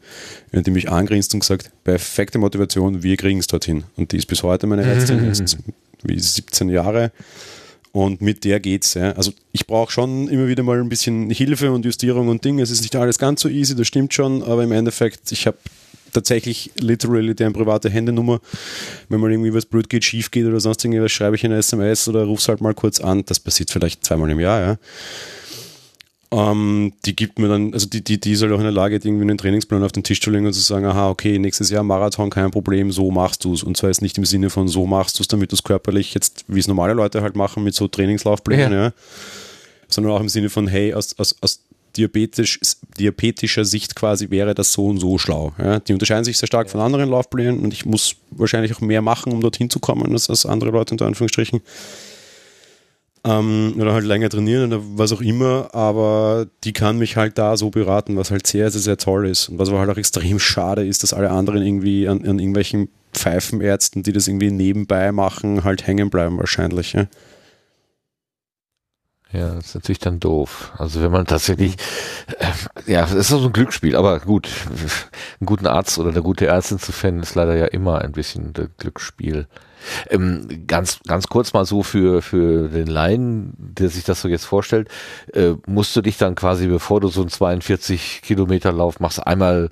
Und die mich angrinst und gesagt, perfekte Motivation, wir kriegen es dorthin. Und die ist bis heute meine Ärztin, ist wie 17 Jahre. Und mit der geht's. Ja. Also ich brauche schon immer wieder mal ein bisschen Hilfe und Justierung und Dinge. Es ist nicht alles ganz so easy, das stimmt schon, aber im Endeffekt, ich habe tatsächlich literally deren private Handynummer. Wenn mal irgendwie was blöd geht, schief geht oder sonst irgendwas, schreibe ich eine SMS oder ruf's halt mal kurz an. Das passiert vielleicht zweimal im Jahr, ja. Ähm, die gibt mir dann, also die, die, die ist halt auch in der Lage, irgendwie einen Trainingsplan auf den Tisch zu legen und zu sagen, aha, okay, nächstes Jahr Marathon, kein Problem, so machst du's. Und zwar jetzt nicht im Sinne von so machst du's, damit du's körperlich jetzt, wie es normale Leute halt machen, mit so Trainingslaufplänen, ja. Sondern auch im Sinne von, hey, aus, aus, aus diabetisch, diabetischer Sicht quasi wäre das so und so schlau. Ja. Die unterscheiden sich sehr stark von anderen Laufplänen und ich muss wahrscheinlich auch mehr machen, um dorthin zu kommen, als, als andere Leute unter Anführungsstrichen ähm, oder halt länger trainieren oder was auch immer, aber die kann mich halt da so beraten, was halt sehr, sehr, sehr toll ist. Und was aber halt auch extrem schade ist, dass alle anderen irgendwie an, an irgendwelchen Pfeifenärzten, die das irgendwie nebenbei machen, halt hängen bleiben wahrscheinlich. Ja. Ja, das ist natürlich dann doof. Also wenn man tatsächlich, äh, ja, es ist so ein Glücksspiel, aber gut, einen guten Arzt oder eine gute Ärztin zu finden, ist leider ja immer ein bisschen ein Glücksspiel. Ähm, ganz, ganz kurz mal so für, für den Laien, der sich das so jetzt vorstellt, äh, musst du dich dann quasi, bevor du so einen 42 Kilometer Lauf machst, einmal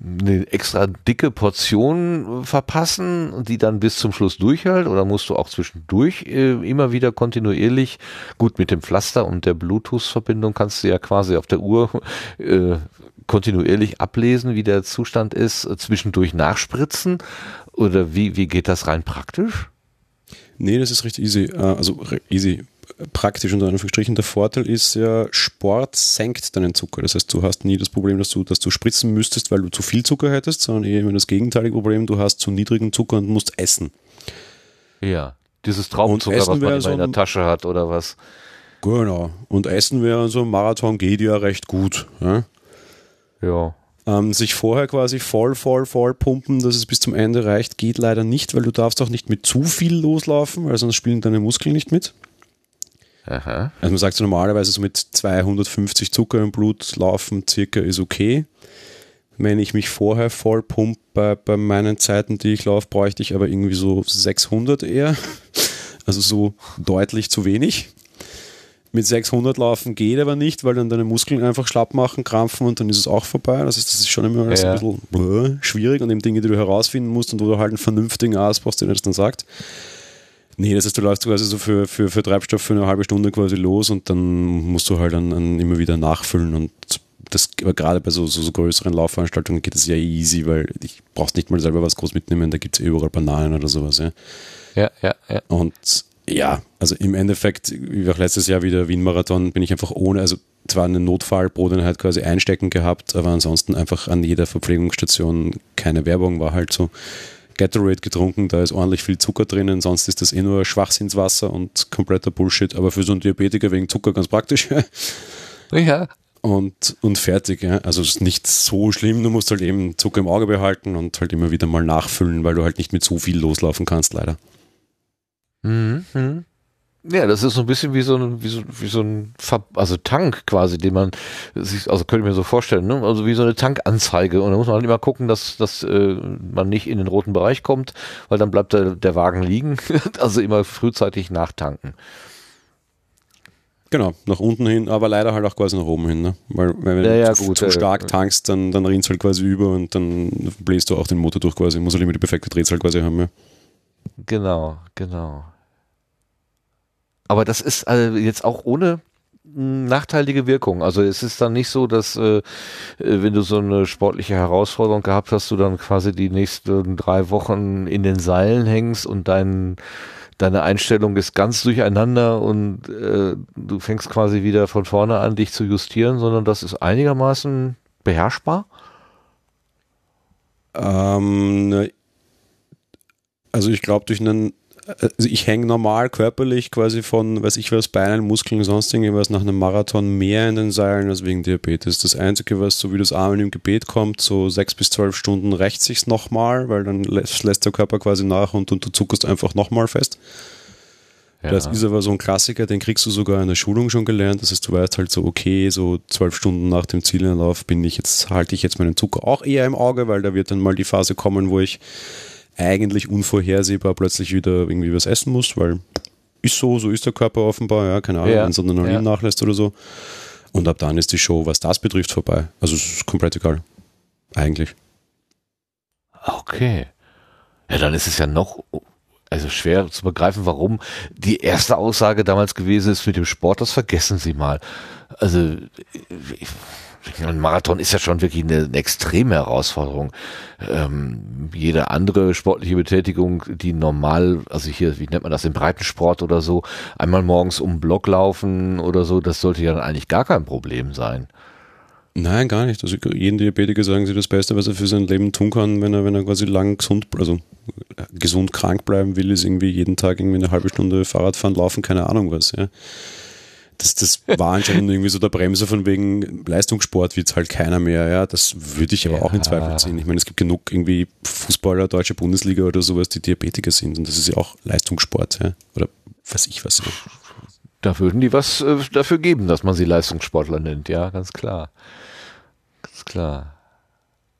eine extra dicke Portion verpassen, die dann bis zum Schluss durchhält? Oder musst du auch zwischendurch äh, immer wieder kontinuierlich, gut mit dem Pflaster und der Bluetooth-Verbindung kannst du ja quasi auf der Uhr äh, kontinuierlich ablesen, wie der Zustand ist, äh, zwischendurch nachspritzen? Oder wie, wie geht das rein praktisch? Nee, das ist recht easy. Äh, also easy praktisch unter Anführungsstrichen. Der Vorteil ist ja, Sport senkt deinen Zucker. Das heißt, du hast nie das Problem, dass du, dass du spritzen müsstest, weil du zu viel Zucker hättest, sondern eher das gegenteilige Problem, du hast zu niedrigen Zucker und musst essen. Ja, dieses Traubenzucker, was man immer so in der Tasche hat oder was. Genau. Und Essen wäre so ein Marathon geht ja recht gut. Ja. ja. Ähm, sich vorher quasi voll, voll, voll pumpen, dass es bis zum Ende reicht, geht leider nicht, weil du darfst auch nicht mit zu viel loslaufen, weil sonst spielen deine Muskeln nicht mit. Aha. Also man sagt so normalerweise so mit 250 Zucker im Blut laufen circa ist okay. Wenn ich mich vorher voll pumpe bei, bei meinen Zeiten, die ich laufe, bräuchte ich aber irgendwie so 600 eher. Also so deutlich zu wenig. Mit 600 laufen geht aber nicht, weil dann deine Muskeln einfach schlapp machen, krampfen und dann ist es auch vorbei. Das heißt, das ist schon immer alles ja. ein bisschen schwierig und eben Dinge, die du herausfinden musst und wo du halt einen vernünftigen Arzt brauchst, der das dann sagt. Nee, das heißt, du läufst quasi so für, für, für Treibstoff für eine halbe Stunde quasi los und dann musst du halt dann, dann immer wieder nachfüllen und das, aber gerade bei so, so, so, größeren Laufveranstaltungen geht es ja easy, weil ich brauchst nicht mal selber was groß mitnehmen, da gibt es eh überall Bananen oder sowas, ja. Ja, ja, ja. Und ja, also im Endeffekt, wie auch letztes Jahr wieder Wien-Marathon, bin ich einfach ohne, also zwar einen Notfallbroteinheit quasi einstecken gehabt, aber ansonsten einfach an jeder Verpflegungsstation keine Werbung, war halt so. Gatorade getrunken, da ist ordentlich viel Zucker drinnen, sonst ist das eh nur Schwachsinnswasser und kompletter Bullshit, aber für so einen Diabetiker wegen Zucker ganz praktisch. ja. Und, und fertig, ja. Also es ist nicht so schlimm, du musst halt eben Zucker im Auge behalten und halt immer wieder mal nachfüllen, weil du halt nicht mit so viel loslaufen kannst, leider. Mhm. mhm. Ja, das ist so ein bisschen wie so ein, wie so, wie so ein, also Tank quasi, den man sich, also könnte ich mir so vorstellen, ne? also wie so eine Tankanzeige. Und da muss man halt immer gucken, dass, dass äh, man nicht in den roten Bereich kommt, weil dann bleibt der, der Wagen liegen. also immer frühzeitig nachtanken. Genau, nach unten hin, aber leider halt auch quasi nach oben hin, ne? Weil wenn ja, ja, du gut, zu, äh, stark tankst, dann, dann rinnt halt quasi über und dann bläst du auch den Motor durch quasi. Muss halt immer die perfekte Drehzahl quasi haben, ja. Genau, genau. Aber das ist äh, jetzt auch ohne hm, nachteilige Wirkung. Also es ist dann nicht so, dass äh, äh, wenn du so eine sportliche Herausforderung gehabt hast, du dann quasi die nächsten drei Wochen in den Seilen hängst und dein, deine Einstellung ist ganz durcheinander und äh, du fängst quasi wieder von vorne an, dich zu justieren, sondern das ist einigermaßen beherrschbar. Ähm, ne, also ich glaube durch einen also ich hänge normal körperlich quasi von, weiß ich was, Beinen, Muskeln, sonst irgendwas nach einem Marathon mehr in den Seilen als wegen Diabetes. Das Einzige, was so wie das Armen im Gebet kommt, so sechs bis zwölf Stunden rächt sich's nochmal, weil dann lässt, lässt der Körper quasi nach und, und du zuckerst einfach nochmal fest. Ja. Das ist aber so ein Klassiker, den kriegst du sogar in der Schulung schon gelernt. Das heißt, du weißt halt so, okay, so zwölf Stunden nach dem Zielanlauf bin ich jetzt, halte ich jetzt meinen Zucker auch eher im Auge, weil da wird dann mal die Phase kommen, wo ich eigentlich unvorhersehbar plötzlich wieder irgendwie was essen muss, weil ist so, so ist der Körper offenbar, ja, keine Ahnung, ja. wenn es Adrenalin ja. nachlässt oder so. Und ab dann ist die Show, was das betrifft, vorbei. Also es ist komplett egal. Eigentlich. Okay. Ja, dann ist es ja noch also schwer zu begreifen, warum die erste Aussage damals gewesen ist mit dem Sport, das vergessen Sie mal. Also ich, ein Marathon ist ja schon wirklich eine, eine extreme Herausforderung. Ähm, jede andere sportliche Betätigung, die normal, also hier, wie nennt man das, im Breitensport oder so, einmal morgens um den Block laufen oder so, das sollte ja dann eigentlich gar kein Problem sein. Nein, gar nicht. Also jeden Diabetiker sagen sie das Beste, was er für sein Leben tun kann, wenn er, wenn er quasi lang gesund, also gesund krank bleiben will, ist irgendwie jeden Tag irgendwie eine halbe Stunde Fahrrad fahren, laufen, keine Ahnung was, ja das, das war anscheinend irgendwie so der Bremse von wegen Leistungssport wird halt keiner mehr, ja. Das würde ich aber ja. auch in Zweifel ziehen. Ich meine, es gibt genug irgendwie Fußballer, deutsche Bundesliga oder sowas, die Diabetiker sind und das ist ja auch Leistungssport, ja. Oder was ich was. Ja. Da würden die was äh, dafür geben, dass man sie Leistungssportler nennt, ja, ganz klar. Ganz klar.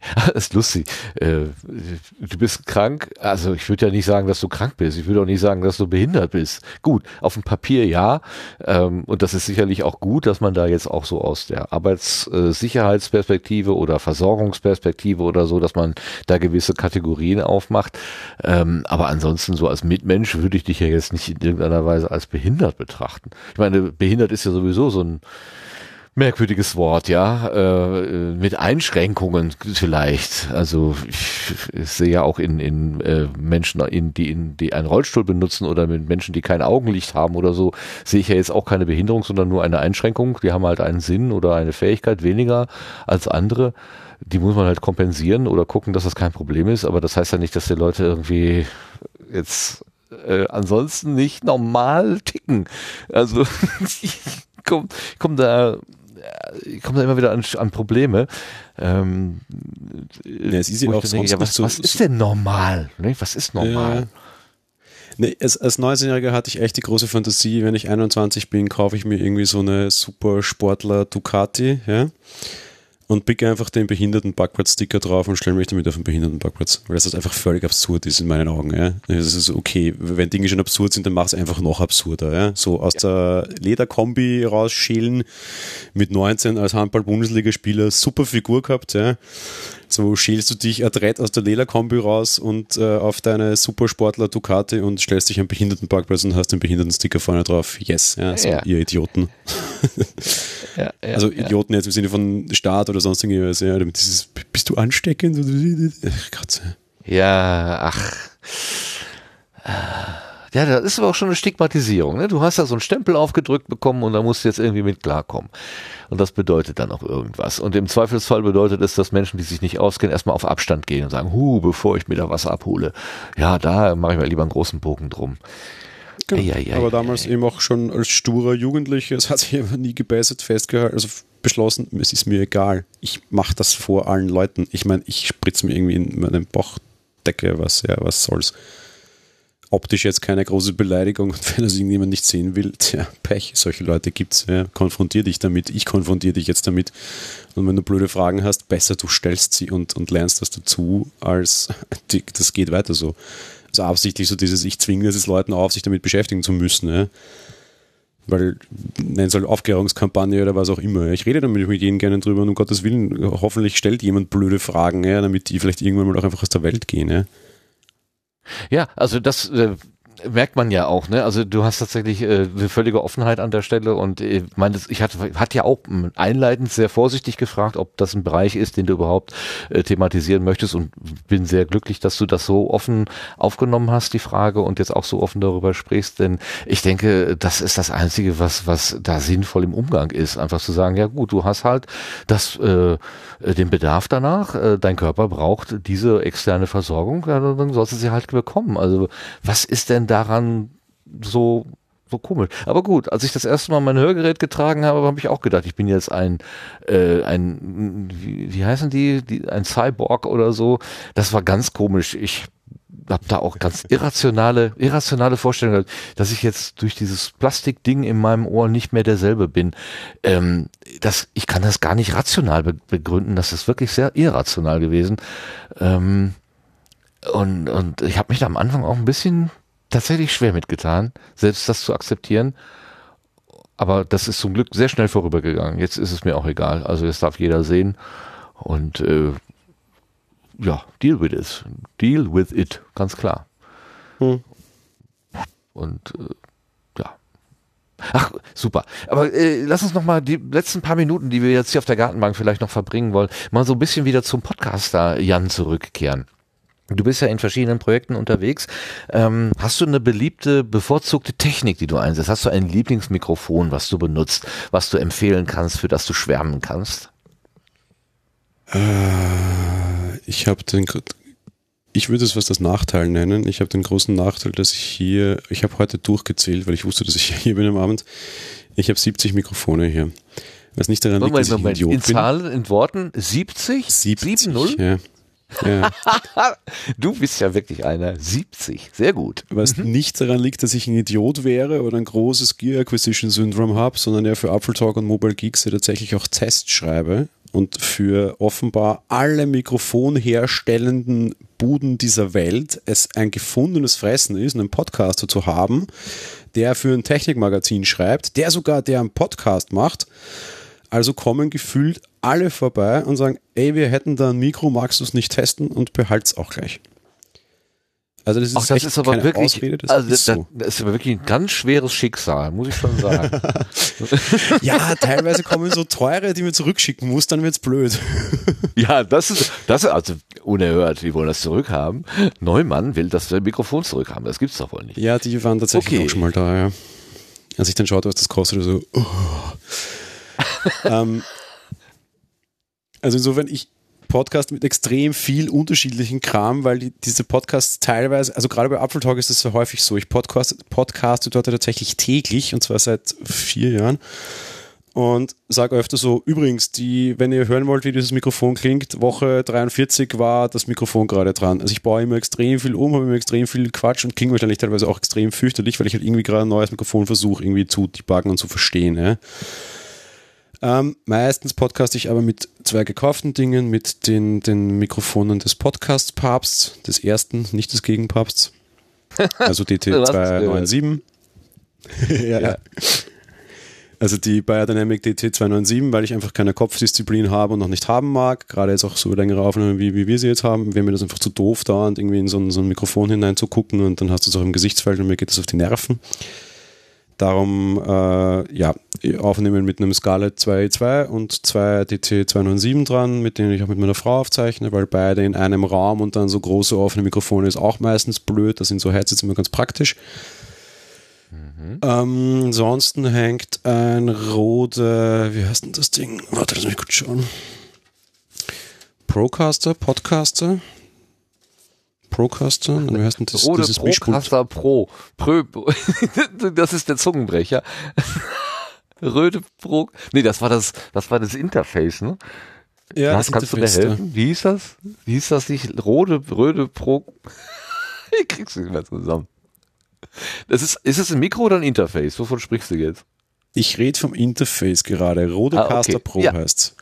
Das ist lustig. Äh, du bist krank. Also ich würde ja nicht sagen, dass du krank bist. Ich würde auch nicht sagen, dass du behindert bist. Gut, auf dem Papier ja. Ähm, und das ist sicherlich auch gut, dass man da jetzt auch so aus der Arbeitssicherheitsperspektive oder Versorgungsperspektive oder so, dass man da gewisse Kategorien aufmacht. Ähm, aber ansonsten so als Mitmensch würde ich dich ja jetzt nicht in irgendeiner Weise als behindert betrachten. Ich meine, behindert ist ja sowieso so ein merkwürdiges Wort, ja, äh, mit Einschränkungen vielleicht. Also ich, ich sehe ja auch in, in äh, Menschen, in, die, in, die einen Rollstuhl benutzen oder mit Menschen, die kein Augenlicht haben oder so, sehe ich ja jetzt auch keine Behinderung, sondern nur eine Einschränkung. Die haben halt einen Sinn oder eine Fähigkeit weniger als andere. Die muss man halt kompensieren oder gucken, dass das kein Problem ist. Aber das heißt ja nicht, dass die Leute irgendwie jetzt äh, ansonsten nicht normal ticken. Also ich komme komm da ich komme da immer wieder an, an Probleme. Ähm, ja, es ist ja auch denke, ja, was, so, was ist denn normal? Ne? Was ist normal? Ja. Nee, als, als 19-Jähriger hatte ich echt die große Fantasie, wenn ich 21 bin, kaufe ich mir irgendwie so eine super Sportler Ducati, ja und picke einfach den Behinderten-Parkplatz-Sticker drauf und stelle mich damit auf den Behinderten-Parkplatz. Weil das halt einfach völlig absurd ist in meinen Augen. Ja. Das ist okay, wenn Dinge schon absurd sind, dann mach es einfach noch absurder. Ja. So aus ja. der Lederkombi rausschälen, mit 19 als Handball-Bundesligaspieler, super Figur gehabt. Ja. So schälst du dich adrett aus der Lederkombi raus und äh, auf deine Supersportler Ducati und stellst dich am Behindertenparkplatz und hast den Behindertensticker vorne drauf. Yes, ja, so ja. ihr Idioten. ja, ja, also Idioten jetzt im Sinne von Staat oder sonst irgendwas. Ja, damit dieses, bist du ansteckend? Ach Gott. Ja, ach. Ja, das ist aber auch schon eine Stigmatisierung. Ne? Du hast ja so einen Stempel aufgedrückt bekommen und da musst du jetzt irgendwie mit klarkommen. Und das bedeutet dann auch irgendwas. Und im Zweifelsfall bedeutet es, dass Menschen, die sich nicht auskennen, erstmal auf Abstand gehen und sagen, hu, bevor ich mir da was abhole. Ja, da mache ich mir lieber einen großen Bogen drum. Genau. Ja, ja, aber damals eben auch schon als sturer Jugendlicher, es hat sich einfach nie gebessert, festgehalten, also beschlossen, es ist mir egal. Ich mache das vor allen Leuten. Ich meine, ich spritze mir irgendwie in meinen Bauchdecke, was, ja, was soll's optisch jetzt keine große Beleidigung und wenn das irgendjemand nicht sehen will, tja, Pech, solche Leute gibt's, ja, konfrontier dich damit, ich konfrontiere dich jetzt damit und wenn du blöde Fragen hast, besser du stellst sie und, und lernst das dazu, als das geht weiter so. Also absichtlich so dieses, ich zwinge es Leuten auf, sich damit beschäftigen zu müssen, ja. weil, nenn es halt Aufklärungskampagne oder was auch immer. Ich rede damit mit jedem gerne drüber und um Gottes Willen, hoffentlich stellt jemand blöde Fragen, ja, damit die vielleicht irgendwann mal auch einfach aus der Welt gehen, ja. Ja, also das äh, merkt man ja auch, ne? Also du hast tatsächlich äh, eine völlige Offenheit an der Stelle und äh, meine, ich hatte, hatte ja auch einleitend sehr vorsichtig gefragt, ob das ein Bereich ist, den du überhaupt äh, thematisieren möchtest und bin sehr glücklich, dass du das so offen aufgenommen hast, die Frage und jetzt auch so offen darüber sprichst, denn ich denke, das ist das Einzige, was, was da sinnvoll im Umgang ist, einfach zu sagen, ja gut, du hast halt das, äh, den Bedarf danach, äh, dein Körper braucht diese externe Versorgung, ja, dann sollst du sie halt bekommen. Also was ist denn daran so so komisch. Aber gut, als ich das erste Mal mein Hörgerät getragen habe, habe ich auch gedacht, ich bin jetzt ein, äh, ein wie, wie heißen die, die, ein Cyborg oder so. Das war ganz komisch. Ich habe da auch ganz irrationale, irrationale Vorstellungen, dass ich jetzt durch dieses Plastikding in meinem Ohr nicht mehr derselbe bin. Ähm, das, ich kann das gar nicht rational begründen. Das ist wirklich sehr irrational gewesen. Ähm, und, und ich habe mich da am Anfang auch ein bisschen tatsächlich schwer mitgetan, selbst das zu akzeptieren. Aber das ist zum Glück sehr schnell vorübergegangen. Jetzt ist es mir auch egal. Also jetzt darf jeder sehen. Und äh, ja, deal with it. Deal with it, ganz klar. Hm. Und äh, ja. Ach, super. Aber äh, lass uns noch mal die letzten paar Minuten, die wir jetzt hier auf der Gartenbank vielleicht noch verbringen wollen, mal so ein bisschen wieder zum Podcaster Jan zurückkehren. Du bist ja in verschiedenen Projekten unterwegs. Ähm, hast du eine beliebte, bevorzugte Technik, die du einsetzt? Hast du ein Lieblingsmikrofon, was du benutzt, was du empfehlen kannst, für das du schwärmen kannst? Äh, ich habe den, ich würde es was das Nachteil nennen. Ich habe den großen Nachteil, dass ich hier, ich habe heute durchgezählt, weil ich wusste, dass ich hier bin am Abend. Ich habe 70 Mikrofone hier. Was nicht daran Moment, liegt, dass Moment, ich Idiot in Zahlen, in Worten 70? 70, 7 Ja. Ja. du bist ja wirklich einer 70. Sehr gut. Was mhm. nicht daran liegt, dass ich ein Idiot wäre oder ein großes Gear Acquisition Syndrome habe, sondern ja für Apple Talk und Mobile Geeks ja tatsächlich auch Tests schreibe und für offenbar alle mikrofonherstellenden Buden dieser Welt es ein gefundenes Fressen ist, einen Podcaster zu haben, der für ein Technikmagazin schreibt, der sogar der einen Podcast macht. Also kommen gefühlt alle vorbei und sagen, ey, wir hätten da ein Mikro, magst du es nicht testen und behalt's auch gleich. Also das ist, Ach, das ist aber wirklich, Ausrede, das, also ist so. das ist aber wirklich ein ganz schweres Schicksal, muss ich schon sagen. ja, teilweise kommen so teure, die mir zurückschicken muss, dann wird's blöd. ja, das ist, das ist also unerhört. Wir wollen das zurückhaben. Neumann will das Mikrofon zurückhaben. Das gibt's doch wohl nicht. Ja, die waren tatsächlich okay. auch schon mal da, ja. Als ich dann schaute, was das kostet, so, oh. ähm, also insofern, ich, Podcast mit extrem viel unterschiedlichen Kram, weil die, diese Podcasts teilweise, also gerade bei Apfeltalk ist es so häufig so, ich podcast, podcaste dort tatsächlich täglich und zwar seit vier Jahren und sage öfter so, übrigens, die, wenn ihr hören wollt, wie dieses Mikrofon klingt, Woche 43 war das Mikrofon gerade dran. Also ich baue immer extrem viel um, habe immer extrem viel Quatsch und klinge wahrscheinlich teilweise auch extrem fürchterlich, weil ich halt irgendwie gerade ein neues Mikrofon versuche, irgendwie zu debuggen und zu verstehen. Ja. Ähm, meistens podcaste ich aber mit zwei gekauften Dingen, mit den, den Mikrofonen des Podcast-Papsts, des ersten, nicht des Gegenpapsts. Also DT297. ja, ja. Also die Biodynamic DT297, weil ich einfach keine Kopfdisziplin habe und noch nicht haben mag. Gerade jetzt auch so längere Aufnahmen, wie, wie wir sie jetzt haben, wäre mir das einfach zu doof, da und irgendwie in so ein, so ein Mikrofon hineinzugucken und dann hast du es auch im Gesichtsfeld und mir geht das auf die Nerven. Darum, äh, ja, aufnehmen mit einem Scarlett 2.2 und zwei DT297 dran, mit denen ich auch mit meiner Frau aufzeichne, weil beide in einem Raum und dann so große offene Mikrofone ist auch meistens blöd. Das sind so Headsets immer ganz praktisch. Mhm. Ähm, ansonsten hängt ein Rode, wie heißt denn das Ding? Warte, lass mich kurz schauen. Procaster, Podcaster, Procaster? Wie heißt denn das? Rode dieses Procaster Pro. Pro. das ist der Zungenbrecher. Röde Pro. Nee, das war das, das war das Interface, ne? Ja, das kannst du mir helfen? Wie hieß das? Wie hieß das nicht? Rode, Röde Pro. ich krieg's nicht mehr zusammen. Das ist, ist es ein Mikro oder ein Interface? Wovon sprichst du jetzt? Ich rede vom Interface gerade. Rodecaster ah, okay. Pro ja. heißt's.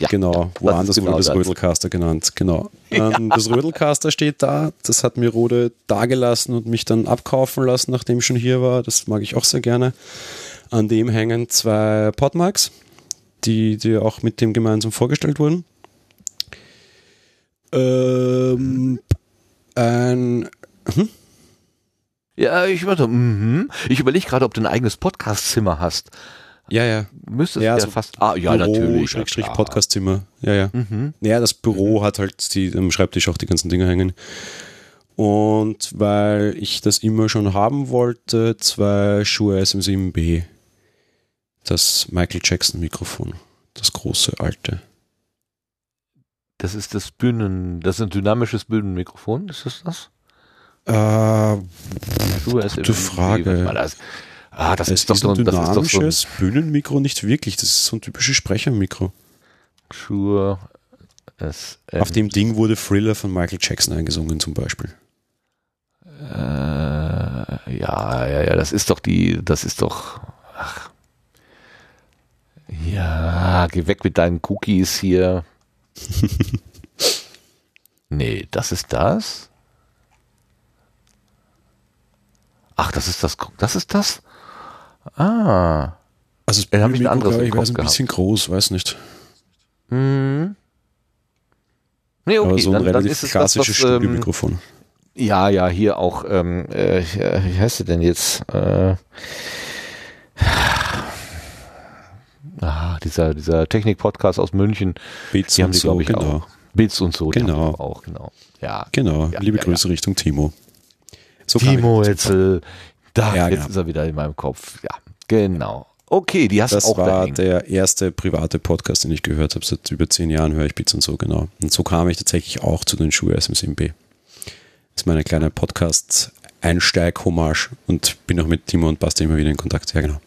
Ja, genau, woanders genau wurde das Rödelcaster genannt. Genau. Ja. Ähm, das Rödelcaster steht da. Das hat mir Rode dagelassen und mich dann abkaufen lassen, nachdem ich schon hier war. Das mag ich auch sehr gerne. An dem hängen zwei Podmarks, die, die auch mit dem gemeinsam vorgestellt wurden. Ähm, ein. Hm? Ja, ich, mm ich überlege gerade, ob du ein eigenes Podcastzimmer hast. Ja, ja. Müsste ja, ja so fast. Ah, ja, Büro, natürlich. Schrägstrich ja, Podcastzimmer. Ja, ja. Mhm. Ja, das Büro hat halt die, am Schreibtisch auch die ganzen Dinge hängen. Und weil ich das immer schon haben wollte, zwei Schuhe SM7B. Das Michael Jackson Mikrofon. Das große, alte. Das ist das Bühnen, das ist ein dynamisches Bühnenmikrofon, ist das das? Äh, gute Frage. Ah, das es ist doch so ein dynamisches so ein Bühnenmikro nicht wirklich. Das ist so ein typisches Sprechermikro. Sure. Auf dem Ding wurde Thriller von Michael Jackson eingesungen zum Beispiel. Äh, ja, ja, ja, das ist doch die, das ist doch, ach. Ja, geh weg mit deinen Cookies hier. nee, das ist das? Ach, das ist das, das ist das? Ah. Also das habe ich ein anderes ich, weiß, ein bisschen groß, weiß nicht. Hm. Nee, okay, Aber so ein dann, relativ dann klassisches ähm, Studiomikrofon. ja, ja, hier auch, ähm, äh, wie heißt sie denn jetzt? Äh, ah, dieser, dieser Technik-Podcast aus München. Beats die haben die, so, glaube ich, genau. auch. Beats und so. Genau. Auch, genau. Ja. Genau. Ja, Liebe ja, Grüße ja. Richtung Timo. So Timo Hetzel, da, ja, jetzt genau. ist er wieder in meinem Kopf. Ja, genau. Okay, die hast das auch Das war dahin. der erste private Podcast, den ich gehört habe. Seit über zehn Jahren höre ich Beats und so, genau. Und so kam ich tatsächlich auch zu den Schuhe SM7B. Das ist meine kleine Podcast-Einsteig-Hommage und bin auch mit Timo und Basti immer wieder in Kontakt. Ja, genau.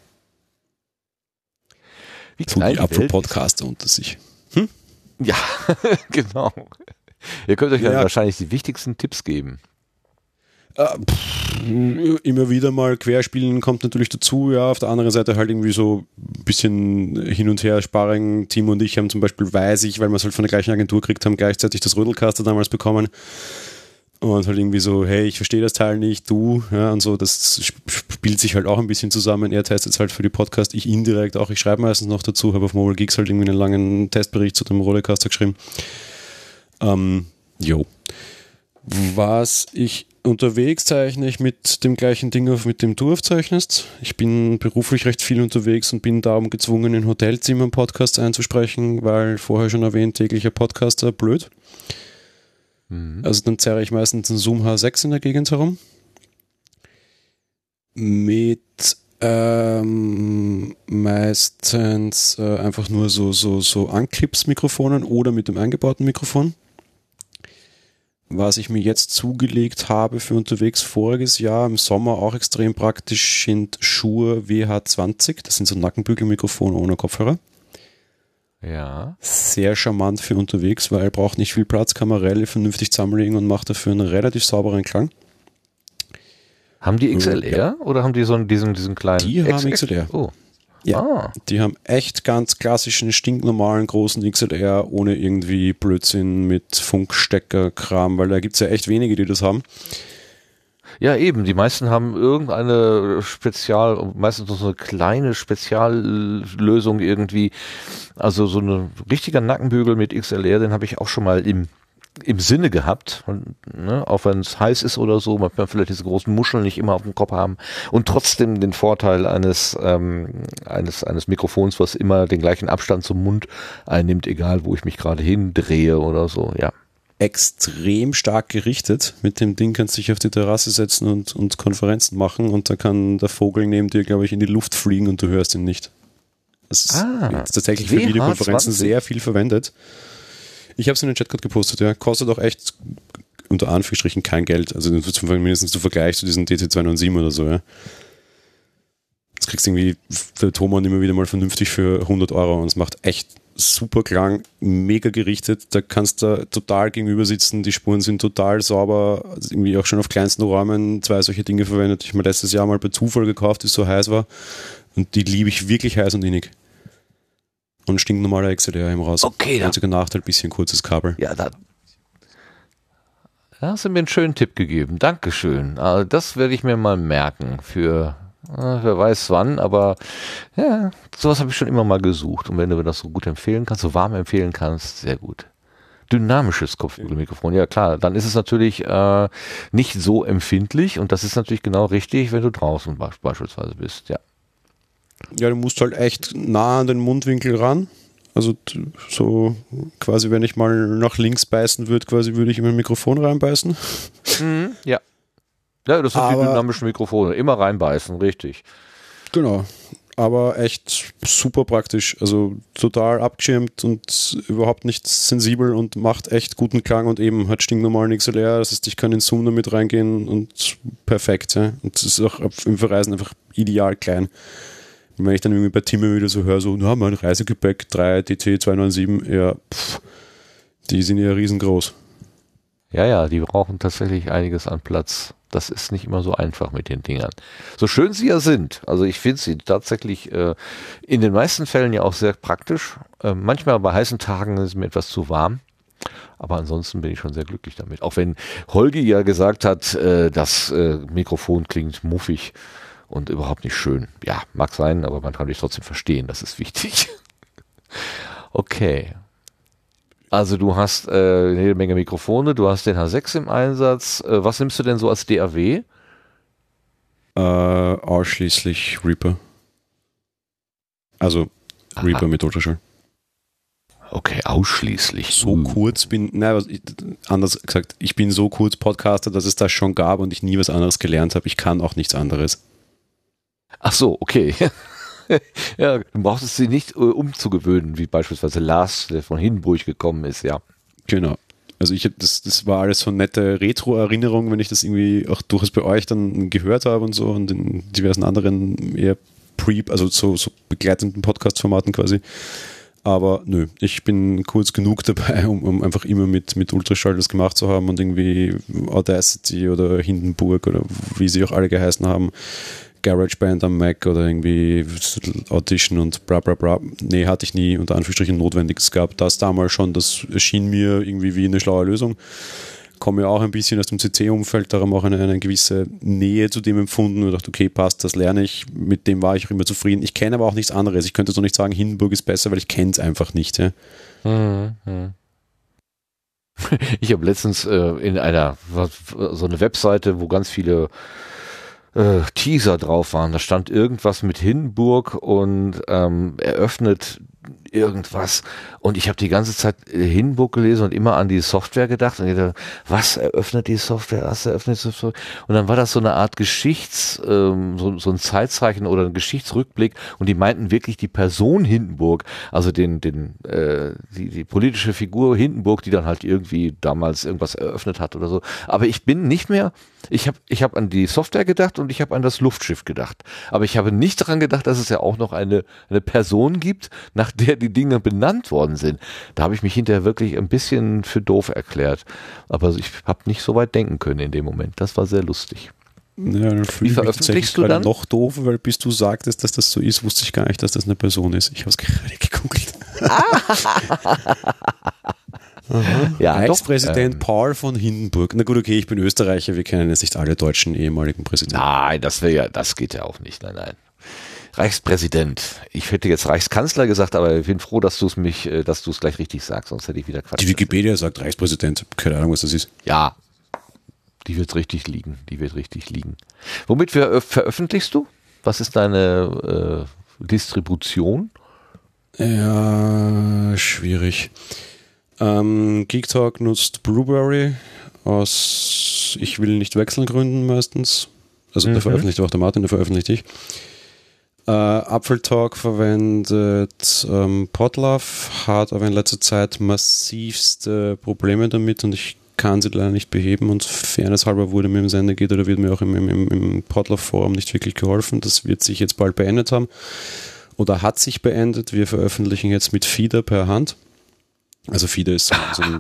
Wie so die Apfel-Podcaster unter sich. Hm? Ja, genau. Ihr könnt euch ja, ja wahrscheinlich die wichtigsten Tipps geben. Äh, immer wieder mal querspielen kommt natürlich dazu, ja. Auf der anderen Seite halt irgendwie so ein bisschen hin und her Sparring. Timo und ich haben zum Beispiel, weiß ich, weil wir es halt von der gleichen Agentur gekriegt haben, gleichzeitig das Rödelcaster damals bekommen. Und halt irgendwie so, hey, ich verstehe das Teil nicht, du, ja, und so, das spielt sich halt auch ein bisschen zusammen. Er testet es halt für die Podcast, ich indirekt auch, ich schreibe meistens noch dazu, habe auf Mobile Geeks halt irgendwie einen langen Testbericht zu dem Rollercaster geschrieben. Ähm, jo. Was ich unterwegs zeichne ich mit dem gleichen Ding auf, mit dem du aufzeichnest. Ich bin beruflich recht viel unterwegs und bin darum gezwungen, in Hotelzimmern Podcasts einzusprechen, weil vorher schon erwähnt, täglicher Podcaster blöd. Mhm. Also dann zerre ich meistens einen Zoom H6 in der Gegend herum. Mit ähm, meistens äh, einfach nur so, so, so Anklips-Mikrofonen oder mit dem eingebauten Mikrofon. Was ich mir jetzt zugelegt habe für unterwegs voriges Jahr im Sommer auch extrem praktisch sind Schuhe WH20. Das sind so Nackenbügelmikrofone ohne Kopfhörer. Ja. Sehr charmant für unterwegs, weil er braucht nicht viel Platz, kann man relativ vernünftig zusammenlegen und macht dafür einen relativ sauberen Klang. Haben die XLR ja. oder haben die so einen, diesen, diesen kleinen? Die haben XLR. Oh. Ja, ah. die haben echt ganz klassischen, stinknormalen großen XLR ohne irgendwie Blödsinn mit Funkstecker-Kram, weil da gibt es ja echt wenige, die das haben. Ja, eben. Die meisten haben irgendeine Spezial, meistens so eine kleine Speziallösung irgendwie. Also so ein richtiger Nackenbügel mit XLR, den habe ich auch schon mal im im Sinne gehabt, und, ne, auch wenn es heiß ist oder so, man kann vielleicht diese großen Muscheln nicht immer auf dem Kopf haben und trotzdem den Vorteil eines, ähm, eines, eines Mikrofons, was immer den gleichen Abstand zum Mund einnimmt, egal wo ich mich gerade hindrehe oder so, ja. Extrem stark gerichtet. Mit dem Ding kannst du dich auf die Terrasse setzen und, und Konferenzen machen und da kann der Vogel neben dir, glaube ich, in die Luft fliegen und du hörst ihn nicht. Das ist ah, tatsächlich für Videokonferenzen sehr viel verwendet. Ich habe es in den Chat gerade gepostet, ja. Kostet auch echt unter Anführungsstrichen kein Geld. Also mindestens zu Vergleich zu diesen DC207 oder so, ja. Jetzt kriegst du irgendwie der Thomann immer wieder mal vernünftig für 100 Euro und es macht echt super Klang, mega gerichtet. Da kannst du total gegenüber sitzen. Die Spuren sind total sauber. Also irgendwie auch schon auf kleinsten Räumen zwei solche Dinge verwendet. Ich mir letztes Jahr mal bei Zufall gekauft, die so heiß war. Und die liebe ich wirklich heiß und innig. Und stinknormaler XLR im raus. Okay, da. Einziger Nachteil, bisschen kurzes Kabel. Ja, da, da hast du mir einen schönen Tipp gegeben. Dankeschön. Also das werde ich mir mal merken für, äh, wer weiß wann, aber ja, sowas habe ich schon immer mal gesucht. Und wenn du mir das so gut empfehlen kannst, so warm empfehlen kannst, sehr gut. Dynamisches Kopfhörermikrofon, ja klar, dann ist es natürlich äh, nicht so empfindlich und das ist natürlich genau richtig, wenn du draußen beispielsweise bist, ja. Ja, du musst halt echt nah an den Mundwinkel ran. Also so quasi, wenn ich mal nach links beißen würde, quasi würde ich in mein Mikrofon reinbeißen. Mhm, ja. Ja, das sind Aber, die dynamischen Mikrofone. Immer reinbeißen, richtig. Genau. Aber echt super praktisch. Also total abgeschirmt und überhaupt nicht sensibel und macht echt guten Klang und eben hat stinknormalen XLR. Das heißt, ich kann in Zoom damit reingehen und perfekt. Ja. Und es ist auch im Verreisen einfach ideal klein. Und wenn ich dann irgendwie bei Timmy wieder so höre, so, na, mein Reisegepäck 3 DC 297, ja, pff, die sind ja riesengroß. Ja, ja, die brauchen tatsächlich einiges an Platz. Das ist nicht immer so einfach mit den Dingern. So schön sie ja sind. Also ich finde sie tatsächlich äh, in den meisten Fällen ja auch sehr praktisch. Äh, manchmal bei heißen Tagen ist es mir etwas zu warm. Aber ansonsten bin ich schon sehr glücklich damit. Auch wenn Holgi ja gesagt hat, äh, das äh, Mikrofon klingt muffig und überhaupt nicht schön. Ja, mag sein, aber man kann dich trotzdem verstehen, das ist wichtig. okay. Also du hast äh, eine Menge Mikrofone, du hast den H6 im Einsatz. Äh, was nimmst du denn so als DAW? Äh, ausschließlich Reaper. Also Aha. Reaper mit Ultraschall. Okay, ausschließlich. So uh. kurz bin, nein, anders gesagt, ich bin so kurz Podcaster, dass es das schon gab und ich nie was anderes gelernt habe. Ich kann auch nichts anderes. Ach so, okay. ja, du brauchst es sie nicht äh, umzugewöhnen, wie beispielsweise Lars, der von Hindenburg gekommen ist, ja. Genau. Also ich das, das war alles so nette Retro-Erinnerung, wenn ich das irgendwie auch durchaus bei euch dann gehört habe und so und in diversen anderen eher Pre, also so, so begleitenden Podcast-Formaten quasi. Aber nö, ich bin kurz genug dabei, um, um einfach immer mit, mit Ultraschall das gemacht zu haben und irgendwie Audacity oder Hindenburg oder wie sie auch alle geheißen haben, GarageBand am Mac oder irgendwie Audition und bla bla bla. Nee, hatte ich nie unter Anführungsstrichen notwendig. Es gab das damals schon, das erschien mir irgendwie wie eine schlaue Lösung komme ja auch ein bisschen aus dem CC-Umfeld, darum auch eine, eine gewisse Nähe zu dem empfunden und dachte, okay, passt, das lerne ich, mit dem war ich auch immer zufrieden. Ich kenne aber auch nichts anderes. Ich könnte so nicht sagen, Hindenburg ist besser, weil ich kenne es einfach nicht. Ja. Mhm. Ich habe letztens äh, in einer so eine Webseite, wo ganz viele äh, Teaser drauf waren. Da stand irgendwas mit Hindenburg und ähm, eröffnet irgendwas. Und ich habe die ganze Zeit äh, Hindenburg gelesen und immer an die Software gedacht und gedacht, was eröffnet die Software, was eröffnet die Software? Und dann war das so eine Art Geschichts, ähm, so, so ein Zeitzeichen oder ein Geschichtsrückblick und die meinten wirklich die Person Hindenburg, also den, den, äh, die, die politische Figur Hindenburg, die dann halt irgendwie damals irgendwas eröffnet hat oder so. Aber ich bin nicht mehr, ich habe ich hab an die Software gedacht und ich habe an das Luftschiff gedacht. Aber ich habe nicht daran gedacht, dass es ja auch noch eine, eine Person gibt, nach der die Dinge benannt worden sind. Da habe ich mich hinterher wirklich ein bisschen für doof erklärt. Aber ich habe nicht so weit denken können in dem Moment. Das war sehr lustig. Ja, dann Wie veröffentlichst du dann? noch doof, weil bis du sagtest, dass das so ist, wusste ich gar nicht, dass das eine Person ist. Ich habe es gerade gegoogelt. ja, Reichspräsident ähm, Paul von Hindenburg. Na gut, okay, ich bin Österreicher, wir kennen jetzt nicht alle deutschen ehemaligen Präsidenten. Nein, das wäre ja, das geht ja auch nicht. Nein, nein. Reichspräsident. Ich hätte jetzt Reichskanzler gesagt, aber ich bin froh, dass du es mich, äh, dass du es gleich richtig sagst, sonst hätte ich wieder Quatsch. Die Wikipedia sagt Reichspräsident. Keine Ahnung, was das ist. Ja. Die wird richtig liegen. Die wird richtig liegen. Womit ver veröffentlichst du? Was ist deine äh, Distribution? Ja, schwierig. Ähm, Geek Talk nutzt Blueberry aus Ich will nicht wechseln Gründen meistens. Also mhm. der veröffentlicht auch der Martin, der veröffentlicht ich. Äh, Apfeltalk verwendet ähm, Podlove, hat aber in letzter Zeit massivste Probleme damit und ich kann sie leider nicht beheben und fairnesshalber wurde mir im Sende geht oder wird mir auch im, im, im Podlove-Forum nicht wirklich geholfen. Das wird sich jetzt bald beendet haben oder hat sich beendet. Wir veröffentlichen jetzt mit Feeder per Hand. Also Feeder ist so ein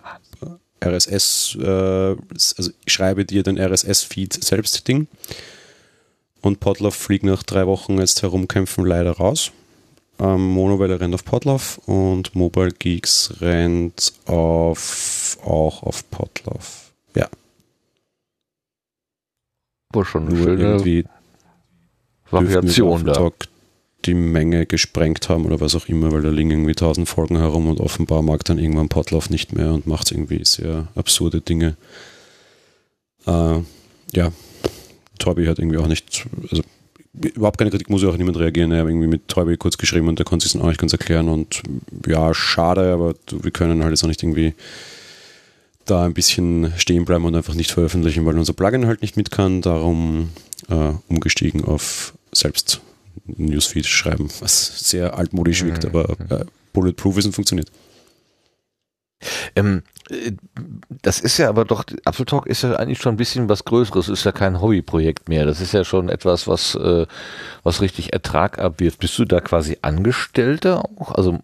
RSS, äh, also ich schreibe dir den RSS-Feed selbst Ding. Und Podlove fliegt nach drei Wochen jetzt herumkämpfen leider raus. Ähm, Monowelle rennt auf Podlove und Mobile Geeks rennt auf, auch auf Podlove. Ja. War schon Nur irgendwie Variation da. die Menge gesprengt haben oder was auch immer, weil da liegen irgendwie tausend Folgen herum und offenbar mag dann irgendwann Podlove nicht mehr und macht irgendwie sehr absurde Dinge. Äh, ja, Torbi hat irgendwie auch nicht, also überhaupt keine Kritik, muss ja auch niemand reagieren. Er hat irgendwie mit Torbi kurz geschrieben und der konnte sich dann auch nicht ganz erklären und ja, schade, aber wir können halt jetzt auch nicht irgendwie da ein bisschen stehen bleiben und einfach nicht veröffentlichen, weil unser Plugin halt nicht mit kann. Darum äh, umgestiegen auf selbst Newsfeed schreiben, was sehr altmodisch wirkt, mhm. aber äh, bulletproof ist und funktioniert. Ähm, das ist ja aber doch, Apple Talk ist ja eigentlich schon ein bisschen was Größeres, ist ja kein Hobbyprojekt mehr. Das ist ja schon etwas, was, äh, was richtig Ertrag abwirft. Bist du da quasi Angestellter auch? Also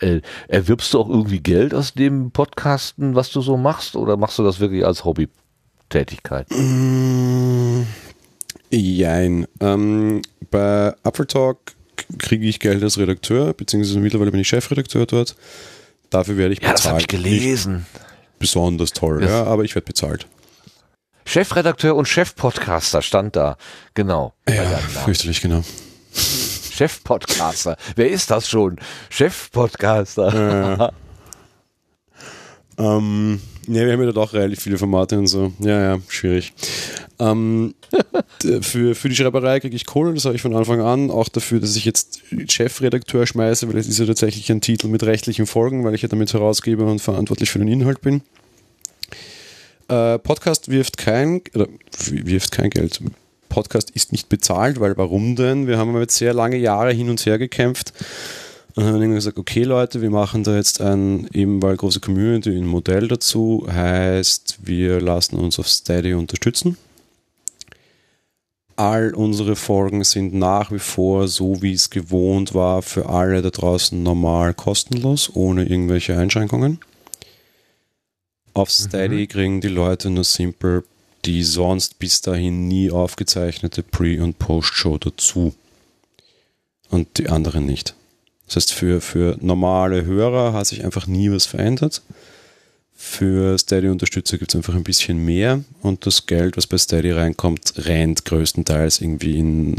äh, erwirbst du auch irgendwie Geld aus dem Podcasten, was du so machst, oder machst du das wirklich als Hobbytätigkeit? Mm, jein. Ähm, bei Apple Talk kriege ich Geld als Redakteur, beziehungsweise mittlerweile bin ich Chefredakteur dort. Dafür werde ich bezahlt. Ja, das habe ich gelesen. Nicht besonders toll, ja, aber ich werde bezahlt. Chefredakteur und Chefpodcaster stand da, genau. Ja, fürchterlich, genau. Chefpodcaster. Wer ist das schon? Chefpodcaster. Äh, ähm, ja, wir haben ja doch relativ viele Formate und so. Ja, ja, schwierig. Ähm, für, für die Schreiberei kriege ich Kohle, das habe ich von Anfang an. Auch dafür, dass ich jetzt Chefredakteur schmeiße, weil es ist ja tatsächlich ein Titel mit rechtlichen Folgen, weil ich ja damit herausgebe und verantwortlich für den Inhalt bin. Äh, Podcast wirft kein, oder wirft kein Geld. Podcast ist nicht bezahlt, weil warum denn? Wir haben jetzt sehr lange Jahre hin und her gekämpft und haben dann gesagt, okay Leute, wir machen da jetzt ein, eben weil große Community, ein Modell dazu, heißt, wir lassen uns auf Steady unterstützen. all unsere Folgen sind nach wie vor so, wie es gewohnt war, für alle da draußen normal kostenlos, ohne irgendwelche Einschränkungen. Auf Steady kriegen die Leute nur simpel die sonst bis dahin nie aufgezeichnete Pre- und Post-Show dazu. Und die anderen nicht. Das heißt, für, für normale Hörer hat sich einfach nie was verändert. Für Steady-Unterstützer gibt es einfach ein bisschen mehr und das Geld, was bei Steady reinkommt, rennt größtenteils irgendwie in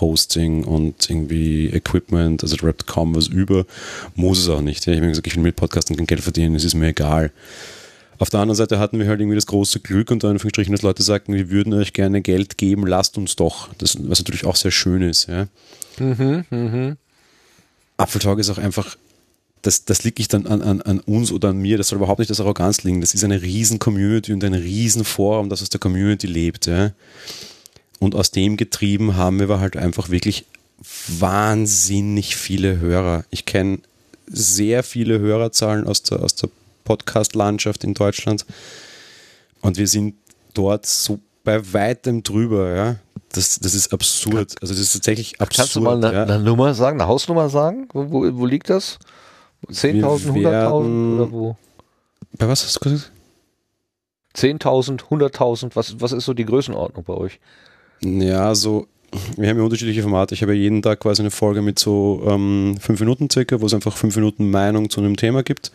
Hosting und irgendwie Equipment, also rappt kaum was über, muss es auch nicht. Ich habe mir gesagt, ich will mit Podcasten kein Geld verdienen, es ist mir egal. Auf der anderen Seite hatten wir halt irgendwie das große Glück, unter Anführungsstrichen, dass Leute sagten, wir würden euch gerne Geld geben, lasst uns doch. Das, was natürlich auch sehr schön ist. Ja. Mhm, mhm. Apfeltalk ist auch einfach, das, das liegt nicht an, an, an uns oder an mir, das soll überhaupt nicht das Arroganz liegen. Das ist eine riesen Community und ein riesen Forum, das aus der Community lebt. Ja. Und aus dem getrieben haben wir halt einfach wirklich wahnsinnig viele Hörer. Ich kenne sehr viele Hörerzahlen aus der, aus der Podcast-Landschaft in Deutschland. Und wir sind dort so bei weitem drüber, ja. Das, das ist absurd. Also das ist tatsächlich absurd. Kannst du mal eine, ja. eine Nummer sagen, eine Hausnummer sagen? Wo, wo, wo liegt das? 10.000, Wir 100.000 werden- oder wo? Bei was hast du gesagt? 10.000, 100.000, was, was ist so die Größenordnung bei euch? Ja, so, wir haben ja unterschiedliche Formate. Ich habe ja jeden Tag quasi eine Folge mit so ähm, fünf Minuten circa, wo es einfach fünf Minuten Meinung zu einem Thema gibt.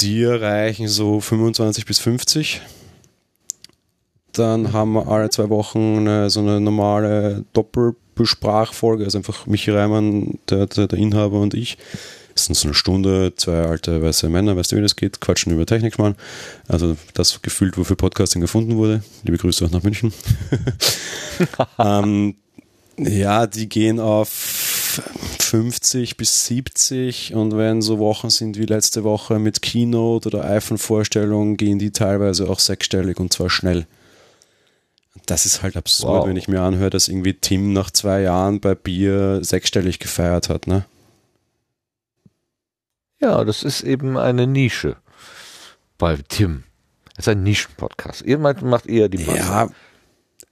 Die erreichen so 25 bis 50. Dann haben wir alle zwei Wochen eine, so eine normale Doppelbesprachfolge, also einfach Michi Reimann, der, der, der Inhaber und ich. Es sind so eine Stunde, zwei alte weiße Männer, weißt du, wie das geht, quatschen über Technik mal. Also das gefühlt, wofür Podcasting gefunden wurde. Liebe Grüße auch nach München. ähm, ja, die gehen auf 50 bis 70 und wenn so Wochen sind wie letzte Woche mit Keynote oder iPhone-Vorstellung, gehen die teilweise auch sechsstellig und zwar schnell. Das ist halt absurd, Wow. wenn ich mir anhöre, dass irgendwie Tim nach zwei Jahren bei Bier sechsstellig gefeiert hat, ne? Ja, das ist eben eine Nische bei Tim. Das ist ein Nischenpodcast. Ihr macht eher die Masse. Ja,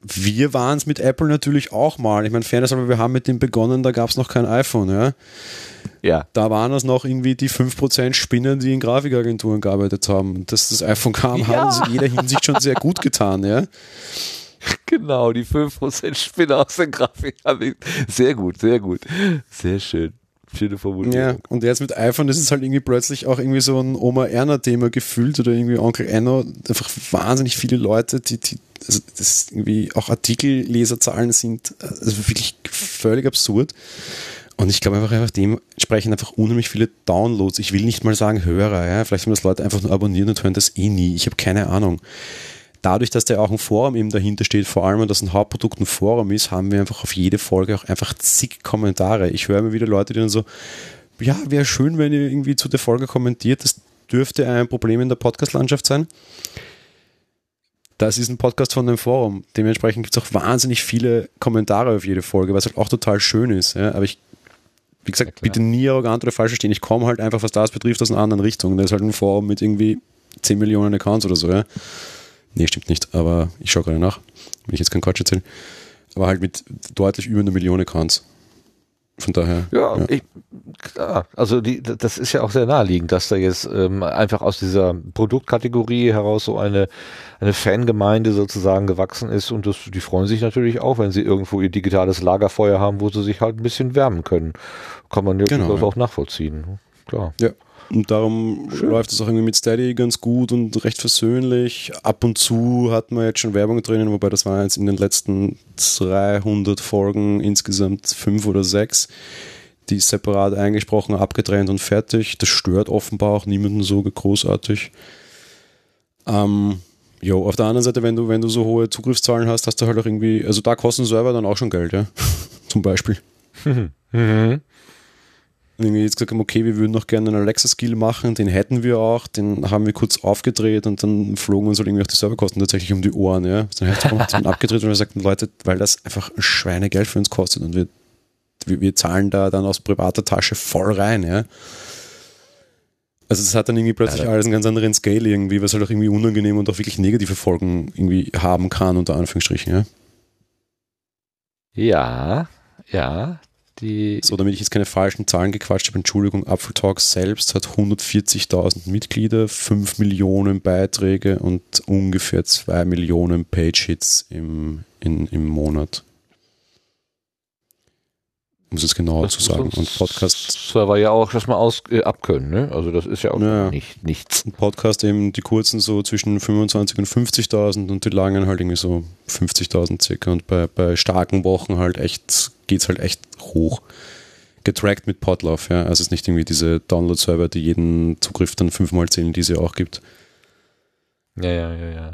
wir waren es mit Apple natürlich auch mal. Ich meine, Fairness, aber wir haben mit dem begonnen, da gab es noch kein iPhone, ja. ja. Da waren es noch irgendwie die 5% Spinnen, die in Grafikagenturen gearbeitet haben. Dass das iPhone kam, Ja. hat uns in jeder Hinsicht schon sehr gut getan, ja. Genau, die 5% Spinne aus der Grafik. Sehr gut, sehr gut. Sehr schön. Schöne Formulierung. Ja, und jetzt mit iPhone ist es halt irgendwie plötzlich auch irgendwie so ein Oma-Erna-Thema gefühlt oder irgendwie Onkel Enno. Einfach wahnsinnig viele Leute, die, die also das irgendwie auch Artikelleserzahlen sind, also wirklich völlig absurd. Und ich glaube einfach, einfach dementsprechend einfach unheimlich viele Downloads. Ich will nicht mal sagen Hörer, ja. Vielleicht haben das Leute einfach nur abonnieren und hören das eh nie. Ich habe keine Ahnung. Dadurch, dass da auch ein Forum eben dahinter steht, vor allem, und dass ein Hauptprodukt ein Forum ist, haben wir einfach auf jede Folge auch einfach zig Kommentare. Ich höre immer wieder Leute, die dann so, ja, wäre schön, wenn ihr irgendwie zu der Folge kommentiert. Das dürfte ein Problem in der Podcast-Landschaft sein. Das ist ein Podcast von dem Forum. Dementsprechend gibt es auch wahnsinnig viele Kommentare auf jede Folge, was halt auch total schön ist. Ja? Aber ich, wie gesagt, Ja, bitte nie arrogant oder falsch verstehen. Ich komme halt einfach, was das betrifft, aus einer anderen Richtung. Das ist halt ein Forum mit irgendwie 10 Millionen Accounts oder so. Ja? Nee, stimmt nicht, aber ich schaue gerade nach, wenn ich jetzt keinen Quatsch erzähle. Aber halt mit deutlich über einer Million Accounts. Von daher. Ja, Ich, klar. Also die, das ist ja auch sehr naheliegend, dass da jetzt ähm, einfach aus dieser Produktkategorie heraus so eine, eine Fangemeinde sozusagen gewachsen ist und das, die freuen sich natürlich auch, wenn sie irgendwo ihr digitales Lagerfeuer haben, wo sie sich halt ein bisschen wärmen können. Kann man ja Genau, durchaus ja. auch nachvollziehen. Klar. Ja. Und darum läuft es auch irgendwie mit Steady ganz gut und recht versöhnlich. Ab und zu hat man jetzt schon Werbung drinnen, wobei das waren jetzt in den letzten 300 Folgen insgesamt fünf oder sechs, die ist separat eingesprochen, abgetrennt und fertig. Das stört offenbar auch niemanden so großartig. Ähm, jo, auf der anderen Seite, wenn du, wenn du so hohe Zugriffszahlen hast, hast du halt auch irgendwie, also da kosten Server dann auch schon Geld, ja. Zum Beispiel. Mhm. Und irgendwie jetzt gesagt haben, okay, wir würden noch gerne einen Alexa-Skill machen, den hätten wir auch, den haben wir kurz aufgedreht und dann flogen uns halt irgendwie auch die Serverkosten tatsächlich um die Ohren, ja. Dann wir dann abgedreht und wir sagten, Leute, weil das einfach ein Schweinegeld für uns kostet und wir, wir, wir zahlen da dann aus privater Tasche voll rein, ja. Also es hat dann irgendwie plötzlich alles einen ganz anderen Scale irgendwie, was halt auch irgendwie unangenehm und auch wirklich negative Folgen irgendwie haben kann, unter Anführungsstrichen, ja. Ja, ja. Die so, damit ich jetzt keine falschen Zahlen gequatscht habe, Entschuldigung, Apfel Talks selbst hat 140.000 Mitglieder, 5 Millionen Beiträge und ungefähr 2 Millionen Page-Hits im, im Monat. Muss es genauer zu sagen. Und Podcast. Server ja auch das mal aus, äh, abkönnen, ne? Also das ist ja auch ja. nicht, nichts. Ein Podcast eben die kurzen so zwischen 25 und 50.000 und die langen halt irgendwie so 50.000 circa. Und bei, bei starken Wochen halt echt, geht's halt echt hoch. Getrackt mit Podlove, ja. Also es ist nicht irgendwie diese Download-Server, die jeden Zugriff dann fünfmal zählen, die es ja auch gibt. Ja, ja, ja, ja.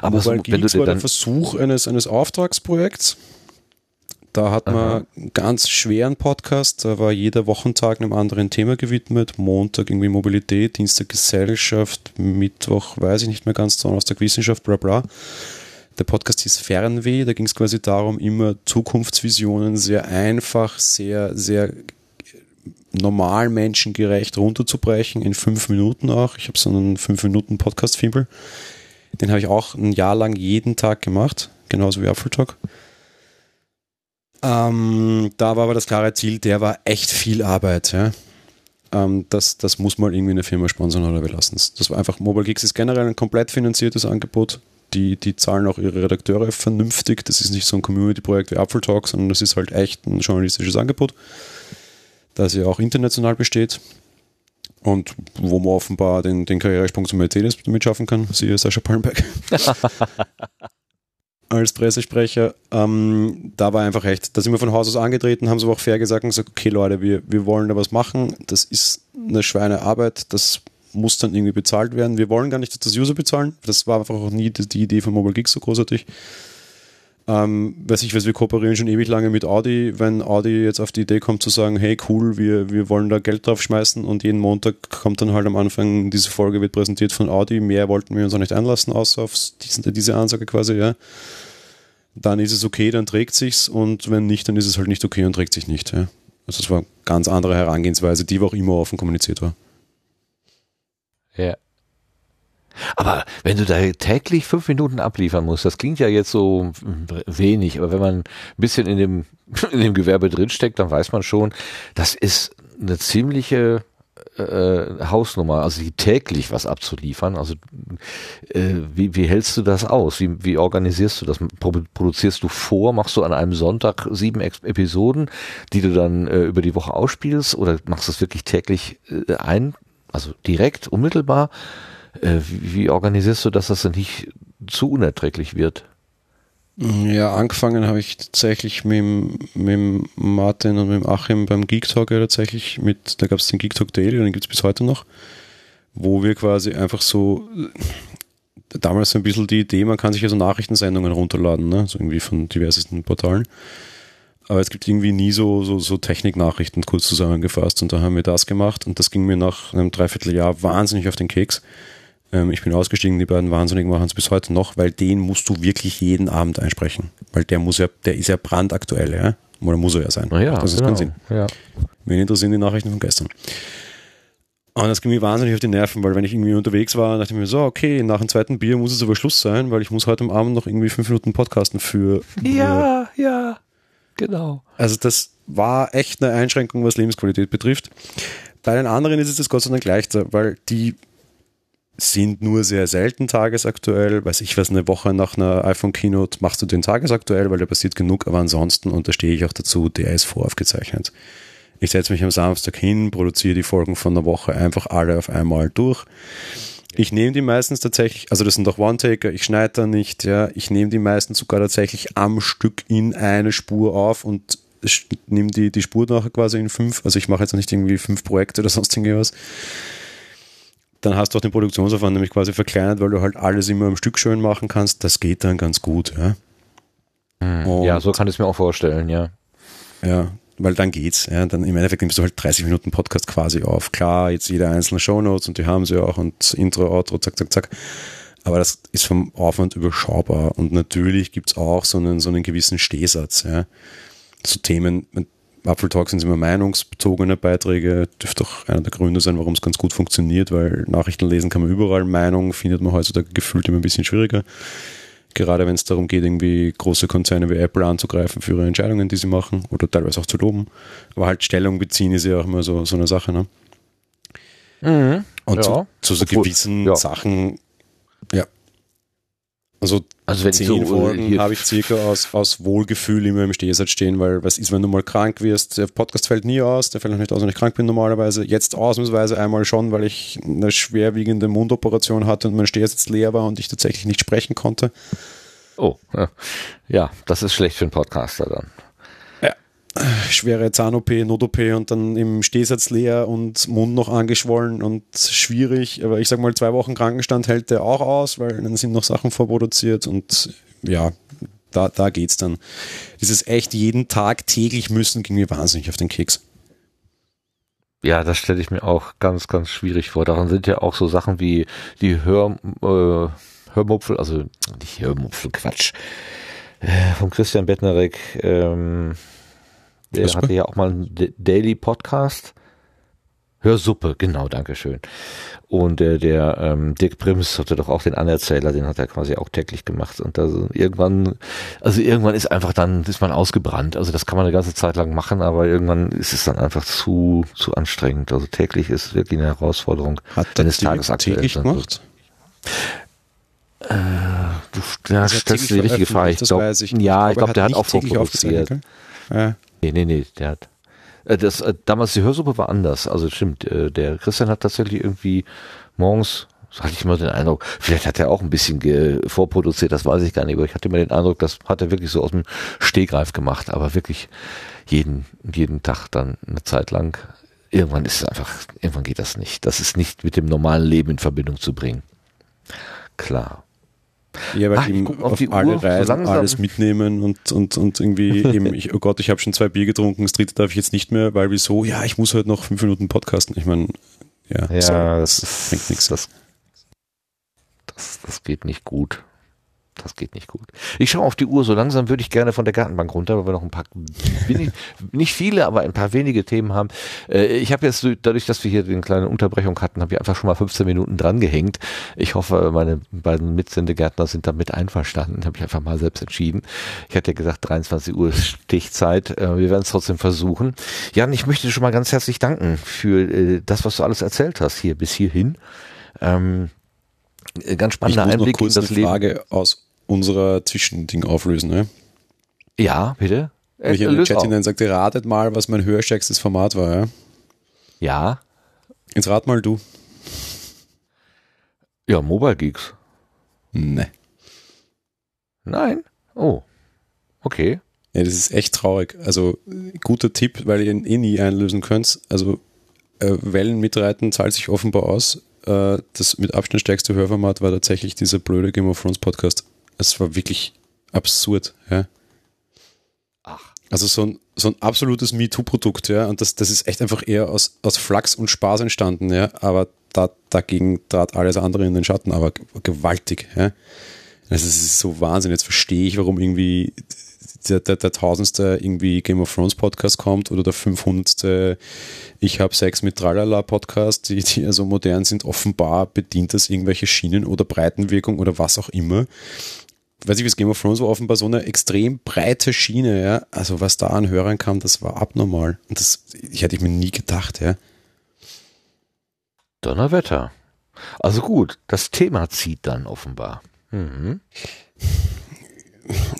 Aber Mobile so, wenn du war der Versuch eines, eines Auftragsprojekts da hat man einen ganz schweren Podcast, da war jeder Wochentag einem anderen Thema gewidmet. Montag irgendwie Mobilität, Dienstag Gesellschaft, Mittwoch weiß ich nicht mehr ganz, Donnerstag Wissenschaft, bla bla. Der Podcast hieß Fernweh, da ging es quasi darum, immer Zukunftsvisionen sehr einfach, sehr, sehr normal menschengerecht runterzubrechen, in fünf Minuten auch. Ich habe so einen fünf Minuten Podcast-Fibel. Den habe ich auch ein Jahr lang jeden Tag gemacht, genauso wie Apfeltalk. Ähm, da war aber das klare Ziel, der war echt viel Arbeit. Ja? Ähm, das, das muss mal irgendwie eine Firma sponsern oder wir lassen es. Das war einfach, Mobile Geeks ist generell ein komplett finanziertes Angebot. Die, die zahlen auch ihre Redakteure vernünftig. Das ist nicht so ein Community-Projekt wie Apple Talk, sondern das ist halt echt ein journalistisches Angebot, das ja auch international besteht und wo man offenbar den, den Karrieresprung zum Mercedes damit schaffen kann, siehe Sascha Palmberg. als Pressesprecher, ähm, da war einfach echt, da sind wir von Haus aus angetreten, haben sie aber auch fair gesagt und gesagt, okay Leute, wir, wir wollen da was machen, das ist eine Schweinearbeit, das muss dann irgendwie bezahlt werden. Wir wollen gar nicht, dass das User bezahlen, das war einfach auch nie die, die Idee von Mobile Geeks so großartig. Ähm, weiß ich, weiß, wir kooperieren schon ewig lange mit Audi. Wenn Audi jetzt auf die Idee kommt zu sagen, hey cool, wir, wir wollen da Geld drauf schmeißen und jeden Montag kommt dann halt am Anfang, diese Folge wird präsentiert von Audi, mehr wollten wir uns auch nicht einlassen, außer auf diese, diese Ansage quasi, ja. Dann ist es okay, dann trägt sich's und wenn nicht, dann ist es halt nicht okay und trägt sich nicht. Ja. Also es war eine ganz andere Herangehensweise, die auch immer offen kommuniziert war. Ja. Aber wenn du da täglich fünf Minuten abliefern musst, das klingt ja jetzt so wenig, aber wenn man ein bisschen in dem, in dem Gewerbe drinsteckt, dann weiß man schon, das ist eine ziemliche äh, Hausnummer, also täglich was abzuliefern. Also äh, wie, wie hältst du das aus? Wie, wie organisierst du das? Produzierst du vor? Machst du an einem Sonntag sieben Episoden, die du dann äh, über die Woche ausspielst? Oder machst du das wirklich täglich äh, ein, also direkt, unmittelbar? Äh, wie, wie organisierst du, dass das nicht zu unerträglich wird? Ja, angefangen habe ich tatsächlich mit, mit Martin und mit Achim beim Geek Talk ja tatsächlich mit, da gab es den Geek Talk Daily, den gibt es bis heute noch, wo wir quasi einfach so, damals so ein bisschen die Idee, man kann sich also Nachrichtensendungen runterladen, ne? so irgendwie von diversesten Portalen. Aber es gibt irgendwie nie so, so, so Techniknachrichten kurz zusammengefasst und da haben wir das gemacht und das ging mir nach einem Dreivierteljahr wahnsinnig auf den Keks ähm, ich bin ausgestiegen, die beiden Wahnsinnigen machen es bis heute noch, weil den musst du wirklich jeden Abend einsprechen. Weil der muss ja, der ist ja brandaktuell, ja. Oder muss er ja sein. ja, das ist genau. keinen Sinn. Ja. Wen interessieren die Nachrichten von gestern? Und das ging mir wahnsinnig auf die Nerven, weil wenn ich irgendwie unterwegs war, dachte ich mir so, okay, nach dem zweiten Bier muss es aber Schluss sein, weil ich muss heute am Abend noch irgendwie fünf Minuten podcasten für. Ja, für ja, genau. Also das war echt eine Einschränkung, was Lebensqualität betrifft. Bei den anderen ist es das Gott sei Dank leichter, weil die sind nur sehr selten tagesaktuell. Weiß ich was, eine Woche nach einer iPhone-Keynote machst du den tagesaktuell, weil da passiert genug, aber ansonsten, und da stehe ich auch dazu, der ist voraufgezeichnet. Ich setze mich am Samstag hin, produziere die Folgen von der Woche einfach alle auf einmal durch. Ich nehme die meistens tatsächlich, also das sind auch One-Taker, ich schneide da nicht, ja, ich nehme die meistens sogar tatsächlich am Stück in eine Spur auf und nehme die, die Spur nachher quasi in fünf, also ich mache jetzt nicht irgendwie fünf Projekte oder sonst irgendwas dann hast du auch den Produktionsaufwand nämlich quasi verkleinert, weil du halt alles immer am Stück schön machen kannst. Das geht dann ganz gut. Ja, hm. ja so kann ich es mir auch vorstellen, ja. Ja, weil dann geht's. Ja. Dann im Endeffekt nimmst du halt 30 Minuten Podcast quasi auf. Klar, jetzt jede einzelne Shownotes und die haben sie auch und Intro, Outro, zack, zack, zack. Aber das ist vom Aufwand überschaubar. Und natürlich gibt es auch so einen, so einen gewissen Stehsatz. Ja. So Themen, Apple Talk sind immer meinungsbezogene Beiträge, dürfte auch einer der Gründe sein, warum es ganz gut funktioniert, weil Nachrichten lesen kann man überall, Meinung findet man heutzutage gefühlt immer ein bisschen schwieriger. gerade wenn es darum geht, irgendwie große Konzerne wie Apple anzugreifen für ihre Entscheidungen, die sie machen oder teilweise auch zu loben. Aber halt Stellung beziehen ist ja auch immer so, so eine Sache. Ne? Mhm. Und Ja. zu, zu so Obwohl- gewissen ja. Sachen. Also Also wenn zehn so äh, Folgen hier- habe ich circa aus, aus Wohlgefühl immer im Stehsatz stehen, weil was ist, wenn du mal krank wirst? Der Podcast fällt nie aus, der fällt auch nicht aus, wenn ich krank bin normalerweise. Jetzt ausnahmsweise einmal schon, weil ich eine schwerwiegende Mundoperation hatte und mein Stehsatz leer war und ich tatsächlich nicht sprechen konnte. Oh, ja. ja, das ist schlecht für einen Podcaster dann. Schwere Zahn-OP, Not-OP und dann im Stehsatz leer und Mund noch angeschwollen und schwierig. Aber ich sag mal, zwei Wochen Krankenstand hält der auch aus, weil dann sind noch Sachen vorproduziert und ja, da, da geht's dann. Dieses echt jeden Tag täglich müssen ging mir wahnsinnig auf den Keks. Ja, das stelle ich mir auch ganz, ganz schwierig vor. Daran sind ja auch so Sachen wie die Hör, äh, Hörmupfel, also nicht Hörmupfel, Quatsch. Äh, von Christian Bettnerek, ähm, der Hörsuppe? hatte ja auch mal einen Daily Podcast. Hörsuppe, genau, Dankeschön. Und äh, der ähm, Dick Prims hatte doch auch den Anerzähler, den hat er quasi auch täglich gemacht. Und da so irgendwann, also irgendwann ist einfach dann, ist man ausgebrannt. Also das kann man eine ganze Zeit lang machen, aber irgendwann ist es dann einfach zu, zu anstrengend. Also täglich ist wirklich eine Herausforderung, Hat der es tagesaktuell täglich ist. gemacht? Du, da Also stellst du die richtige Frage. Ich das glaub, ich. ja, ich glaube, der hat auch vorproduziert. gell? Ja. Nee, nee, nee, der hat. Äh, das, äh, damals die Hörsuppe war anders. Also stimmt, äh, der Christian hat tatsächlich irgendwie morgens, so hatte ich immer den Eindruck, vielleicht hat er auch ein bisschen vorproduziert, das weiß ich gar nicht, aber ich hatte immer den Eindruck, das hat er wirklich so aus dem Stehgreif gemacht, aber wirklich jeden, jeden Tag dann eine Zeit lang. Irgendwann ist es einfach, irgendwann geht das nicht. Das ist nicht mit dem normalen Leben in Verbindung zu bringen. Klar. Ja, weil ich eben guck auf auf, die alle Uhr, so Reisen langsam. alles mitnehmen und, und, und irgendwie eben, ich, oh Gott, ich habe schon zwei Bier getrunken, das dritte darf ich jetzt nicht mehr, weil wieso? Ja, ich muss halt noch fünf Minuten podcasten. Ich meine, ja, Ja, sorry, das das bringt nichts. Das, das, das geht nicht gut. Das geht nicht gut. Ich schaue auf die Uhr, so langsam würde ich gerne von der Gartenbank runter, weil wir noch ein paar, wenig, nicht viele, aber ein paar wenige Themen haben. Äh, Ich habe jetzt, dadurch, dass wir hier eine kleine Unterbrechung hatten, habe ich einfach schon mal 15 Minuten dran gehängt. Ich hoffe, meine beiden Mitsendegärtner sind damit einverstanden. Habe ich einfach mal selbst entschieden. Ich hatte ja gesagt, 23 Uhr ist Stichzeit. Äh, Wir werden es trotzdem versuchen. Jan, ich möchte dir schon mal ganz herzlich danken für äh, das, was du alles erzählt hast hier bis hierhin. Ähm, äh, ganz Ich spannender muss noch Einblick in kurz das eine Leben. Frage aus unserer Zwischending auflösen. Ne? Ja, bitte. Wenn ich Äh, in den Chat hinein sagte, ratet mal, was mein hörstärkstes Format war. Ja? Ja, Jetzt rat mal du. ja, Mobile Geeks. Ne. Nein. Oh, okay. Ja, das ist echt traurig. Also guter Tipp, weil ihr ihn eh nie einlösen könnt. Also äh, Wellen mitreiten zahlt sich offenbar aus. Äh, das mit Abstand stärkste Hörformat war tatsächlich dieser blöde Game of Thrones Podcast. Es war wirklich absurd. Ja. Ach. Also so ein, so ein absolutes MeToo-Produkt, ja. Und das, das ist echt einfach eher aus, aus Flachs und Spaß entstanden, ja. Aber da, dagegen trat alles andere in den Schatten, aber gewaltig, ja. Also es ist so Wahnsinn. Jetzt verstehe ich, warum irgendwie der, der, der tausendste irgendwie Game of Thrones Podcast kommt oder der 500. Ich habe Sex mit Tralala Podcast, die, die ja so modern sind. Offenbar bedient das irgendwelche Schienen oder Breitenwirkung oder was auch immer. Weiß ich, wie es Game of Thrones war, offenbar so eine extrem breite Schiene, ja. Also was da an Hörern kam, das war abnormal. Und das ich hätte ich mir nie gedacht, ja. Donnerwetter. Also gut, das Thema zieht dann offenbar. Mhm.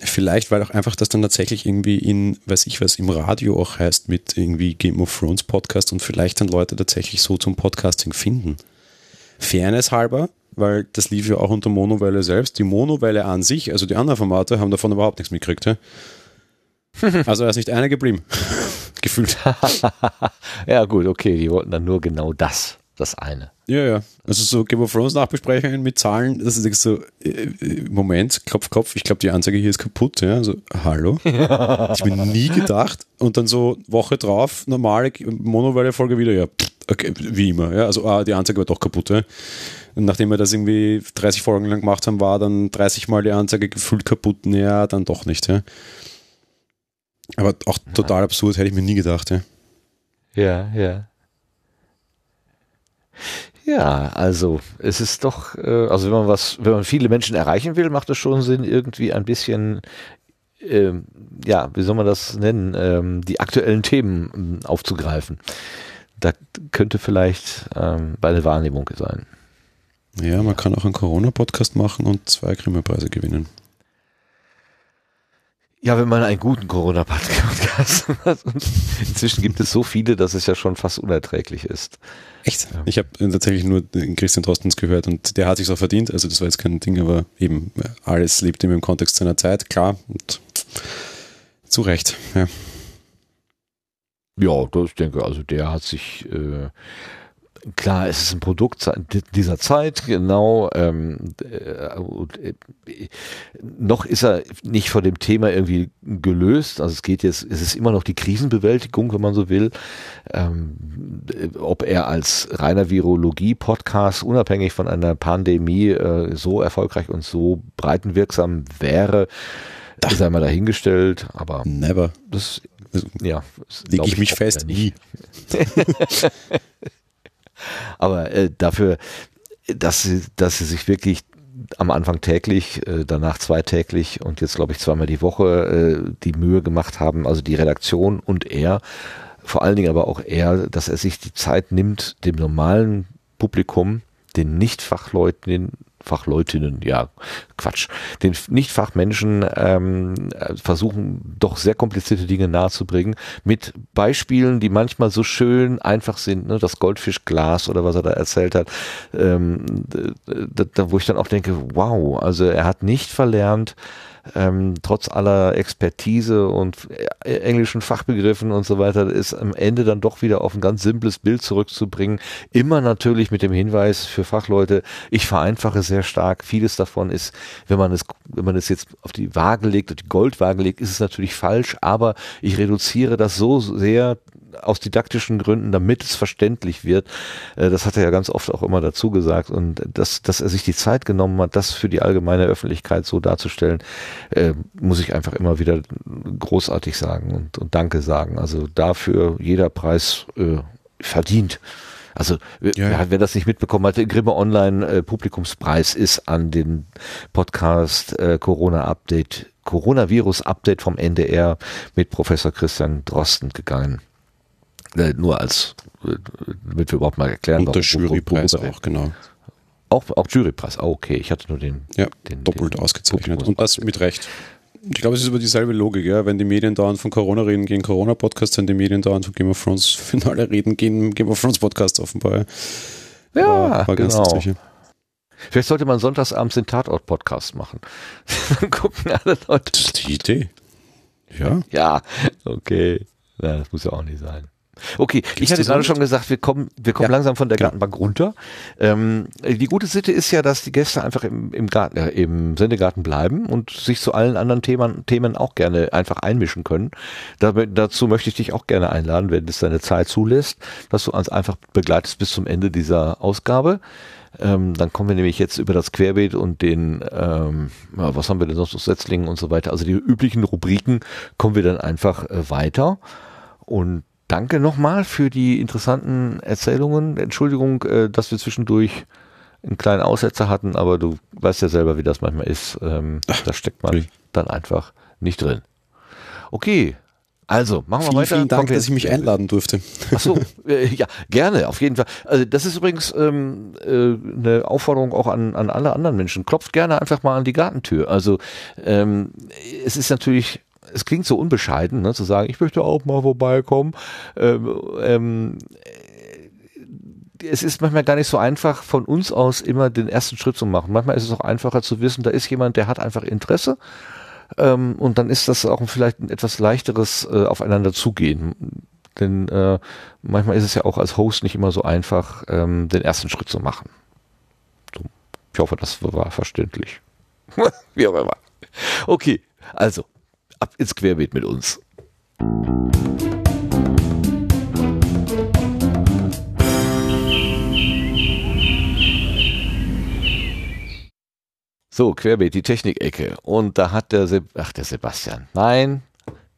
Vielleicht, weil auch einfach das dann tatsächlich irgendwie in, weiß ich was, im Radio auch heißt mit irgendwie Game of Thrones Podcast und vielleicht dann Leute tatsächlich so zum Podcasting finden. Fairness halber, weil das lief ja auch unter Monowelle selbst. Die Monowelle an sich, also die anderen Formate, haben davon überhaupt nichts mitgekriegt. Ja? Also da ist nicht einer geblieben. Gefühlt. ja gut, okay, die wollten dann nur genau das, das eine. Ja, ja. Also so Game of Thrones Nachbesprechungen mit Zahlen, das ist so, äh, äh, Moment, Klopf, Klopf, ich glaube, die Anzeige hier ist kaputt. Ja, so, hallo? ich mir nie gedacht. Und dann so Woche drauf, normale Monowelle-Folge wieder, ja, okay, wie immer. Ja, also ah, die Anzeige war doch kaputt. Ja. Und nachdem wir das irgendwie 30 Folgen lang gemacht haben, war dann 30 Mal die Anzeige gefühlt kaputt. Ja, dann doch nicht. Ja. Aber auch total absurd, hätte ich mir nie gedacht. Ja. Ja, ja. Ja, also es ist doch, äh, also wenn man was, wenn man viele Menschen erreichen will, macht es schon Sinn, irgendwie ein bisschen, ähm, ja, wie soll man das nennen, ähm, die aktuellen Themen ähm, aufzugreifen. Da könnte vielleicht ähm, bei der Wahrnehmung sein. Ja, man kann auch einen Corona-Podcast machen und zwei Grimme-Preise gewinnen. Ja, wenn man einen guten Corona-Podcast hat. Inzwischen gibt es so viele, dass es ja schon fast unerträglich ist. Echt? Ja. Ich habe tatsächlich nur Christian Drostens gehört und der hat sich auch verdient. Also das war jetzt kein Ding, aber eben alles lebt ihm im Kontext seiner Zeit, klar. Und zu Recht, ja. Ja, das denke also der hat sich äh, klar, es ist ein Produkt dieser Zeit, genau. Ähm, äh, äh, noch ist er nicht von dem Thema irgendwie gelöst. Also es geht jetzt, es ist immer noch die Krisenbewältigung, wenn man so will. Ähm, ob er als reiner Virologie-Podcast unabhängig von einer Pandemie äh, so erfolgreich und so breitenwirksam wäre, Ach. ist einmal dahingestellt. Aber never. Das ja, lege ich mich fest. Nie. Aber äh, dafür, dass sie, dass sie sich wirklich am Anfang täglich, äh, danach zweitäglich und jetzt glaube ich zweimal die Woche äh, die Mühe gemacht haben, also die Redaktion und er, vor allen Dingen aber auch er, dass er sich die Zeit nimmt, dem normalen Publikum, den Nicht-Fachleuten, Fachleutinnen, ja, Quatsch, den Nicht-Fachmenschen ähm, versuchen doch sehr komplizierte Dinge nahezubringen mit Beispielen, die manchmal so schön einfach sind, ne? das Goldfischglas oder was er da erzählt hat, ähm, da, da, wo ich dann auch denke, wow, also er hat nicht verlernt, ähm, trotz aller Expertise und äh, englischen Fachbegriffen und so weiter, ist am Ende dann doch wieder auf ein ganz simples Bild zurückzubringen. Immer natürlich mit dem Hinweis für Fachleute, ich vereinfache sehr stark. Vieles davon ist, wenn man es, wenn man es jetzt auf die Waage legt, auf die Goldwaage legt, ist es natürlich falsch, aber ich reduziere das so sehr aus didaktischen Gründen, damit es verständlich wird. Äh, das hat er ja ganz oft auch immer dazu gesagt. Und dass, dass er sich die Zeit genommen hat, das für die allgemeine Öffentlichkeit so darzustellen, äh, muss ich einfach immer wieder großartig sagen und, und Danke sagen. Also dafür jeder Preis äh, verdient. Also ja, ja. wer das nicht mitbekommen hat, der Grimme Online äh, Publikumspreis ist an den Podcast äh, Corona Update, Coronavirus Update vom NDR mit Professor Christian Drosten gegangen. Äh, nur als, äh, damit wir überhaupt mal erklären. Und der Jurypreis auch, genau. Auch, auch Jurypreis, oh, okay. Ich hatte nur den. Ja, den, doppelt den ausgezeichnet. Und das mit Recht. Ich glaube, es ist über dieselbe Logik, ja. Wenn die Medien dauernd von Corona reden, gehen Corona-Podcasts, wenn die Medien dauernd von Game of Thrones Finale reden, gehen Game of Thrones Podcasts offenbar. Ja, war, war genau. Vielleicht sollte man sonntagsabends den Tatort-Podcast machen. Dann gucken alle Leute. Das ist die Idee. Ja. Ja, okay. Ja, das muss ja auch nicht sein. Okay, Gibt's ich hatte gerade schon gesagt, wir kommen, wir kommen ja, langsam von der genau. Gartenbank runter. Ähm, die gute Sitte ist ja, dass die Gäste einfach im, im Garten, äh, im Sendegarten bleiben und sich zu allen anderen Themen, Themen auch gerne einfach einmischen können. Da, dazu möchte ich dich auch gerne einladen, wenn es deine Zeit zulässt, dass du uns einfach begleitest bis zum Ende dieser Ausgabe. Ähm, dann kommen wir nämlich jetzt über das Querbeet und den, ähm, ja, was haben wir denn sonst noch, Setzlingen und so weiter. Also die üblichen Rubriken kommen wir dann einfach äh, weiter. Und danke nochmal für die interessanten Erzählungen. Entschuldigung, äh, dass wir zwischendurch einen kleinen Aussetzer hatten, aber du weißt ja selber, wie das manchmal ist. Ähm, da steckt man dann einfach nicht drin. Okay, also, machen wir vielen, weiter. Vielen Dank, dass ich mich einladen durfte. Ach so, äh, ja, gerne, auf jeden Fall. Also das ist übrigens ähm, äh, eine Aufforderung auch an, an alle anderen Menschen. Klopft gerne einfach mal an die Gartentür. Also ähm, es ist natürlich es klingt so unbescheiden, ne, zu sagen, ich möchte auch mal vorbeikommen. Ähm, ähm, es ist manchmal gar nicht so einfach, von uns aus immer den ersten Schritt zu machen. Manchmal ist es auch einfacher zu wissen, da ist jemand, der hat einfach Interesse. Ähm, und dann ist das auch vielleicht ein etwas leichteres äh, aufeinander zugehen. Denn äh, manchmal ist es ja auch als Host nicht immer so einfach, ähm, den ersten Schritt zu machen. So, ich hoffe, das war verständlich. Wie auch immer. Okay, also ab ins Querbeet mit uns. So, Querbeet, die Technikecke. Und da hat der, Se ach, der Sebastian, nein,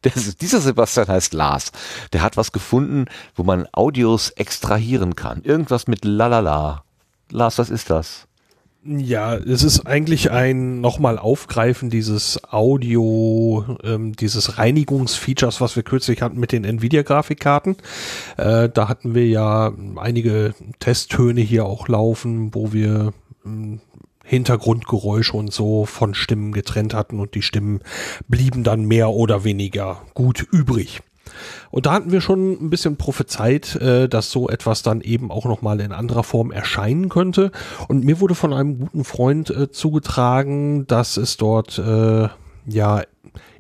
der, dieser Sebastian heißt Lars. Der hat was gefunden, wo man Audios extrahieren kann. Irgendwas mit lalala. Lars, was ist das? Ja, es ist eigentlich ein nochmal Aufgreifen dieses Audio, ähm, dieses Reinigungsfeatures, was wir kürzlich hatten mit den Nvidia-Grafikkarten. Äh, da hatten wir ja einige Testtöne hier auch laufen, wo wir ähm, Hintergrundgeräusche und so von Stimmen getrennt hatten und die Stimmen blieben dann mehr oder weniger gut übrig. Und da hatten wir schon ein bisschen prophezeit, äh, dass so etwas dann eben auch nochmal in anderer Form erscheinen könnte. Und mir wurde von einem guten Freund äh, zugetragen, dass es dort äh, ja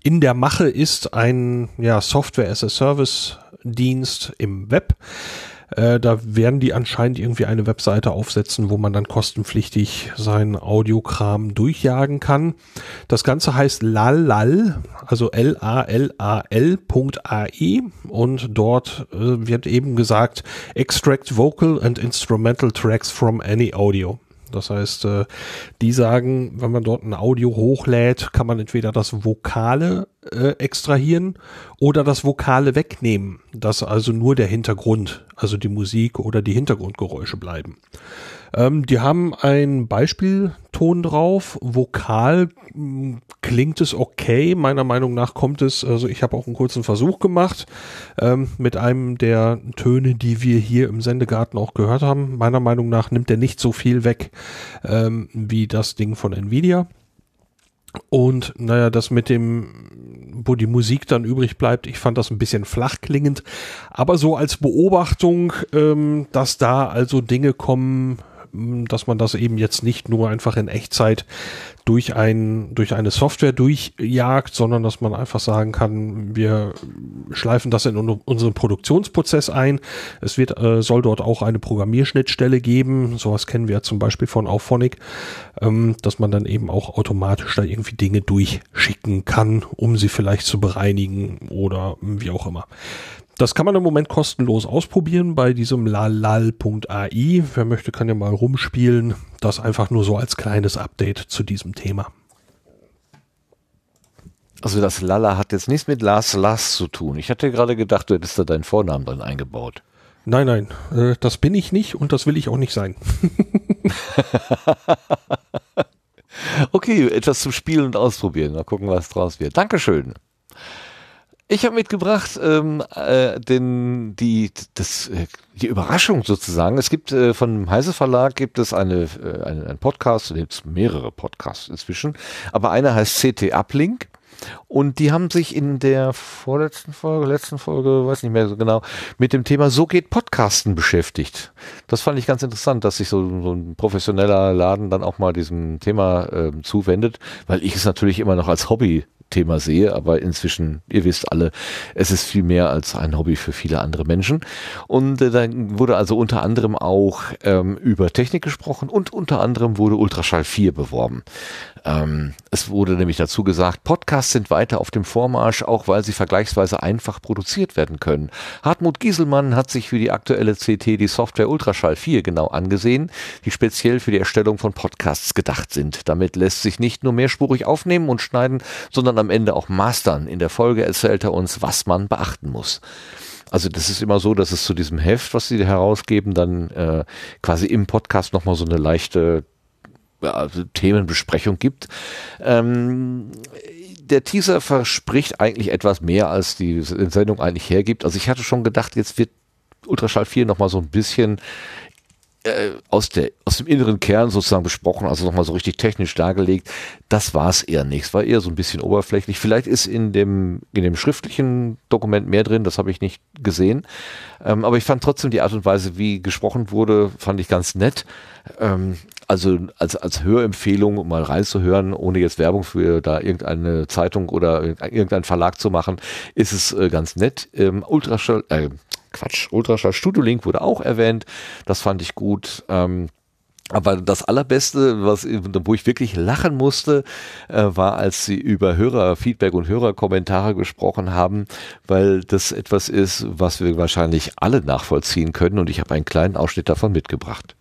in der Mache ist, ein ja, Software as a Service Dienst im Web äh, da werden die anscheinend irgendwie eine Webseite aufsetzen, wo man dann kostenpflichtig seinen Audiokram durchjagen kann. Das Ganze heißt lalal, also L-A-L-A-L.ai und dort äh, wird eben gesagt, extract vocal and instrumental tracks from any audio. Das heißt, äh, die sagen, wenn man dort ein Audio hochlädt, kann man entweder das Vokale äh, extrahieren oder das Vokale wegnehmen, dass also nur der Hintergrund, also die Musik oder die Hintergrundgeräusche bleiben. Ähm, die haben ein Beispielton drauf. Vokal hm, klingt es okay. Meiner Meinung nach kommt es, also ich habe auch einen kurzen Versuch gemacht ähm, mit einem der Töne, die wir hier im Sendegarten auch gehört haben. Meiner Meinung nach nimmt er nicht so viel weg ähm, wie das Ding von Nvidia. Und naja, das mit dem, wo die Musik dann übrig bleibt, ich fand das ein bisschen flach klingend. Aber so als Beobachtung, ähm, dass da also Dinge kommen, dass man das eben jetzt nicht nur einfach in Echtzeit durch ein, durch eine Software durchjagt, sondern dass man einfach sagen kann, wir schleifen das in unseren Produktionsprozess ein. Es wird, äh, soll dort auch eine Programmierschnittstelle geben. Sowas kennen wir ja zum Beispiel von Auphonic, ähm, dass man dann eben auch automatisch da irgendwie Dinge durchschicken kann, um sie vielleicht zu bereinigen oder wie auch immer. Das kann man im Moment kostenlos ausprobieren bei diesem lalal.ai. Wer möchte, kann ja mal rumspielen. Das einfach nur so als kleines Update zu diesem Thema. Also das Lala hat jetzt nichts mit Lars Lars zu tun. Ich hatte gerade gedacht, du hättest da deinen Vornamen drin eingebaut. Nein, nein, äh, das bin ich nicht und das will ich auch nicht sein. okay, etwas zum Spielen und Ausprobieren. Mal gucken, was draus wird. Dankeschön. Ich habe mitgebracht ähm, äh, den, die, das, äh, die Überraschung sozusagen. Es gibt äh, von Heise Verlag gibt es eine, äh, einen, einen Podcast, gibt es mehrere Podcasts inzwischen, aber einer heißt CT Uplink. Und die haben sich in der vorletzten Folge, letzten Folge, weiß nicht mehr so genau, mit dem Thema So geht Podcasten beschäftigt. Das fand ich ganz interessant, dass sich so, so ein professioneller Laden dann auch mal diesem Thema äh, zuwendet, weil ich es natürlich immer noch als Hobby Thema sehe, aber inzwischen, ihr wisst alle, es ist viel mehr als ein Hobby für viele andere Menschen. Und äh, dann wurde also unter anderem auch ähm, über Technik gesprochen und unter anderem wurde Ultraschall 4 beworben. Ähm, es wurde nämlich dazu gesagt, Podcasts sind weiter auf dem Vormarsch, auch weil sie vergleichsweise einfach produziert werden können. Hartmut Gieselmann hat sich für die aktuelle CT die Software Ultraschall 4 genau angesehen, die speziell für die Erstellung von Podcasts gedacht sind. Damit lässt sich nicht nur mehrspurig aufnehmen und schneiden, sondern am Ende auch mastern. In der Folge erzählt er uns, was man beachten muss. Also das ist immer so, dass es zu diesem Heft, was sie herausgeben, dann äh, quasi im Podcast nochmal so eine leichte also Themenbesprechung gibt. Ähm, der Teaser verspricht eigentlich etwas mehr, als die Sendung eigentlich hergibt. Also ich hatte schon gedacht, jetzt wird Ultraschall 4 nochmal so ein bisschen äh, aus, der, aus dem inneren Kern sozusagen besprochen, also nochmal so richtig technisch dargelegt. Das war es eher nicht. Es war eher so ein bisschen oberflächlich. Vielleicht ist in dem, in dem schriftlichen Dokument mehr drin, das habe ich nicht gesehen. Ähm, aber ich fand trotzdem die Art und Weise, wie gesprochen wurde, fand ich ganz nett. Ähm, also als, als Hörempfehlung, um mal reinzuhören, ohne jetzt Werbung für da irgendeine Zeitung oder irgendeinen Verlag zu machen, ist es äh, ganz nett. Ähm, Ultraschall, äh, Quatsch, Ultraschall Studio Link wurde auch erwähnt. Das fand ich gut. Ähm, aber das Allerbeste, was, wo ich wirklich lachen musste, äh, war, als sie über Hörerfeedback und Hörerkommentare gesprochen haben, weil das etwas ist, was wir wahrscheinlich alle nachvollziehen können. Und ich habe einen kleinen Ausschnitt davon mitgebracht.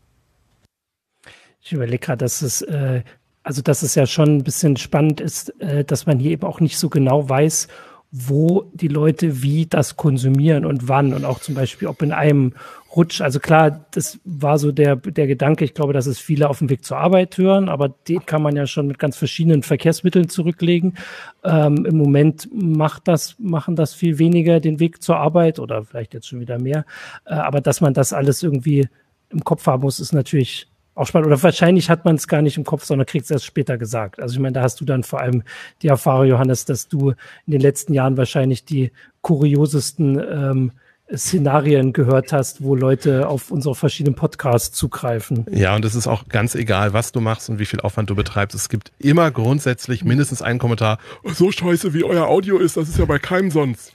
Ich überlege gerade, dass es, äh, also dass es ja schon ein bisschen spannend ist, äh, dass man hier eben auch nicht so genau weiß, wo die Leute wie das konsumieren und wann und auch zum Beispiel, ob in einem Rutsch, also klar, das war so der, der Gedanke, ich glaube, dass es viele auf dem Weg zur Arbeit hören, aber den kann man ja schon mit ganz verschiedenen Verkehrsmitteln zurücklegen. Ähm, Im Moment macht das, machen das viel weniger den Weg zur Arbeit oder vielleicht jetzt schon wieder mehr. Äh, aber dass man das alles irgendwie im Kopf haben muss, ist natürlich auch spannend. Oder wahrscheinlich hat man es gar nicht im Kopf, sondern kriegt es erst später gesagt. Also ich meine, da hast du dann vor allem die Erfahrung, Johannes, dass du in den letzten Jahren wahrscheinlich die kuriosesten ähm, Szenarien gehört hast, wo Leute auf unsere verschiedenen Podcasts zugreifen. Ja, und es ist auch ganz egal, was du machst und wie viel Aufwand du betreibst. Es gibt immer grundsätzlich mindestens einen Kommentar. So scheiße, wie euer Audio ist, das ist ja bei keinem sonst.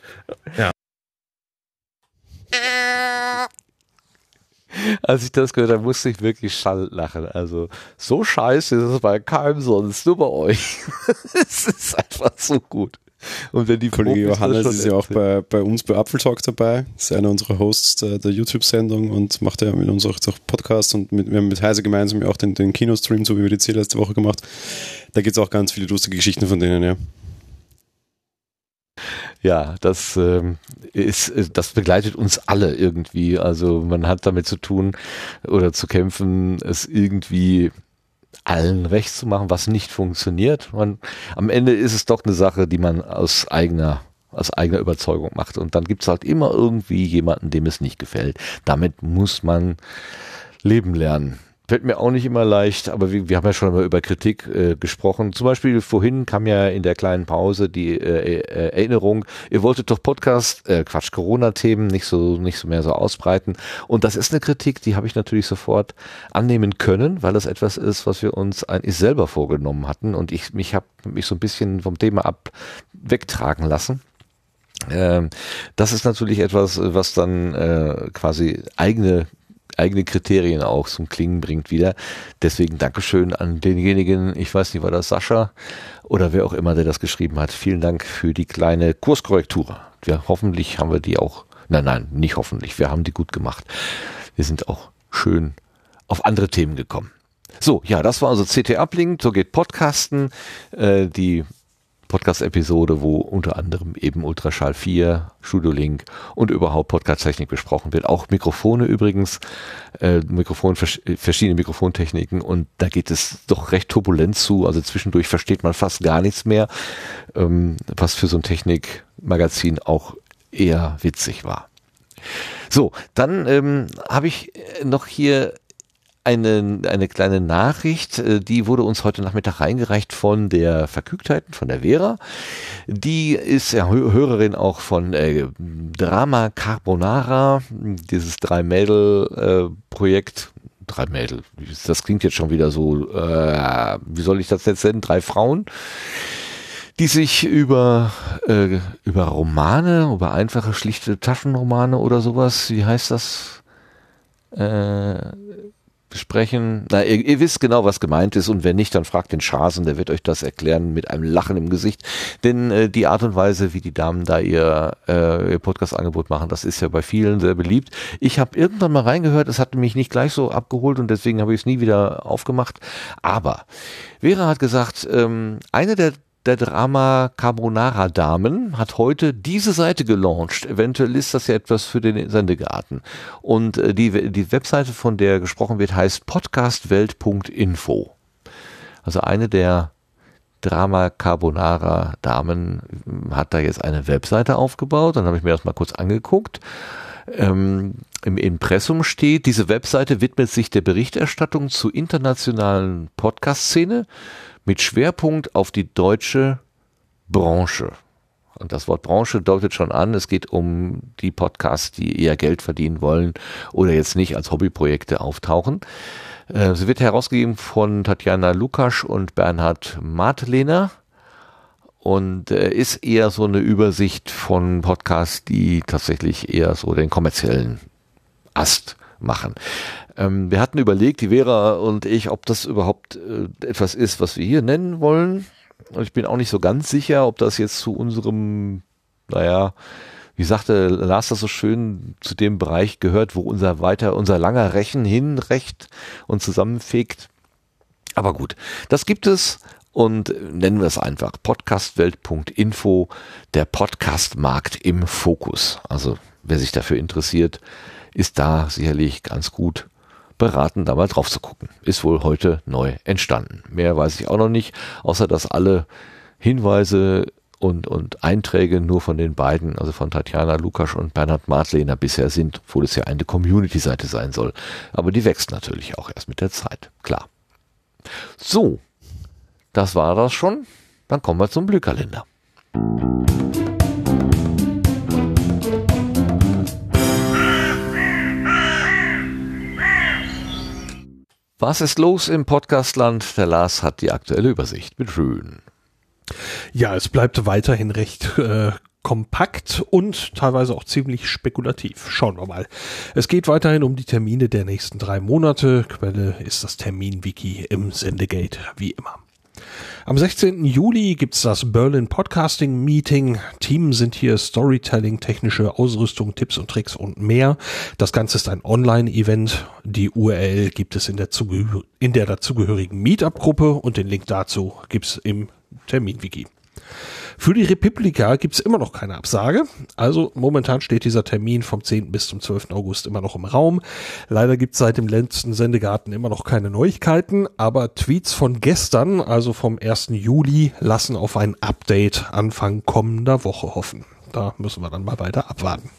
Ja. Als ich das gehört habe, musste ich wirklich schall lachen. Also, so scheiße ist es bei keinem sonst, nur bei euch. es ist einfach so gut. Und wenn die Kollege Johannes ist ja auch bei, bei uns bei Apfeltalk dabei, ist einer unserer Hosts der, der YouTube-Sendung und macht ja mit uns auch Podcast und mit, wir haben mit Heise gemeinsam ja auch den, den Kinostream, so wie wir die C letzte Woche gemacht. Da gibt es auch ganz viele lustige Geschichten von denen, ja. Ja, das ähm, ist, das begleitet uns alle irgendwie. Also man hat damit zu tun oder zu kämpfen, es irgendwie allen recht zu machen, was nicht funktioniert. Man, am Ende ist es doch eine Sache, die man aus eigener aus eigener Überzeugung macht. Und dann gibt es halt immer irgendwie jemanden, dem es nicht gefällt. Damit muss man leben lernen. Fällt mir auch nicht immer leicht, aber wir, wir haben ja schon mal über Kritik äh, gesprochen. Zum Beispiel vorhin kam ja in der kleinen Pause die äh, äh, Erinnerung, ihr wolltet doch Podcast, äh, Quatsch, Corona-Themen nicht so, nicht so mehr so ausbreiten. Und das ist eine Kritik, die habe ich natürlich sofort annehmen können, weil das etwas ist, was wir uns eigentlich selber vorgenommen hatten. Und ich mich habe mich so ein bisschen vom Thema ab wegtragen lassen. Ähm, das ist natürlich etwas, was dann äh, quasi eigene eigene Kriterien auch zum Klingen bringt wieder. Deswegen Dankeschön an denjenigen, ich weiß nicht, war das Sascha oder wer auch immer, der das geschrieben hat. Vielen Dank für die kleine Kurskorrektur. Wir, hoffentlich haben wir die auch, nein, nein, nicht hoffentlich, wir haben die gut gemacht. Wir sind auch schön auf andere Themen gekommen. So, ja, das war also CT Uplink, so geht Podcasten. Äh, die Podcast-Episode, wo unter anderem eben Ultraschall 4, Studio Link und überhaupt Podcast-Technik besprochen wird. Auch Mikrofone übrigens, äh, Mikrofon, verschiedene Mikrofontechniken und da geht es doch recht turbulent zu. Also zwischendurch versteht man fast gar nichts mehr, ähm, was für so ein Technikmagazin auch eher witzig war. So, dann ähm, habe ich noch hier eine, eine kleine Nachricht, äh, die wurde uns heute Nachmittag reingereicht von der Verkügtheiten, von der Vera. Die ist ja Hörerin auch von äh, Drama Carbonara, dieses Drei-Mädel-Projekt. Äh, drei Mädel, das klingt jetzt schon wieder so, äh, wie soll ich das jetzt nennen? Drei Frauen die sich über, äh, über Romane, über einfache, schlichte Taschenromane oder sowas, wie heißt das? Äh, besprechen. Na, ihr, ihr, wisst genau, was gemeint ist und wenn nicht, dann fragt den Schasen, der wird euch das erklären mit einem Lachen im Gesicht. Denn äh, die Art und Weise, wie die Damen da ihr, äh, ihr Podcast-Angebot machen, das ist ja bei vielen sehr beliebt. Ich habe irgendwann mal reingehört, es hat mich nicht gleich so abgeholt und deswegen habe ich es nie wieder aufgemacht. Aber Vera hat gesagt, ähm, eine der der Drama Carbonara Damen hat heute diese Seite gelauncht. Eventuell ist das ja etwas für den Sendegarten. Und äh, die, die Webseite, von der gesprochen wird, heißt podcastwelt.info. Also eine der Drama Carbonara Damen hat da jetzt eine Webseite aufgebaut. Dann habe ich mir das mal kurz angeguckt. Ähm, Im Impressum steht, diese Webseite widmet sich der Berichterstattung zur internationalen Podcast-Szene mit Schwerpunkt auf die deutsche Branche. Und das Wort Branche deutet schon an, es geht um die Podcasts, die eher Geld verdienen wollen oder jetzt nicht als Hobbyprojekte auftauchen. Äh, sie wird herausgegeben von Tatjana Lukasch und Bernhard Martlehner und äh, ist eher so eine Übersicht von Podcasts, die tatsächlich eher so den kommerziellen Ast machen. Ähm, wir hatten überlegt, die Vera und ich, ob das überhaupt äh, etwas ist, was wir hier nennen wollen. Und ich bin auch nicht so ganz sicher, ob das jetzt zu unserem, naja, wie sagte Lars das so schön, zu dem Bereich gehört, wo unser weiter, unser langer Rechen hinrecht und zusammenfegt. Aber gut, das gibt es und nennen wir es einfach podcastwelt.info, der Podcastmarkt im Fokus. Also wer sich dafür interessiert, ist da sicherlich ganz gut beraten, da mal drauf zu gucken. Ist wohl heute neu entstanden. Mehr weiß ich auch noch nicht, außer dass alle Hinweise und, und Einträge nur von den beiden, also von Tatjana Lukasch und Bernhard Martlehner bisher sind, obwohl es ja eine Community-Seite sein soll. Aber die wächst natürlich auch erst mit der Zeit, klar. So, das war das schon. Dann kommen wir zum Blühkalender. Was ist los im Podcastland? Der Lars hat die aktuelle Übersicht. Mit schön. Ja, es bleibt weiterhin recht äh, kompakt und teilweise auch ziemlich spekulativ. Schauen wir mal. Es geht weiterhin um die Termine der nächsten drei Monate. Quelle ist das Terminwiki im Sendegate, wie immer. Am 16. Juli gibt's das Berlin Podcasting Meeting. Team sind hier Storytelling, technische Ausrüstung, Tipps und Tricks und mehr. Das Ganze ist ein Online-Event. Die URL gibt es in der, in der dazugehörigen Meetup-Gruppe und den Link dazu gibt's im Terminwiki. Für die Republika gibt's immer noch keine Absage. Also momentan steht dieser Termin vom 10. bis zum 12. August immer noch im Raum. Leider gibt's seit dem letzten Sendegarten immer noch keine Neuigkeiten, aber Tweets von gestern, also vom 1. Juli, lassen auf ein Update Anfang kommender Woche hoffen. Da müssen wir dann mal weiter abwarten.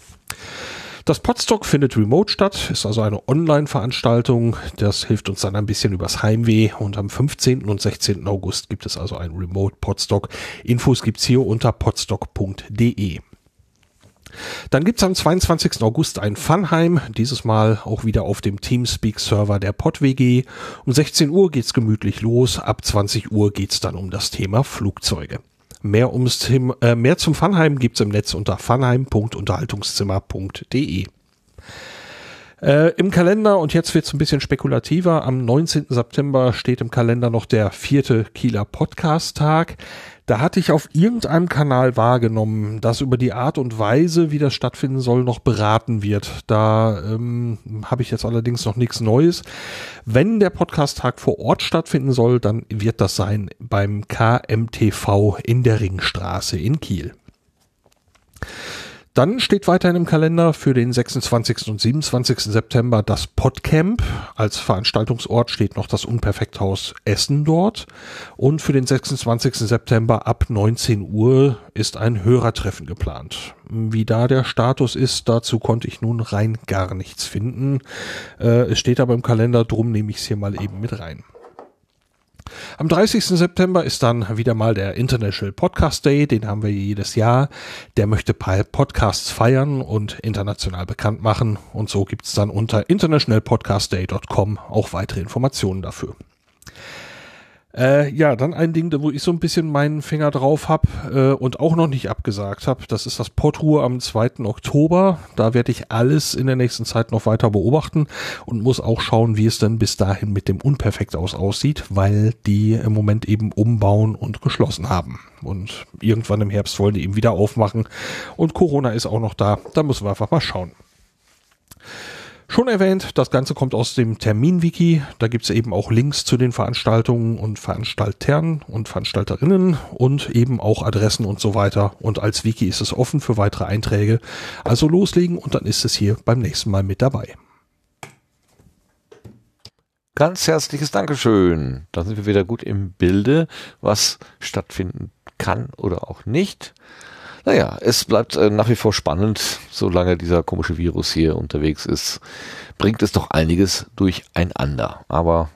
Das Podstock findet remote statt, ist also eine Online-Veranstaltung. Das hilft uns dann ein bisschen übers Heimweh. Und am 15. und 16. August gibt es also ein Remote Podstock. Infos gibt's hier unter podstock.de. Dann gibt's am 22. August ein Funheim, dieses Mal auch wieder auf dem Teamspeak-Server der PodWG. Um 16 Uhr geht's gemütlich los, ab 20 Uhr geht's dann um das Thema Flugzeuge. Mehr, ums Thema, äh, mehr zum Funheim gibt's im Netz unter funheim.unterhaltungszimmer.de. Äh, Im Kalender, und jetzt wird's ein bisschen spekulativer, am 19. September steht im Kalender noch der vierte Kieler Podcast-Tag. Da hatte ich auf irgendeinem Kanal wahrgenommen, dass über die Art und Weise, wie das stattfinden soll, noch beraten wird. Da ähm, habe ich jetzt allerdings noch nichts Neues. Wenn der Podcast-Tag vor Ort stattfinden soll, dann wird das sein beim KMTV in der Ringstraße in Kiel. Dann steht weiterhin im Kalender für den 26. und 27. September das Podcamp. Als Veranstaltungsort steht noch das Unperfekthaus Essen dort. Und für den 26. September ab 19 Uhr ist ein Hörertreffen geplant. Wie da der Status ist, dazu konnte ich nun rein gar nichts finden. Äh, es steht aber im Kalender, drum nehme ich es hier mal eben mit rein. Am 30. September ist dann wieder mal der International Podcast Day, den haben wir jedes Jahr. Der möchte Podcasts feiern und international bekannt machen und so gibt's dann unter internationalpodcastday.com auch weitere Informationen dafür. Äh, ja, dann ein Ding, wo ich so ein bisschen meinen Finger drauf hab äh, und auch noch nicht abgesagt habe. Das ist das Podruhe am 2. Oktober. Da werde ich alles in der nächsten Zeit noch weiter beobachten und muss auch schauen, wie es denn bis dahin mit dem Unperfekt aus aussieht, weil die im Moment eben umbauen und geschlossen haben. Und irgendwann im Herbst wollen die eben wieder aufmachen. Und Corona ist auch noch da. Da müssen wir einfach mal schauen. Schon erwähnt, das Ganze kommt aus dem Terminwiki. Da gibt's eben auch Links zu den Veranstaltungen und Veranstaltern und Veranstalterinnen und eben auch Adressen und so weiter. Und als Wiki ist es offen für weitere Einträge. Also loslegen und dann ist es hier beim nächsten Mal mit dabei. Ganz herzliches Dankeschön. Da sind wir wieder gut im Bilde, was stattfinden kann oder auch nicht. Naja, es bleibt äh, nach wie vor spannend, solange dieser komische Virus hier unterwegs ist, bringt es doch einiges durcheinander. Aber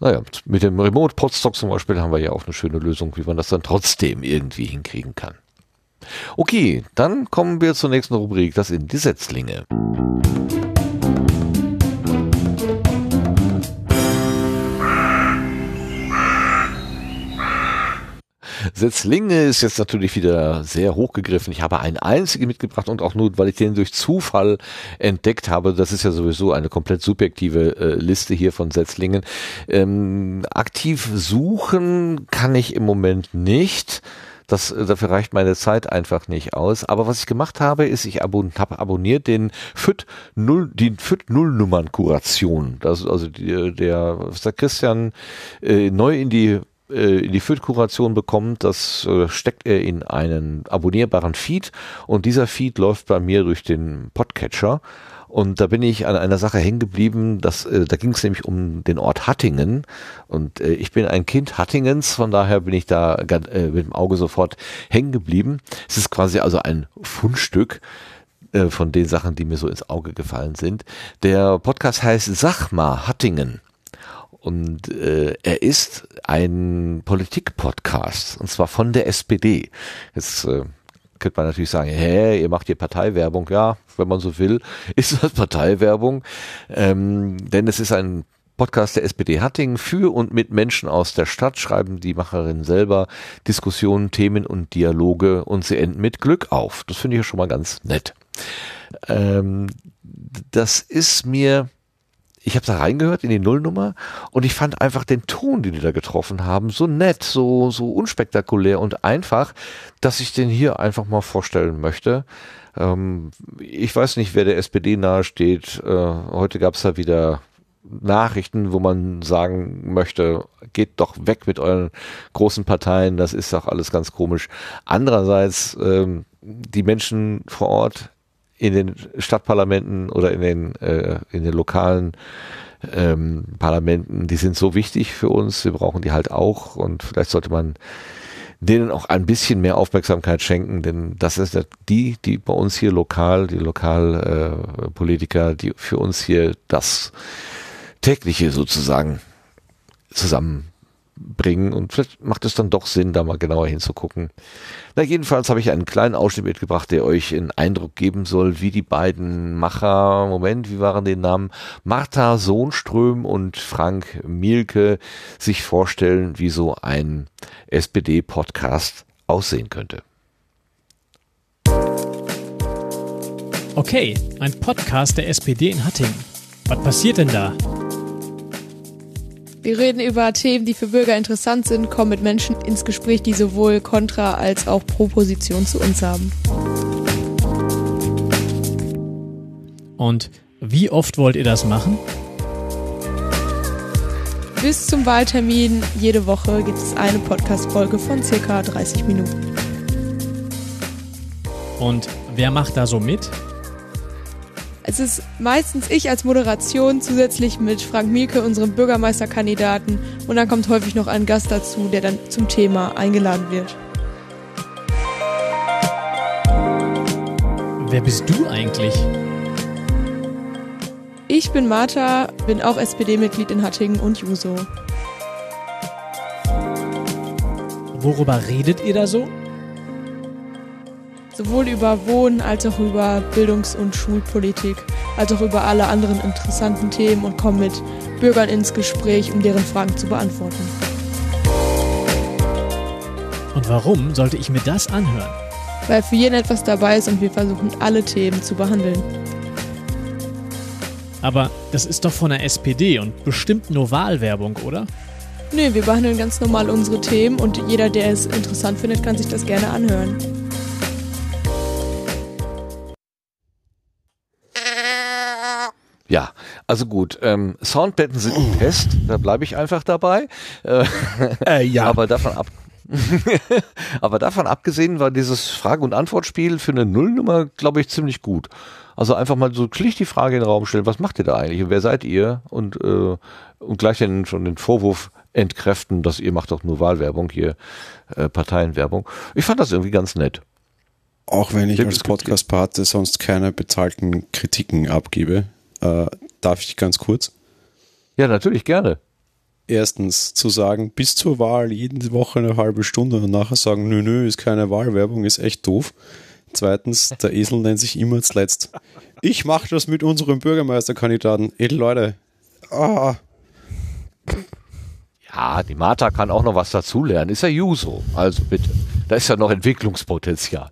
naja, mit dem Remote Podstock zum Beispiel haben wir ja auch eine schöne Lösung, wie man das dann trotzdem irgendwie hinkriegen kann. Okay, dann kommen wir zur nächsten Rubrik, das sind die Setzlinge. Setzlinge ist jetzt natürlich wieder sehr hochgegriffen. Ich habe einen einzigen mitgebracht und auch nur, weil ich den durch Zufall entdeckt habe. Das ist ja sowieso eine komplett subjektive äh, Liste hier von Setzlingen. Ähm, aktiv suchen kann ich im Moment nicht. Das, äh, dafür reicht meine Zeit einfach nicht aus. Aber was ich gemacht habe, ist, ich abon habe abonniert den FIT 0, die FIT Null Nummern Kuration. Das ist also die, der, was der Christian äh, neu in die äh, in die Feed-Kuration bekommt, das äh, steckt er in einen abonnierbaren Feed und dieser Feed läuft bei mir durch den Podcatcher. Und da bin ich an einer Sache hängen geblieben, dass, äh, da ging es nämlich um den Ort Hattingen. Und äh, ich bin ein Kind Hattingens, von daher bin ich da äh, mit dem Auge sofort hängen geblieben. Es ist quasi also ein Fundstück äh, von den Sachen, die mir so ins Auge gefallen sind. Der Podcast heißt Sag mal Hattingen. Und äh, er ist ein Politik-Podcast, und zwar von der SPD. Jetzt äh, könnte man natürlich sagen, hä, ihr macht hier Parteiwerbung. Ja, wenn man so will, ist das Parteiwerbung. Ähm, denn es ist ein Podcast der SPD Hattingen für und mit Menschen aus der Stadt schreiben die Macherinnen selber Diskussionen, Themen und Dialoge und sie enden mit Glück auf. Das finde ich schon mal ganz nett. Ähm, das ist mir ich habe da reingehört in die Nullnummer und ich fand einfach den Ton, den die da getroffen haben, so nett, so, so unspektakulär und einfach, dass ich den hier einfach mal vorstellen möchte. Ähm, ich weiß nicht, wer der SPD nahesteht. Äh, heute gab es da wieder Nachrichten, wo man sagen möchte, geht doch weg mit euren großen Parteien, das ist doch alles ganz komisch. Andererseits, ähm, die Menschen vor Ort in den Stadtparlamenten oder in den, äh, in den lokalen ähm, Parlamenten, die sind so wichtig für uns, wir brauchen die halt auch und vielleicht sollte man denen auch ein bisschen mehr Aufmerksamkeit schenken, denn das ist die, die bei uns hier lokal, die Lokalpolitiker, äh, die für uns hier das tägliche sozusagen zusammen bringen und vielleicht macht es dann doch Sinn, da mal genauer hinzugucken. Na, jedenfalls habe ich einen kleinen Ausschnitt mitgebracht, der euch einen Eindruck geben soll, wie die beiden Macher, Moment, wie waren die Namen? Martha Sohnström und Frank Mielke sich vorstellen, wie so ein SPD-Podcast aussehen könnte. Okay, ein Podcast der SPD in Hattingen. Was passiert denn da? Wir reden über Themen, die für Bürger interessant sind, kommen mit Menschen ins Gespräch, die sowohl Kontra- als auch Pro-Position zu uns haben. Und wie oft wollt ihr das machen? Bis zum Wahltermin jede Woche gibt es eine Podcast-Folge von circa 30 Minuten. Und wer macht da so mit? Es ist meistens ich als Moderation zusätzlich mit Frank Mielke, unserem Bürgermeisterkandidaten. Und dann kommt häufig noch ein Gast dazu, der dann zum Thema eingeladen wird. Wer bist du eigentlich? Ich bin Martha, bin auch SPD-Mitglied in Hattingen und Juso. Worüber redet ihr da so? Sowohl über Wohnen als auch über Bildungs- und Schulpolitik, als auch über alle anderen interessanten Themen und kommen mit Bürgern ins Gespräch, um deren Fragen zu beantworten. Und warum sollte ich mir das anhören? Weil für jeden etwas dabei ist und wir versuchen alle Themen zu behandeln. Aber das ist doch von der SPD und bestimmt nur Wahlwerbung, oder? Nö, wir behandeln ganz normal unsere Themen und jeder, der es interessant findet, kann sich das gerne anhören. Ja, also gut. Ähm, Soundbetten sind ein Test, da bleibe ich einfach dabei. Äh, äh, ja. Aber davon ab. aber davon abgesehen war dieses Frage- und Antwortspiel für eine Nullnummer, glaube ich, ziemlich gut. Also einfach mal so schlicht die Frage in den Raum stellen, was macht ihr da eigentlich und wer seid ihr? Und, äh, und gleich dann schon den Vorwurf entkräften, dass ihr macht doch nur Wahlwerbung hier, äh, Parteienwerbung. Ich fand das irgendwie ganz nett. Auch wenn ich als Podcast-Pate sonst keine bezahlten Kritiken abgebe, äh, darf ich ganz kurz? Ja, natürlich, gerne. Erstens zu sagen, bis zur Wahl jede Woche eine halbe Stunde und nachher sagen, nö, nö, ist keine Wahlwerbung, ist echt doof. Zweitens, der Esel nennt sich immer zuletzt. Ich mache das mit unserem Bürgermeisterkandidaten. Ey, Leute. Ah. Ja, die Martha kann auch noch was dazulernen. Ist ja Juso. Also bitte. Da ist ja noch Entwicklungspotenzial.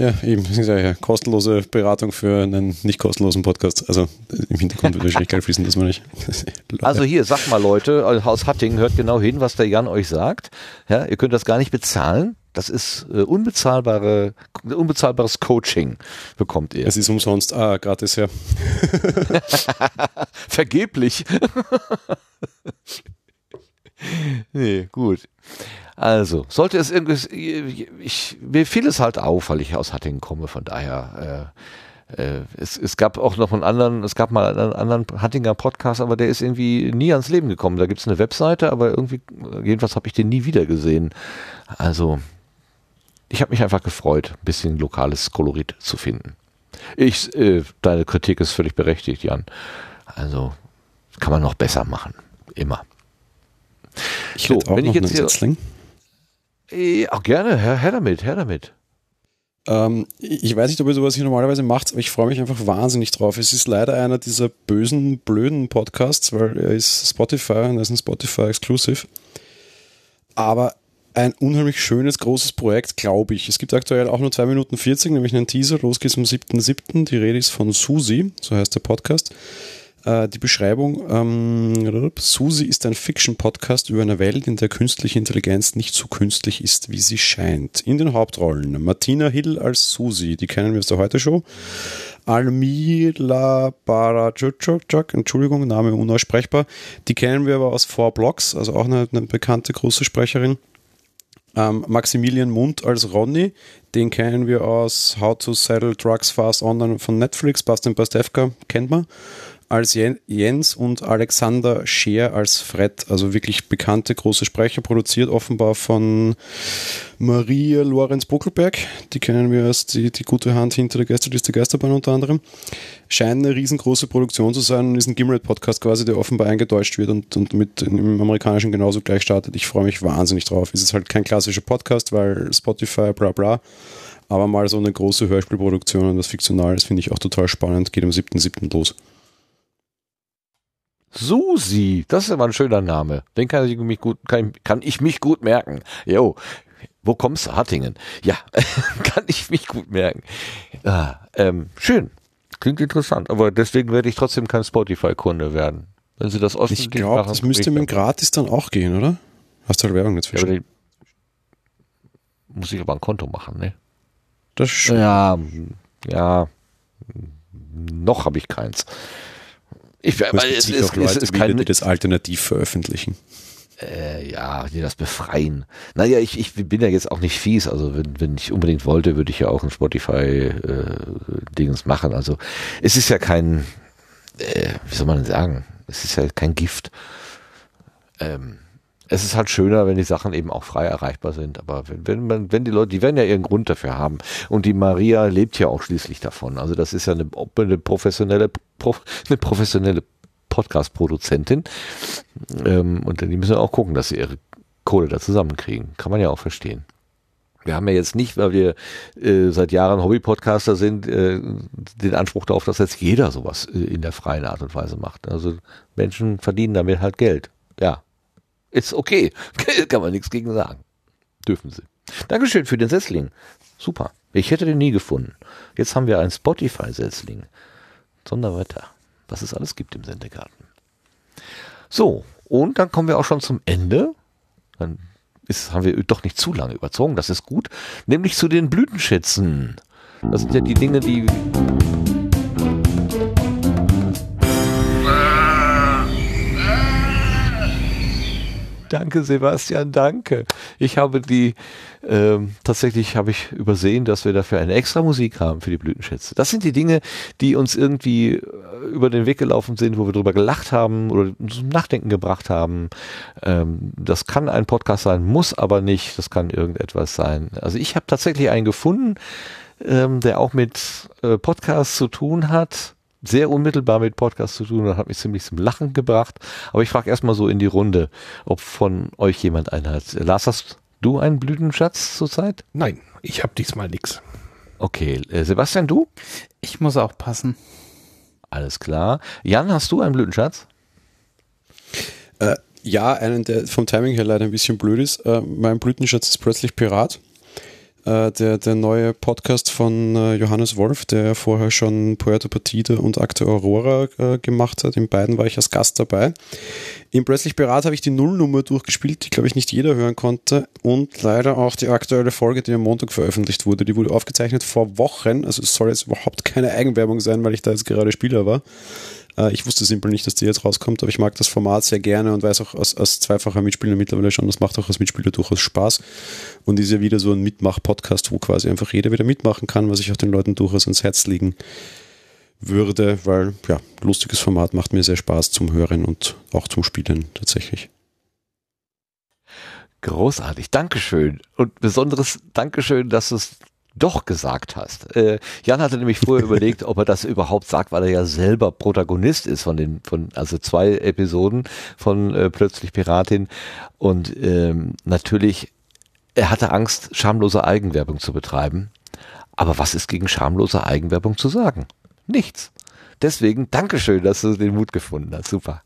Ja, eben, ja, kostenlose Beratung für einen nicht kostenlosen Podcast. Also im Hintergrund wird wahrscheinlich Geld fließen, dass man nicht. also hier, sag mal Leute, aus Hattingen, hört genau hin, was der Jan euch sagt. Ja, ihr könnt das gar nicht bezahlen. Das ist äh, unbezahlbare, unbezahlbares Coaching bekommt ihr. Es ist umsonst, ah, gratis, ja. Vergeblich. nee, gut. Also, sollte es irgendwas, ich, mir fiel es halt auf, weil ich aus Hattingen komme, von daher, äh, äh, es, es gab auch noch einen anderen, es gab mal einen anderen Hattinger Podcast, aber der ist irgendwie nie ans Leben gekommen. Da gibt es eine Webseite, aber irgendwie, jedenfalls habe ich den nie wieder gesehen. Also, ich habe mich einfach gefreut, ein bisschen lokales Kolorit zu finden. Ich, äh, deine Kritik ist völlig berechtigt, Jan. Also, kann man noch besser machen. Immer. Ich so, auch wenn noch ich jetzt einen Setzling. Ja, gerne, her, her damit, her damit. Ähm, ich weiß nicht, ob ihr sowas hier normalerweise macht, aber ich freue mich einfach wahnsinnig drauf. Es ist leider einer dieser bösen, blöden Podcasts, weil er ist Spotify und er ist ein Spotify-Exclusive. Aber ein unheimlich schönes, großes Projekt, glaube ich. Es gibt aktuell auch nur 2 Minuten 40, nämlich einen Teaser. Los geht's am 7.7. Die Rede ist von Susi, so heißt der Podcast. Äh, die Beschreibung, ähm, Susi ist ein Fiction-Podcast über eine Welt, in der künstliche Intelligenz nicht so künstlich ist, wie sie scheint. In den Hauptrollen Martina Hill als Susi, die kennen wir aus der Heute-Show. Almila Barajutschok, Entschuldigung, Name unaussprechbar. Die kennen wir aber aus Four Blocks, also auch eine, eine bekannte große Sprecherin. Ähm, Maximilian Mund als Ronny, den kennen wir aus How to Settle Drugs Fast Online von Netflix, Bastian Pastewka, kennt man als Jens und Alexander Scheer als Fred, also wirklich bekannte große Sprecher, produziert offenbar von Maria Lorenz Buckelberg, die kennen wir als die, die gute Hand hinter der Geisterliste Geisterbahn unter anderem. Scheint eine riesengroße Produktion zu sein und ist ein Gimlet-Podcast quasi, der offenbar eingedeutscht wird und, und mit im amerikanischen genauso gleich startet. Ich freue mich wahnsinnig drauf. Es ist halt kein klassischer Podcast, weil Spotify, bla bla. Aber mal so eine große Hörspielproduktion und was Fiktionales finde ich auch total spannend. Geht am 7.7. los. Susi, das ist aber ein schöner Name. Den kann ich mich gut, kann, kann ich mich gut merken. Jo, wo kommst du? Hattingen. Ja, kann ich mich gut merken. Ah, ähm, schön. Klingt interessant, aber deswegen werde ich trotzdem kein Spotify-Kunde werden. Wenn sie das öffentlich Ich glaube, das müsste mit dem Gratis dann auch gehen, oder? Hast du halt Werbung dazwischen? Ja, muss ich aber ein Konto machen, ne? Das ist schon. Ja, ja. Noch habe ich keins. Ich, weil es, es, es, Leute, ist kein, die das alternativ veröffentlichen. Äh, ja, die das befreien. Naja, ich, ich bin ja jetzt auch nicht fies. Also wenn, wenn ich unbedingt wollte, würde ich ja auch ein Spotify-Dingens äh, machen. Also es ist ja kein, äh, wie soll man denn sagen? Es ist ja kein Gift. Ähm, es ist halt schöner, wenn die Sachen eben auch frei erreichbar sind. Aber wenn, wenn man, wenn die Leute, die werden ja ihren Grund dafür haben. Und die Maria lebt ja auch schließlich davon. Also das ist ja eine, eine professionelle, eine professionelle Podcast-Produzentin. Ähm, und die müssen auch gucken, dass sie ihre Kohle da zusammenkriegen. Kann man ja auch verstehen. Wir haben ja jetzt nicht, weil wir äh, seit Jahren Hobby-Podcaster sind, äh, den Anspruch darauf, dass jetzt jeder sowas äh, in der freien Art und Weise macht. Also Menschen verdienen damit halt Geld. Ja, ist okay. Kann man nichts gegen sagen. Dürfen sie. Dankeschön für den Setzling. Super. Ich hätte den nie gefunden. Jetzt haben wir einen Spotify-Setzling. Sonderwetter. Was es alles gibt im Sendegarten. So, und dann kommen wir auch schon zum Ende. Dann ist, haben wir doch nicht zu lange überzogen, das ist gut. Nämlich zu den Blütenschätzen. Das sind ja die Dinge, die Danke, Sebastian, danke. Ich habe die, ähm, tatsächlich habe ich übersehen, dass wir dafür eine extra Musik haben für die Blütenschätze. Das sind die Dinge, die uns irgendwie äh, über den Weg gelaufen sind, wo wir drüber gelacht haben oder zum Nachdenken gebracht haben. Ähm, das kann ein Podcast sein, muss aber nicht. Das kann irgendetwas sein. Also ich habe tatsächlich einen gefunden, ähm, der auch mit äh, Podcasts zu tun hat sehr unmittelbar mit Podcast zu tun und hat mich ziemlich zum Lachen gebracht. Aber ich frage erstmal so in die Runde, ob von euch jemand einen hat. Lars, hast du einen Blütenschatz zurzeit? Nein, ich habe diesmal nichts. Okay, äh, Sebastian, du? Ich muss auch passen. Alles klar. Jan, hast du einen Blütenschatz? Äh, ja, einen, der vom Timing her leider ein bisschen blöd ist. Äh, mein Blütenschatz ist plötzlich Pirat. Äh, der, der neue Podcast von äh, Johannes Wolf, der vorher schon Puerto Partida und Akte Aurora äh, gemacht hat. In beiden war ich als Gast dabei. Im Plötzlich Berat habe ich die Nullnummer durchgespielt, die glaube ich nicht jeder hören konnte. Und leider auch die aktuelle Folge, die am Montag veröffentlicht wurde. Die wurde aufgezeichnet vor Wochen. Also es soll jetzt überhaupt keine Eigenwerbung sein, weil ich da jetzt gerade Spieler war. Äh, ich wusste simpel nicht, dass die jetzt rauskommt, aber ich mag das Format sehr gerne und weiß auch als, als zweifacher Mitspieler mittlerweile schon, das macht auch als Mitspieler durchaus Spaß. Und ist ja wieder so ein Mitmach-Podcast, wo quasi einfach jeder wieder mitmachen kann, was ich auch den Leuten durchaus ans Herz legen würde, weil ja, lustiges Format macht mir sehr Spaß zum Hören und auch zum Spielen tatsächlich. Großartig, Dankeschön. Und besonderes Dankeschön, dass du es doch gesagt hast. Äh, Jan hatte nämlich vorher überlegt, ob er das überhaupt sagt, weil er ja selber Protagonist ist von den, von also zwei Episoden von äh, Plötzlich Piratin. Und ähm, natürlich, er hatte Angst, schamlose Eigenwerbung zu betreiben. Aber was ist gegen schamlose Eigenwerbung zu sagen? Nichts. Deswegen Dankeschön, dass du den Mut gefunden hast. Super.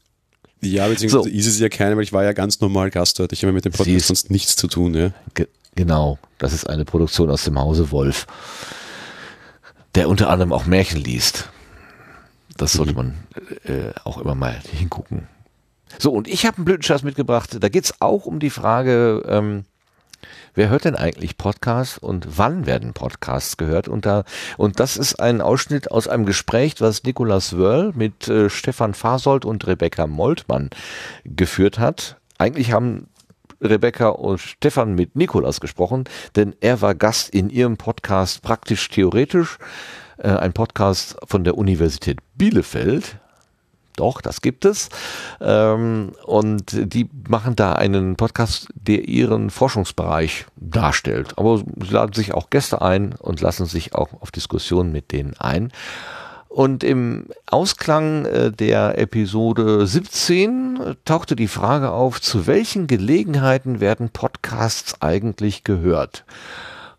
Ja, beziehungsweise so. ist es ja keine, weil ich war ja ganz normal Gast dort. Ich habe mit dem Podcast sonst nichts zu tun. Ja. Ge genau, das ist eine Produktion aus dem Hause Wolf, der unter anderem auch Märchen liest. Das sollte mhm. man äh, auch immer mal hingucken. So, und ich habe einen Blütenschatz mitgebracht. Da geht es auch um die Frage, ähm, wer hört denn eigentlich Podcasts und wann werden Podcasts gehört? Und, da, und das ist ein Ausschnitt aus einem Gespräch, was Nicolas Wörl mit äh, Stefan Fasold und Rebecca Moltmann geführt hat. Eigentlich haben Rebecca und Stefan mit Nikolas gesprochen, denn er war Gast in ihrem Podcast Praktisch Theoretisch, äh, ein Podcast von der Universität Bielefeld. Doch, das gibt es. Ähm, und die machen da einen Podcast, der ihren Forschungsbereich darstellt. Aber sie laden sich auch Gäste ein und lassen sich auch auf Diskussionen mit denen ein. Und im Ausklang äh, der Episode 17 tauchte die Frage auf, zu welchen Gelegenheiten werden Podcasts eigentlich gehört?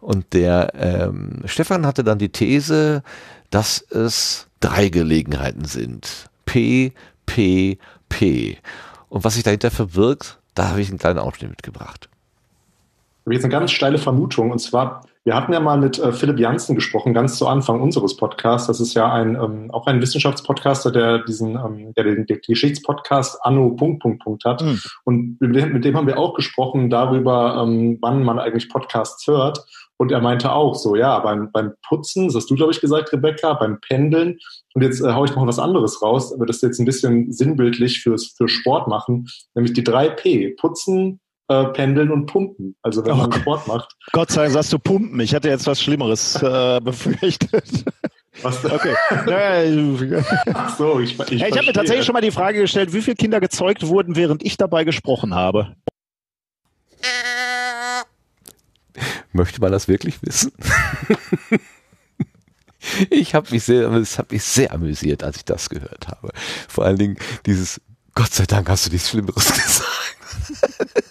Und der ähm, Stefan hatte dann die These, dass es drei Gelegenheiten sind. P, P, P. Und was sich dahinter verbirgt, da habe ich einen kleinen Ausschnitt mitgebracht. Ich habe jetzt eine ganz steile Vermutung, und zwar wir hatten ja mal mit äh, Philipp Janssen gesprochen, ganz zu Anfang unseres Podcasts. Das ist ja ein, ähm, auch ein Wissenschaftspodcaster, der diesen, ähm, der den, den Geschichtspodcast Anno Punkt Punkt Punkt hat. Mhm. Und mit dem, mit dem haben wir auch gesprochen darüber, ähm, wann man eigentlich Podcasts hört. Und er meinte auch so, ja, beim, beim Putzen, das hast du, glaube ich, gesagt, Rebecca, beim Pendeln. Und jetzt äh, haue ich noch was anderes raus, aber das jetzt ein bisschen sinnbildlich fürs, für Sport machen, nämlich die drei P. Putzen, äh, Pendeln und Pumpen. Also wenn oh, man Sport macht. Gott sei Dank sagst du Pumpen. Ich hatte jetzt was Schlimmeres äh, befürchtet. Was? Okay. Ach so, ich, ich, ich habe mir tatsächlich schon mal die Frage gestellt, wie viele Kinder gezeugt wurden, während ich dabei gesprochen habe. Möchte man das wirklich wissen? ich habe mich sehr, es hat mich sehr amüsiert, als ich das gehört habe. Vor allen Dingen dieses, Gott sei Dank hast du nichts Schlimmeres gesagt.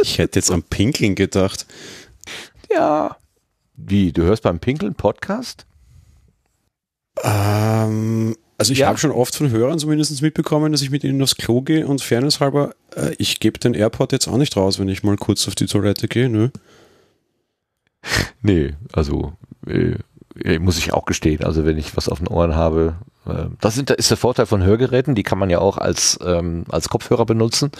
Ich hätte jetzt am Pinkeln gedacht. Ja. Wie, du hörst beim Pinkeln Podcast? Ähm, also ich ja. habe schon oft von Hörern zumindest mitbekommen, dass ich mit ihnen aufs Klo gehe und fairnesshalber, äh, ich gebe den AirPod jetzt auch nicht raus, wenn ich mal kurz auf die Toilette gehe, ne? Nee, also äh, muss ich auch gestehen. Also wenn ich was auf den Ohren habe, äh, das sind, ist der Vorteil von Hörgeräten, die kann man ja auch als, ähm, als Kopfhörer benutzen.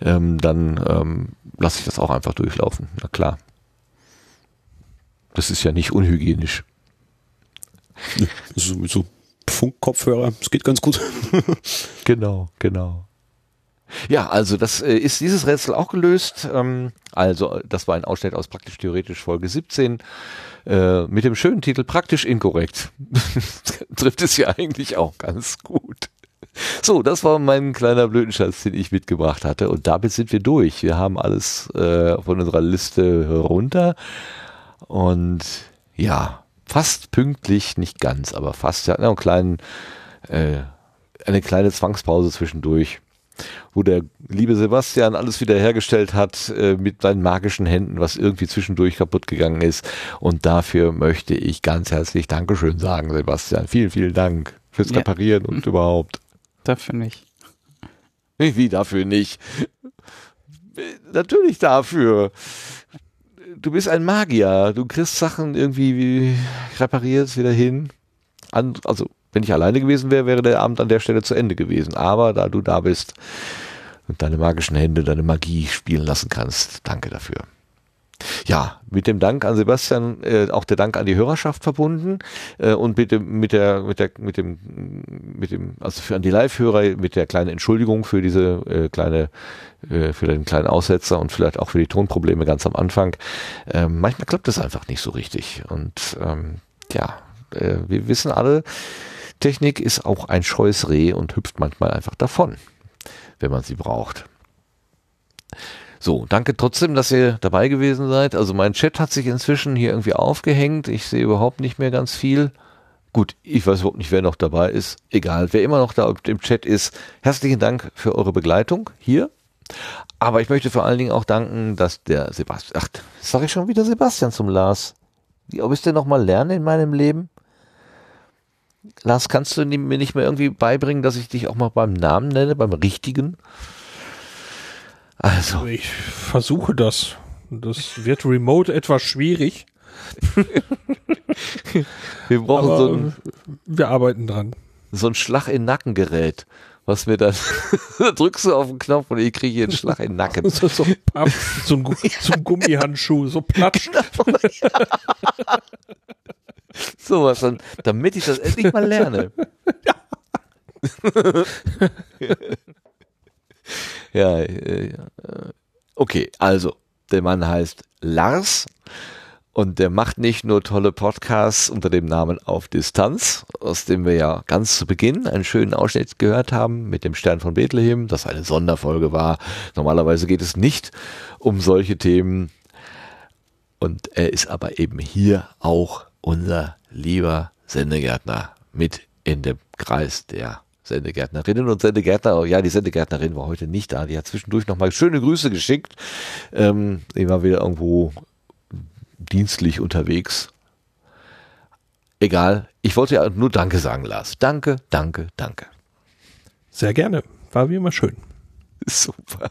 Ähm, dann ähm, lasse ich das auch einfach durchlaufen. Na klar. Das ist ja nicht unhygienisch. So, so Funkkopfhörer, das geht ganz gut. genau, genau. Ja, also das äh, ist dieses Rätsel auch gelöst. Ähm, also das war ein Ausschnitt aus praktisch theoretisch Folge 17 äh, mit dem schönen Titel Praktisch inkorrekt. Trifft es ja eigentlich auch ganz gut. So, das war mein kleiner Blödenschatz, den ich mitgebracht hatte. Und damit sind wir durch. Wir haben alles äh, von unserer Liste runter. Und ja, fast pünktlich, nicht ganz, aber fast. Ja, einen kleinen, äh, eine kleine Zwangspause zwischendurch wo der liebe Sebastian alles wieder hergestellt hat äh, mit seinen magischen Händen, was irgendwie zwischendurch kaputt gegangen ist. Und dafür möchte ich ganz herzlich Dankeschön sagen, Sebastian. Vielen, vielen Dank fürs Reparieren ja. und überhaupt. Dafür nicht. Wie dafür nicht? Natürlich dafür. Du bist ein Magier. Du kriegst Sachen irgendwie repariert wieder hin. also wenn ich alleine gewesen wäre, wäre der Abend an der Stelle zu Ende gewesen. Aber da du da bist und deine magischen Hände, deine Magie spielen lassen kannst, danke dafür. Ja, mit dem Dank an Sebastian, äh, auch der Dank an die Hörerschaft verbunden äh, und mit dem, mit der, mit der, mit dem, mit dem, also für an die Live-Hörer mit der kleinen Entschuldigung für diese äh, kleine, äh, für den kleinen Aussetzer und vielleicht auch für die Tonprobleme ganz am Anfang. Ähm, manchmal klappt es einfach nicht so richtig und ähm, ja, äh, wir wissen alle, Technik ist auch ein scheues Reh und hüpft manchmal einfach davon, wenn man sie braucht. So, danke trotzdem, dass ihr dabei gewesen seid. Also mein Chat hat sich inzwischen hier irgendwie aufgehängt. Ich sehe überhaupt nicht mehr ganz viel. Gut, ich weiß überhaupt nicht, wer noch dabei ist. Egal, wer immer noch da im Chat ist, herzlichen Dank für eure Begleitung hier. Aber ich möchte vor allen Dingen auch danken, dass der Sebastian, ach, sag ich schon wieder Sebastian zum Lars. Wie, ob ich denn noch mal lernen in meinem Leben? Lars, kannst du mir nicht mehr irgendwie beibringen, dass ich dich auch mal beim Namen nenne, beim richtigen? Also. Ich versuche das. Das wird remote etwas schwierig. wir brauchen Aber so ein, wir arbeiten dran. So ein Schlag in Nackengerät, was mir dann drückst du auf den Knopf und ich kriege hier einen Schlag in den Nacken. so, so, so, ein, so ein Gummihandschuh, so platsch. so was, dann, damit ich das endlich mal lerne. ja, äh, okay, also der Mann heißt Lars und der macht nicht nur tolle Podcasts unter dem Namen Auf Distanz, aus dem wir ja ganz zu Beginn einen schönen Ausschnitt gehört haben mit dem Stern von Bethlehem, das eine Sonderfolge war. Normalerweise geht es nicht um solche Themen. Und er ist aber eben hier auch unser lieber Sendegärtner mit in dem Kreis der Sendegärtnerinnen und Sendegärtner. Ja, die Sendegärtnerin war heute nicht da. Die hat zwischendurch nochmal schöne Grüße geschickt. Ähm, die war wieder irgendwo dienstlich unterwegs. Egal. Ich wollte ja nur Danke sagen, Lars. Danke, danke, danke. Sehr gerne. War wie immer schön. Super.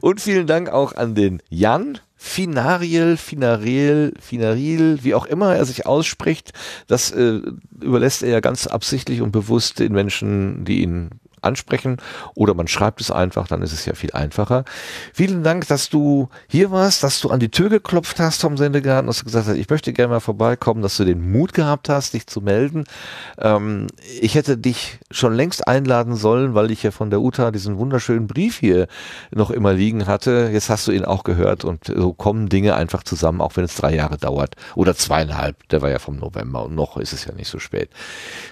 Und vielen Dank auch an den Jan Finariel, Finariel, Finariel, wie auch immer er sich ausspricht. Das äh, überlässt er ja ganz absichtlich und bewusst den Menschen, die ihn ansprechen oder man schreibt es einfach, dann ist es ja viel einfacher. Vielen Dank, dass du hier warst, dass du an die Tür geklopft hast vom Sendegarten, dass du gesagt hast, ich möchte gerne mal vorbeikommen, dass du den Mut gehabt hast, dich zu melden. Ähm, ich hätte dich schon längst einladen sollen, weil ich ja von der Uta diesen wunderschönen Brief hier noch immer liegen hatte. Jetzt hast du ihn auch gehört und so kommen Dinge einfach zusammen, auch wenn es drei Jahre dauert oder zweieinhalb. Der war ja vom November und noch ist es ja nicht so spät.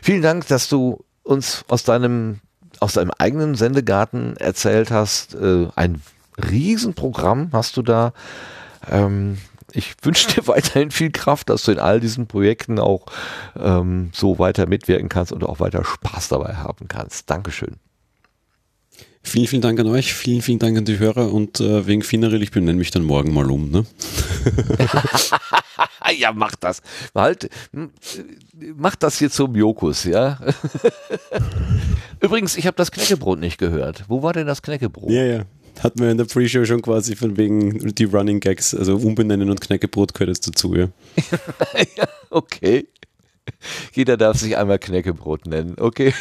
Vielen Dank, dass du uns aus deinem aus deinem eigenen Sendegarten erzählt hast. Äh, ein Riesenprogramm hast du da. Ähm, ich wünsche dir weiterhin viel Kraft, dass du in all diesen Projekten auch ähm, so weiter mitwirken kannst und auch weiter Spaß dabei haben kannst. Dankeschön. Vielen, vielen Dank an euch, vielen, vielen Dank an die Hörer und äh, wegen Finaril, ich benenne mich dann morgen mal um. Ne? ja, mach das. Halt, mach das hier zum Jokus, ja. Übrigens, ich habe das Knäckebrot nicht gehört. Wo war denn das Knäckebrot? Ja, ja. Hatten wir in der Pre-Show schon quasi von wegen die Running Gags, also umbenennen und Knäckebrot gehört jetzt dazu, ja. ja okay. Jeder darf sich einmal Knäckebrot nennen, okay.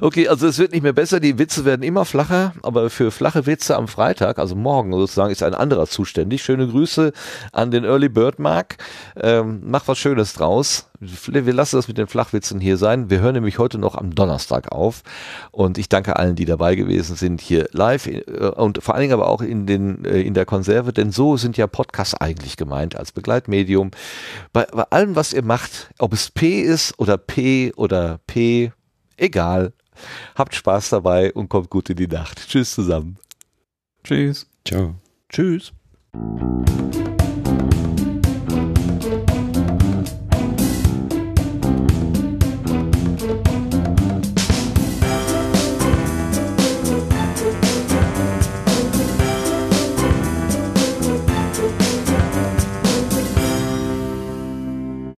Okay, also es wird nicht mehr besser, die Witze werden immer flacher, aber für flache Witze am Freitag, also morgen sozusagen, ist ein anderer zuständig. Schöne Grüße an den Early Bird Mark. Ähm, mach was Schönes draus. Wir lassen das mit den Flachwitzen hier sein. Wir hören nämlich heute noch am Donnerstag auf. Und ich danke allen, die dabei gewesen sind hier live äh, und vor allen Dingen aber auch in, den, äh, in der Konserve, denn so sind ja Podcasts eigentlich gemeint als Begleitmedium. Bei, bei allem, was ihr macht, ob es P ist oder P oder P, Egal. Habt Spaß dabei und kommt gut in die Nacht. Tschüss zusammen. Tschüss. Ciao. Tschüss.